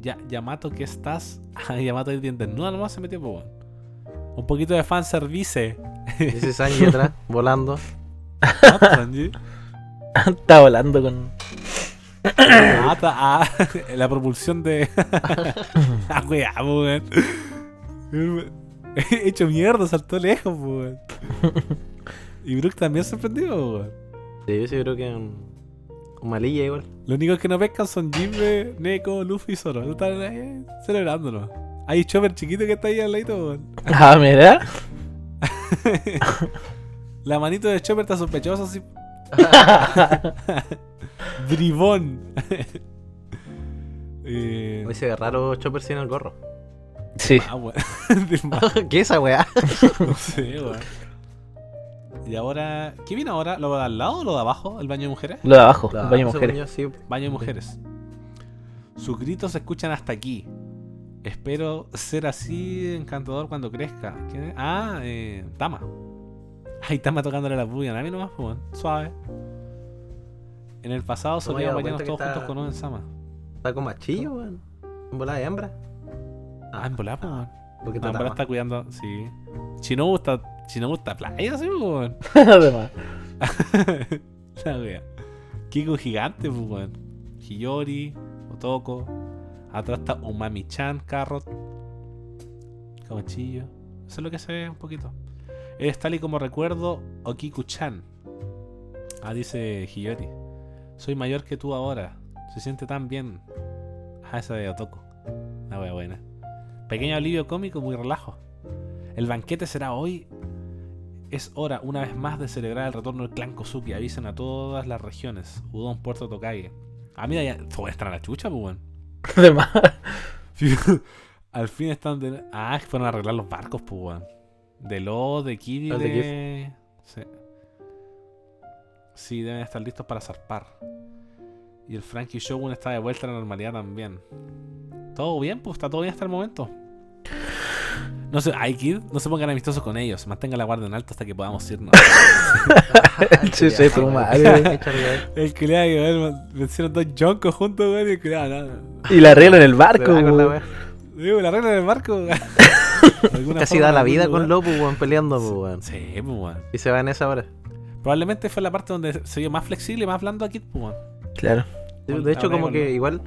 Speaker 1: Ya, Yamato, ¿qué estás? [laughs] Ah, Yamato ahí bien desnuda nomás se metió, pues, weón. Un poquito de fanservice.
Speaker 2: Ese [laughs] Sanji atrás, volando.
Speaker 1: ¿No, Sanji? [laughs]
Speaker 3: Está volando con.
Speaker 1: Ah, está- ah, la propulsión de. ah, weá, weón. Hecho mierda, saltó lejos, weón. Y Brook también sorprendido, weón.
Speaker 2: Sí, yo sí creo que malilla igual.
Speaker 1: Los únicos que no pescan son Jimbe, Neko, Luffy y Zoro. Están ahí celebrándolo. Hay Chopper chiquito que está ahí al ladito, weón. [laughs]
Speaker 3: Ah, mira. [laughs]
Speaker 1: La manito de Chopper está sospechosa así. [laughs] Bribón. eh,
Speaker 2: Hoy se raro Chopper sin el gorro.
Speaker 3: Sí.
Speaker 1: ah,
Speaker 2: ¿Qué es esa weá?
Speaker 1: no sé, weón. Y ahora. ¿Qué viene ahora? ¿Lo de al lado o lo de abajo? ¿El baño de mujeres?
Speaker 3: Lo de abajo, el baño de mujeres.
Speaker 2: yo, sí.
Speaker 1: Baño de mujeres. Sus gritos se escuchan hasta aquí. Espero ser así encantador cuando crezca. ¿Quién es? Ah, eh, Tama. Ay, Tama tocándole la puya. A mí nomás, pues. Suave. En el pasado solíamos bañarnos todos juntos con Oden Sama.
Speaker 2: Está con machillo, weón. En volada de hembra.
Speaker 1: Ah, en volada, pues, weón.
Speaker 2: Porque
Speaker 1: Ah,
Speaker 2: está
Speaker 1: está cuidando, sí. Shinobu está, Shinobu está playa, así, pues, weón. [laughs]
Speaker 3: Además. [laughs]
Speaker 1: La wea. Kiko gigante, pues, weón. Hiyori, Otoko. Atrás está Umami-chan, Carrot. Camachillo. Eso es lo que se ve un poquito. Es tal y como recuerdo Okiku-chan. Ah, dice Hiyori. Soy mayor que tú ahora. Se siente tan bien. Ah, esa de Otoko. La wea buena. Pequeño alivio cómico, muy relajo. El banquete será hoy. Es hora, una vez más, de celebrar el retorno del clan Kozuki. Avisen a todas las regiones. Udon, Puerto Tokage. Ah, mira, ya. Estar a la chucha, pues, weón. [laughs]
Speaker 3: Además, [laughs]
Speaker 1: Al fin están de... Ah, fueron a arreglar los barcos, pues, weón. De Lo, de
Speaker 2: de
Speaker 1: de... Sí. Sí, deben estar listos para zarpar. Y el Frankie Shogun está de vuelta a la normalidad también. Todo bien, pues está todo bien hasta el momento. [laughs] No se, ay, Kid, no se pongan amistosos con ellos. Mantenga la guardia en alto hasta que podamos irnos. [laughs]
Speaker 3: Sí, sí, tu [laughs] madre.
Speaker 1: el que me hicieron dos joncos juntos, güey. Y el le no.
Speaker 3: Y la arreglo en el barco,
Speaker 2: con la.
Speaker 1: Digo, regla del barco.
Speaker 2: Casi da la vida con Lopo, weón, peleando, pues, weón.
Speaker 1: Sí, pues, weón.
Speaker 2: Y se va en esa hora.
Speaker 1: Probablemente fue la parte donde se vio más flexible y más blando a Kid, pues, weón.
Speaker 3: Claro.
Speaker 2: De, hecho, como que igual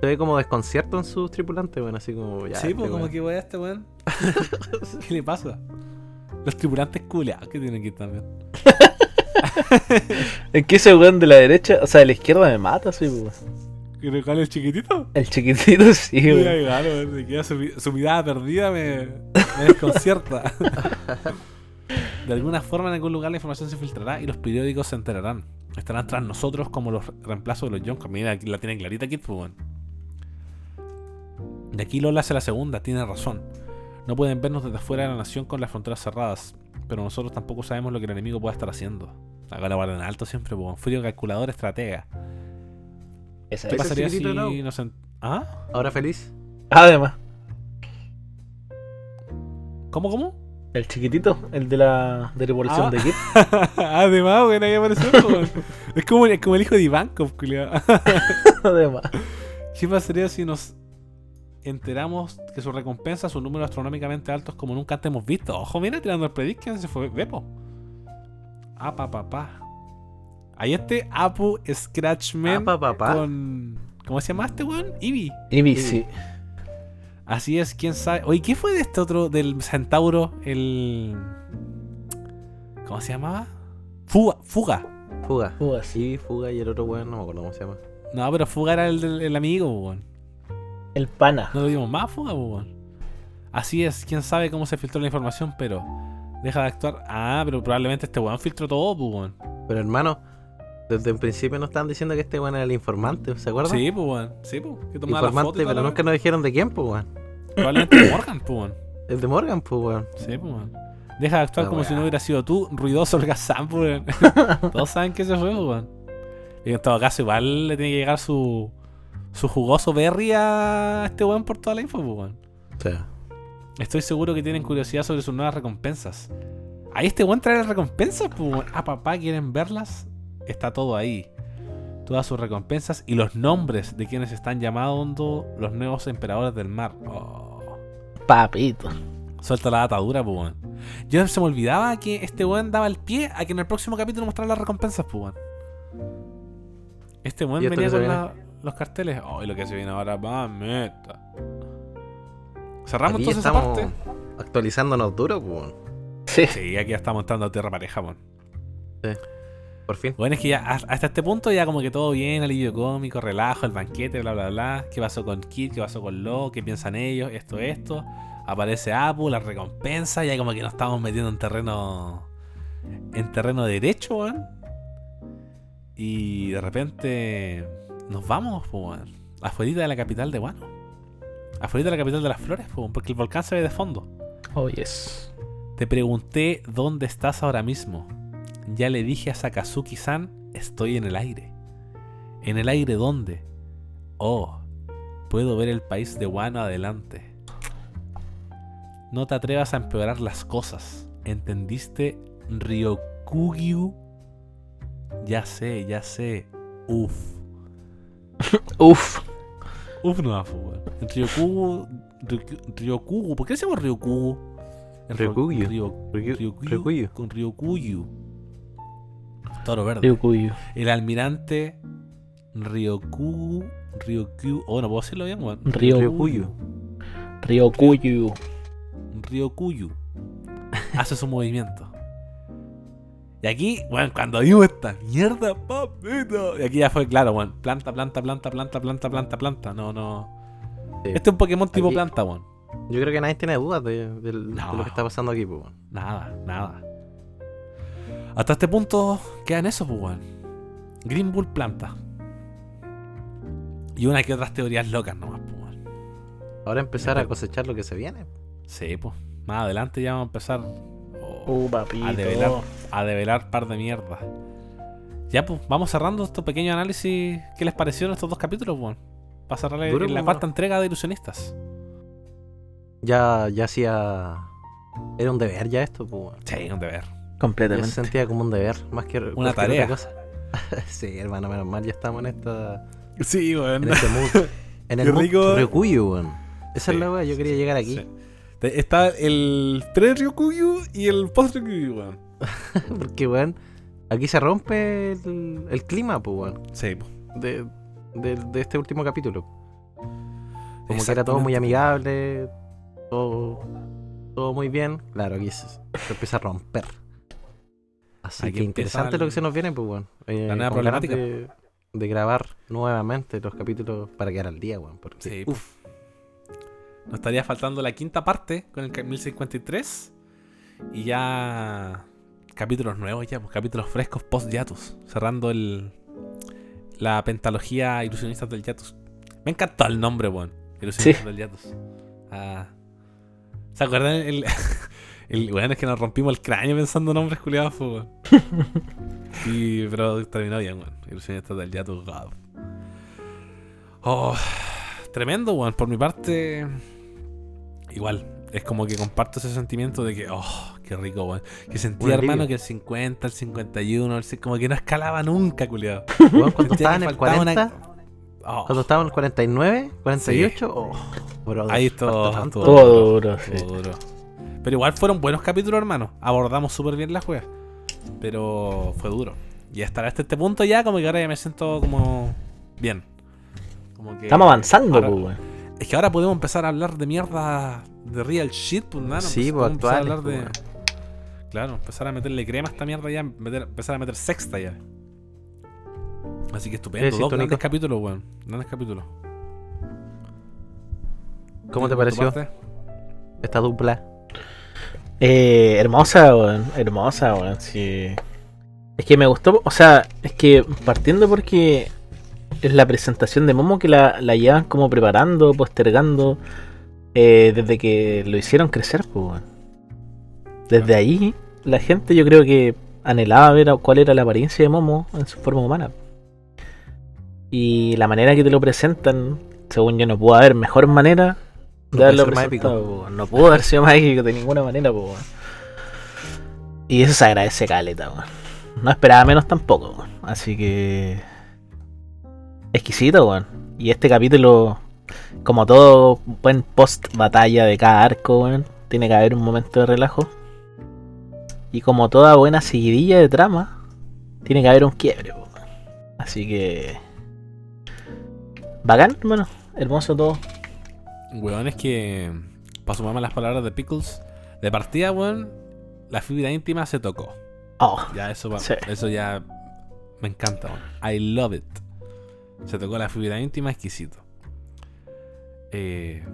Speaker 2: se ve como desconcierto en sus tripulantes, weón, así como ya.
Speaker 1: sí,
Speaker 2: este
Speaker 1: pues, como
Speaker 2: weón.
Speaker 1: que voy a este weón. [laughs] ¿Qué le pasa? Los tripulantes culeados que tienen que ir también. [laughs]
Speaker 3: ¿En qué ese weón de la derecha, o sea, de la izquierda me mata, sí, weón.
Speaker 1: ¿Que le el chiquitito?
Speaker 3: El chiquitito, [laughs] sí,
Speaker 1: Sí,
Speaker 3: weón.
Speaker 1: weón, queda su, mi- su mirada perdida me, me desconcierta. De alguna forma en algún lugar la información se filtrará y los periódicos se enterarán. Estarán tras nosotros como los reemplazos de los Yonkos. Mira, aquí la tiene clarita Kid, pues, weón. De aquí Lola hace la segunda, tiene razón. No pueden vernos desde afuera de la nación con las fronteras cerradas, pero nosotros tampoco sabemos lo que el enemigo pueda estar haciendo. Acá la guardan en alto siempre, pues, weón. frío calculador, estratega.
Speaker 3: Esa
Speaker 1: ¿Qué
Speaker 3: es.
Speaker 1: Pasaría si nos... en- ¿Ah?
Speaker 2: Ahora feliz.
Speaker 3: Además,
Speaker 1: ¿Cómo, cómo?
Speaker 3: el chiquitito, el de la de revolución
Speaker 1: Ah.
Speaker 3: de Kid. [laughs]
Speaker 1: Además, weón, ahí apareció. Es como, es como el hijo de Ivankov, culiao. [laughs]
Speaker 3: Además.
Speaker 1: ¿Qué pasaría si nos enteramos que su recompensa, su número astronómicamente altos como nunca antes hemos visto? Ojo, mira, tirando el prediction, se fue Beppo. Ah, pa, pa, pa. Ahí este Apu Scratchman
Speaker 2: Ah, pa, pa, pa.
Speaker 1: con... ¿Cómo se llama este weón? Eevee.
Speaker 3: Y sí.
Speaker 1: Así es, quién sabe. Oye, ¿qué fue de este otro, del Centauro? El... ¿Cómo se llamaba? Fuga. Fuga.
Speaker 2: Fuga.
Speaker 3: Fuga, sí.
Speaker 2: Fuga y el otro weón, no me acuerdo cómo se llama.
Speaker 1: No, pero Fuga era el, del- el amigo, weón.
Speaker 3: El pana.
Speaker 1: No lo dimos más, Fuga, weón. Así es, quién sabe cómo se filtró la información, pero deja de actuar. Ah, pero probablemente este weón filtró todo, pues, weón.
Speaker 2: Pero hermano, desde el principio nos estaban diciendo que este weón era el informante, ¿se acuerdan?
Speaker 1: Sí, pues, weón. Sí, pues.
Speaker 2: Informante, pero nunca nos dijeron de quién, pues weón.
Speaker 1: Probablemente Morgan, pues, weón. [clears throat]
Speaker 2: El de Morgan, pues weón.
Speaker 1: Sí, pues, weón. Deja de actuar como si no hubiera sido tú, ruidoso holgazán, pues, weón. [laughs] Todos saben que ese fue, pues, weón. Y en todo caso, igual le tiene que llegar su, su jugoso berry a este weón por toda la info, pues, weón.
Speaker 2: Sea,
Speaker 1: Estoy seguro que tienen curiosidad sobre sus nuevas recompensas. Ahí este weón trae las recompensas, pues. weón. Ah, papá, ¿quieren verlas? Está todo ahí. Todas sus recompensas y los nombres de quienes están llamando los nuevos emperadores del mar. Oh.
Speaker 3: Papito.
Speaker 1: Suelta la atadura, pues, weón. Yo se me olvidaba que este weón daba el pie a que en el próximo capítulo mostrara las recompensas, pues, weón. Este weón
Speaker 2: ¿Y esto
Speaker 1: venía con la- los carteles. Oh, y lo que se viene ahora, mameta. Cerramos
Speaker 2: aquí
Speaker 1: entonces esa
Speaker 2: estamos
Speaker 1: parte.
Speaker 2: actualizándonos duro, pues.
Speaker 3: Sí.
Speaker 1: Sí, aquí ya estamos entrando a tierra pareja, weón.
Speaker 2: Por fin.
Speaker 1: Bueno, es que ya hasta hasta este punto ya como que todo bien, alivio cómico, relajo, el banquete, bla, bla, bla. ¿Qué pasó con Kid? ¿Qué pasó con Lo? ¿Qué piensan ellos? Esto, esto. Aparece Apu, la recompensa, ya como que nos estamos metiendo en terreno... En terreno derecho, weón. Y de repente nos vamos, pues. Afuera de la capital de Wano. Afuera de la capital de las flores, pues, porque el volcán se ve de fondo.
Speaker 3: Oh, yes.
Speaker 1: Te pregunté dónde estás ahora mismo. Ya le dije a Sakazuki-san, estoy en el aire. ¿En el aire dónde? Oh, puedo ver el país de Wano adelante. No te atrevas a empeorar las cosas. ¿Entendiste? Ryokugyu. Ya sé, ya sé. Uf.
Speaker 3: Uf.
Speaker 1: Uf, no, weón. Ryokugu. Ryoku- Ryokugu. ¿Por qué se llama Ryokugu? El ro-
Speaker 2: Ryokugyu.
Speaker 1: Ryo-
Speaker 2: Ryu-
Speaker 1: Ryokugyu
Speaker 2: Ryokugyu.
Speaker 1: con Ryokuyu. Toro verde.
Speaker 3: Ryukuyu.
Speaker 1: El almirante Ryokugu. Ryokyu. Oh, no puedo decirlo bien, weón.
Speaker 3: Ryokugyu. Ryokuyu.
Speaker 1: Ryokuyu. Hace su movimiento. Y aquí, bueno, cuando vimos esta mierda, papito. Y aquí ya fue claro, weón. Planta, planta, planta, planta, planta, planta, planta. No, no.
Speaker 2: Sí.
Speaker 1: Este es un Pokémon tipo
Speaker 2: Aquí-
Speaker 1: planta, weón.
Speaker 2: Yo creo que nadie tiene dudas de, del- de
Speaker 1: No.
Speaker 2: lo que está pasando aquí, pues weón.
Speaker 1: Nada, nada. Hasta este punto quedan eso, pues, weón. Green Bull planta. Y una que otras teorías locas nomás, weón.
Speaker 2: Ahora empezar a cosechar lo que se viene.
Speaker 1: Sí, pues. Más adelante ya vamos a empezar
Speaker 3: Uh, papito.
Speaker 1: a develar, a develar par de mierda. Ya, pues, vamos cerrando este pequeño análisis. ¿Qué les parecieron estos dos capítulos, weón? Para cerrar la- la cuarta entrega de Ilusionistas.
Speaker 2: Ya, ya hacía. Era un deber ya esto, pues. weón.
Speaker 1: Sí, un deber.
Speaker 2: Ya se
Speaker 3: Completamente.
Speaker 2: sentía como un deber, más que
Speaker 1: Una tarea.
Speaker 2: otra cosa. [laughs] sí, hermano, menos mal, ya estamos en esta.
Speaker 1: Sí, weón.
Speaker 2: En este mood. [laughs] En el
Speaker 1: Qué
Speaker 2: mood
Speaker 1: rico.
Speaker 2: Ryukuyu, weón. Esa
Speaker 1: Sí.
Speaker 2: es la weá, yo quería llegar aquí.
Speaker 1: Sí. Está el pre-Ryukyu y el post-Ryukyu, weón. [laughs]
Speaker 2: Porque, weón, aquí se rompe el, el clima, pues, weón.
Speaker 1: Sí, pues.
Speaker 2: De, de, de este último capítulo. Como que era todo muy amigable, todo, todo muy bien. Claro, aquí se, se empieza a romper. Así
Speaker 1: Aquí
Speaker 2: que interesante
Speaker 1: el-
Speaker 2: lo que se nos viene, pues bueno. Eh,
Speaker 1: La nueva problemática.
Speaker 2: De, de grabar nuevamente los capítulos para quedar al día, weón. Porque,
Speaker 1: Sí,
Speaker 2: uf,
Speaker 1: Nos estaría faltando la quinta parte con el ca- 1053. Y ya. Capítulos nuevos, ya, pues capítulos frescos post-Yatus. Cerrando el. La pentalogía Ilusionistas del Yatus. Me encantó el nombre, weón. Ilusionistas
Speaker 3: Sí.
Speaker 1: del Yatus. Ah. ¿Se acuerdan? El, [laughs] el weón es que nos rompimos el cráneo pensando nombres culiados, pues, weón. [laughs] Y, pero terminó bien, weón. Ilusionistas del Yatus, God. Oh, tremendo, weón. Por mi parte, igual. Es como que comparto ese sentimiento de que, oh, qué rico, weón. Que sentía, hermano, que el 50, el 51, el ci- como que no escalaba nunca, culiado. [laughs]
Speaker 2: weón, cuando [laughs] estaba en el
Speaker 1: faltaba una-
Speaker 2: 40,
Speaker 1: Oh,
Speaker 2: cuando estaba en el 49, 48, oh, brother,
Speaker 1: Ahí
Speaker 2: tanto.
Speaker 1: estuvo-
Speaker 3: Todo duro, sí.
Speaker 1: duro. Pero igual fueron buenos capítulos, hermano. Abordamos súper bien la juega. Pero fue duro. Y hasta hasta este punto ya, como que ahora ya me siento como bien. Como que
Speaker 3: Estamos avanzando,
Speaker 1: ahora-
Speaker 3: pues, weón.
Speaker 1: Es que ahora podemos empezar a hablar de mierda de real shit, pues nada.
Speaker 2: Sí, pues,
Speaker 1: empezar a hablar de.
Speaker 2: pues,
Speaker 1: Claro, empezar a meterle crema a esta mierda ya, meter- empezar a meter sexta ya. Así que estupendo. Dos grandes capítulos, weón. Grandes capítulos.
Speaker 2: ¿Cómo te
Speaker 1: ¿Por tu
Speaker 2: pareció esta dupla?
Speaker 3: Eh, hermosa, weón. Hermosa, weón. Sí. Es que me gustó, o sea, es que partiendo porque es la presentación de Momo que la, la llevan como preparando, postergando, eh, desde que lo hicieron crecer, pues. Desde ahí, la gente yo creo que anhelaba ver cuál era la apariencia de Momo en su forma humana. Y la manera que te lo presentan, según yo, no pudo haber mejor manera de haberlo presentado, po. No pudo haber sido más épico de ninguna manera, po. Y eso se agradece caleta. No esperaba menos tampoco. Así que. Exquisito, weón. Y este capítulo, como todo buen post batalla de cada arco, weón, tiene que haber un momento de relajo. Y como toda buena seguidilla de trama, tiene que haber un quiebre, weón. Así que. Bacán, hermano. Hermoso todo.
Speaker 1: Weón, es que. Para sumarme a las palabras de Pickles. De partida, weón. La fibra íntima se tocó.
Speaker 3: Oh,
Speaker 1: Ya, eso va-
Speaker 3: Sí.
Speaker 1: Eso ya. Me encanta, weón. I love it. Se tocó la fibra íntima, exquisito. Eh,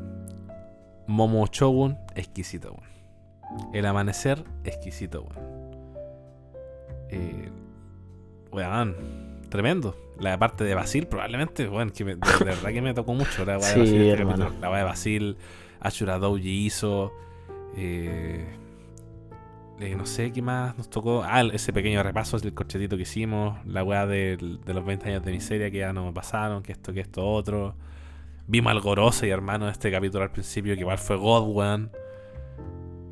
Speaker 1: Momo Shogun, exquisito, weón. El amanecer, exquisito, weón. Eh, weón, tremendo. La parte de Basil, probablemente, que me- de, de verdad que me tocó mucho. La de [laughs]
Speaker 3: Sí,
Speaker 1: Basil, este. La de Basil, Ashura Douji hizo. Eh, eh, no sé qué más nos tocó. Ah, ese pequeño repaso del corchetito que hicimos. La weá de, los 20 años de miseria que ya no me pasaron. Que esto, que esto, otro. Vimos al Gorose y hermano de este capítulo al principio, que igual fue God, weón.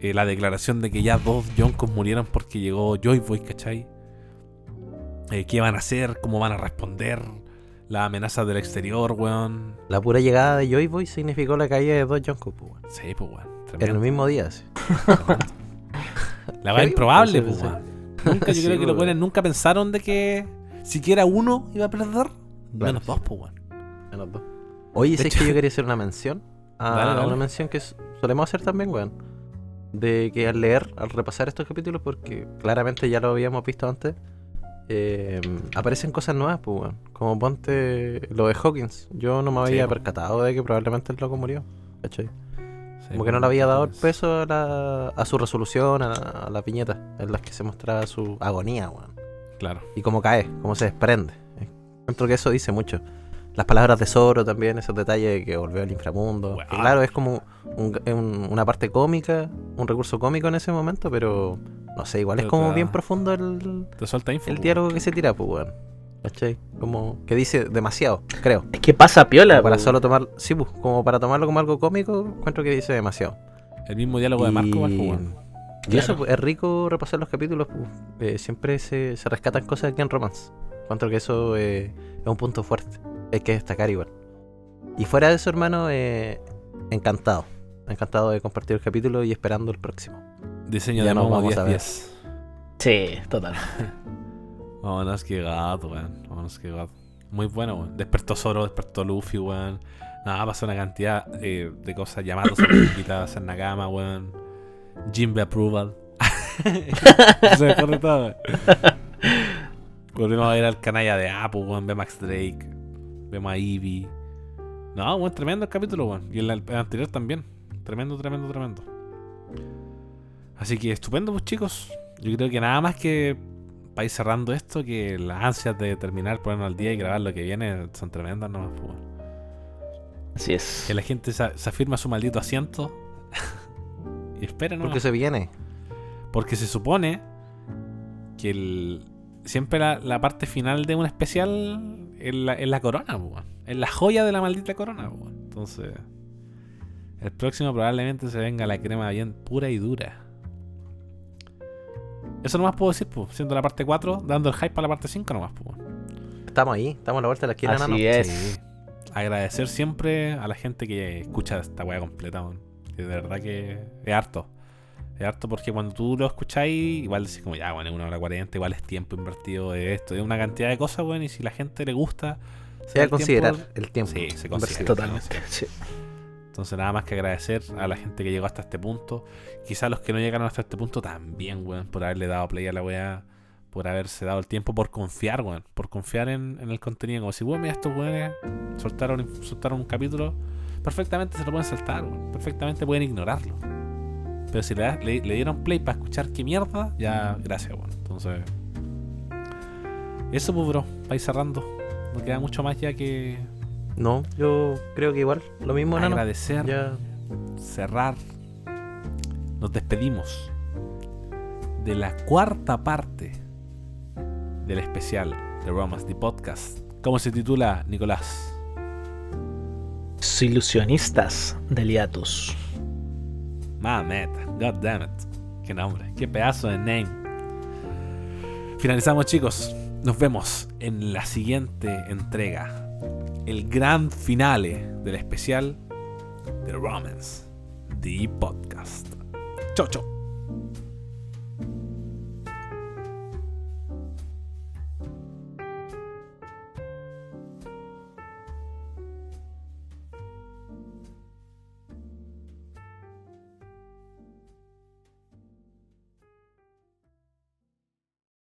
Speaker 1: Eh, la declaración de que ya dos Yonkos murieron porque llegó Joy Boy, ¿cachai? Eh, ¿Qué van a hacer? ¿Cómo van a responder? Las amenazas del exterior, weón.
Speaker 2: La pura llegada de Joy Boy significó la caída de dos Jungkook, pues, weón.
Speaker 1: Sí, pues, weón.
Speaker 2: En el mismo día, sí. [laughs]
Speaker 1: La
Speaker 2: Heavy,
Speaker 1: improbable, pues. Nunca, yo [laughs]
Speaker 2: Sí,
Speaker 1: creo que los weones nunca pensaron de que siquiera uno iba a perder. Menos
Speaker 2: sí.
Speaker 1: dos, pues, weón.
Speaker 2: Menos dos. Oye,
Speaker 1: De
Speaker 2: ¿sabes
Speaker 1: hecho-
Speaker 2: que yo quería hacer una mención? A
Speaker 1: Dale, dale.
Speaker 2: Una mención que solemos hacer también, weón. De que al leer, al repasar estos capítulos, porque claramente ya lo habíamos visto antes, eh, aparecen cosas nuevas, pues, weón. Como ponte lo de Hawkins. Yo no me había
Speaker 1: Sí, po.
Speaker 2: percatado de que probablemente el loco murió. ¿Cachai? Como que no le había dado el peso a, la- a su resolución, a, a la piñeta, en las que se mostraba su agonía, weón.
Speaker 1: Claro.
Speaker 2: Y cómo cae, cómo se desprende. Encuentro que eso dice mucho. Las palabras de Zoro también, esos detalles de que volvió al inframundo. Que claro, es como un- un- una parte cómica, un recurso cómico en ese momento, pero no sé, igual es como
Speaker 1: te
Speaker 2: bien profundo el,
Speaker 1: Te suelta info.
Speaker 2: el diálogo que se tira, pues, weón. ¿Cachai? Como que dice demasiado, creo.
Speaker 3: Es que pasa piola,
Speaker 2: Como para solo tomar, sí, pues, como para tomarlo como algo cómico, encuentro que dice demasiado.
Speaker 1: El mismo diálogo de Marco, igual, po, weón.
Speaker 2: y eso pues, es rico repasar los capítulos. pues. Eh, siempre se, se rescatan cosas aquí en Romance. Encuentro que eso eh, es un punto fuerte. Hay que destacar igual. Y fuera de eso, hermano, eh, encantado. Encantado de compartir el capítulo y esperando el próximo.
Speaker 1: Diseño
Speaker 2: Ya
Speaker 1: de Momo
Speaker 2: vamos a ver.
Speaker 1: 10-10.
Speaker 3: Sí, total. [laughs]
Speaker 1: Vámonos, que gato, weón. Vámonos, que gato. Muy bueno, weón. Despertó Zoro, despertó Luffy, weón. Nada, pasó una cantidad eh, de cosas. Yamato se [coughs] invitado a hacer Nakama, weón. Jimbe Approval. [laughs] se me corre todo, weón. Volvemos a ver al canalla de Apple, weón. A Max Drake. Vemos a Eevee. No, weón, tremendo el capítulo, weón. Y el, el anterior también. Tremendo, tremendo, tremendo. Así que estupendo, pues chicos. Yo creo que nada más que para ir cerrando esto, que las ansias de terminar, ponernos al día y grabar lo que viene son tremendas nomás. pues.
Speaker 3: Así es.
Speaker 1: Que la gente se, se afirma su maldito asiento [laughs] y espera nomás.
Speaker 2: Porque se viene.
Speaker 1: Porque se supone que el, siempre la, la parte final de un especial es la, la corona, weón. es la joya de la maldita corona. weón. Entonces, el próximo probablemente se venga la crema bien pura y dura. Eso nomás puedo decir, pues, siendo la parte 4, dando el hype para la parte 5 nomás. Pues.
Speaker 2: Estamos ahí, estamos a la vuelta de la esquina,
Speaker 3: Así
Speaker 2: nano.
Speaker 3: es.
Speaker 1: Sí. Agradecer siempre a la gente que escucha esta weá completa, weón. Que de verdad que es harto. Es harto porque cuando tú lo escucháis, igual decís como ya, bueno, es una hora 40, igual es tiempo invertido de esto, es una cantidad de cosas, weón, y si la gente le gusta,
Speaker 2: Se va a considerar
Speaker 1: tiempo-
Speaker 2: el tiempo.
Speaker 1: Sí, se considera.
Speaker 3: Totalmente. Sí.
Speaker 1: Entonces nada más que agradecer a la gente que llegó hasta este punto. Quizás los que no llegaron hasta este punto también, weón, por haberle dado play a la weá, por haberse dado el tiempo, por confiar, weón, por confiar en, en el contenido. Como si, weón, mira, estos weones soltaron, soltaron un capítulo, perfectamente se lo pueden saltar, weón, perfectamente pueden ignorarlo. Pero si le, le, le dieron play para escuchar qué mierda, ya, gracias, weón. Entonces, eso, pues, bro, ir cerrando. No queda mucho más ya que
Speaker 2: No, yo creo que igual, lo mismo, nano.
Speaker 1: agradecer
Speaker 2: Ya
Speaker 1: cerrar, nos despedimos de la cuarta parte del especial de Romance the Podcast. ¿Cómo se titula, Nicolás?
Speaker 3: Ilusionistas del hiatus.
Speaker 1: Mamet, god damn it. Qué nombre, qué pedazo de name. Finalizamos, chicos. Nos vemos en la siguiente entrega. El gran finale del especial de Romance the Podcast. Chau, chau.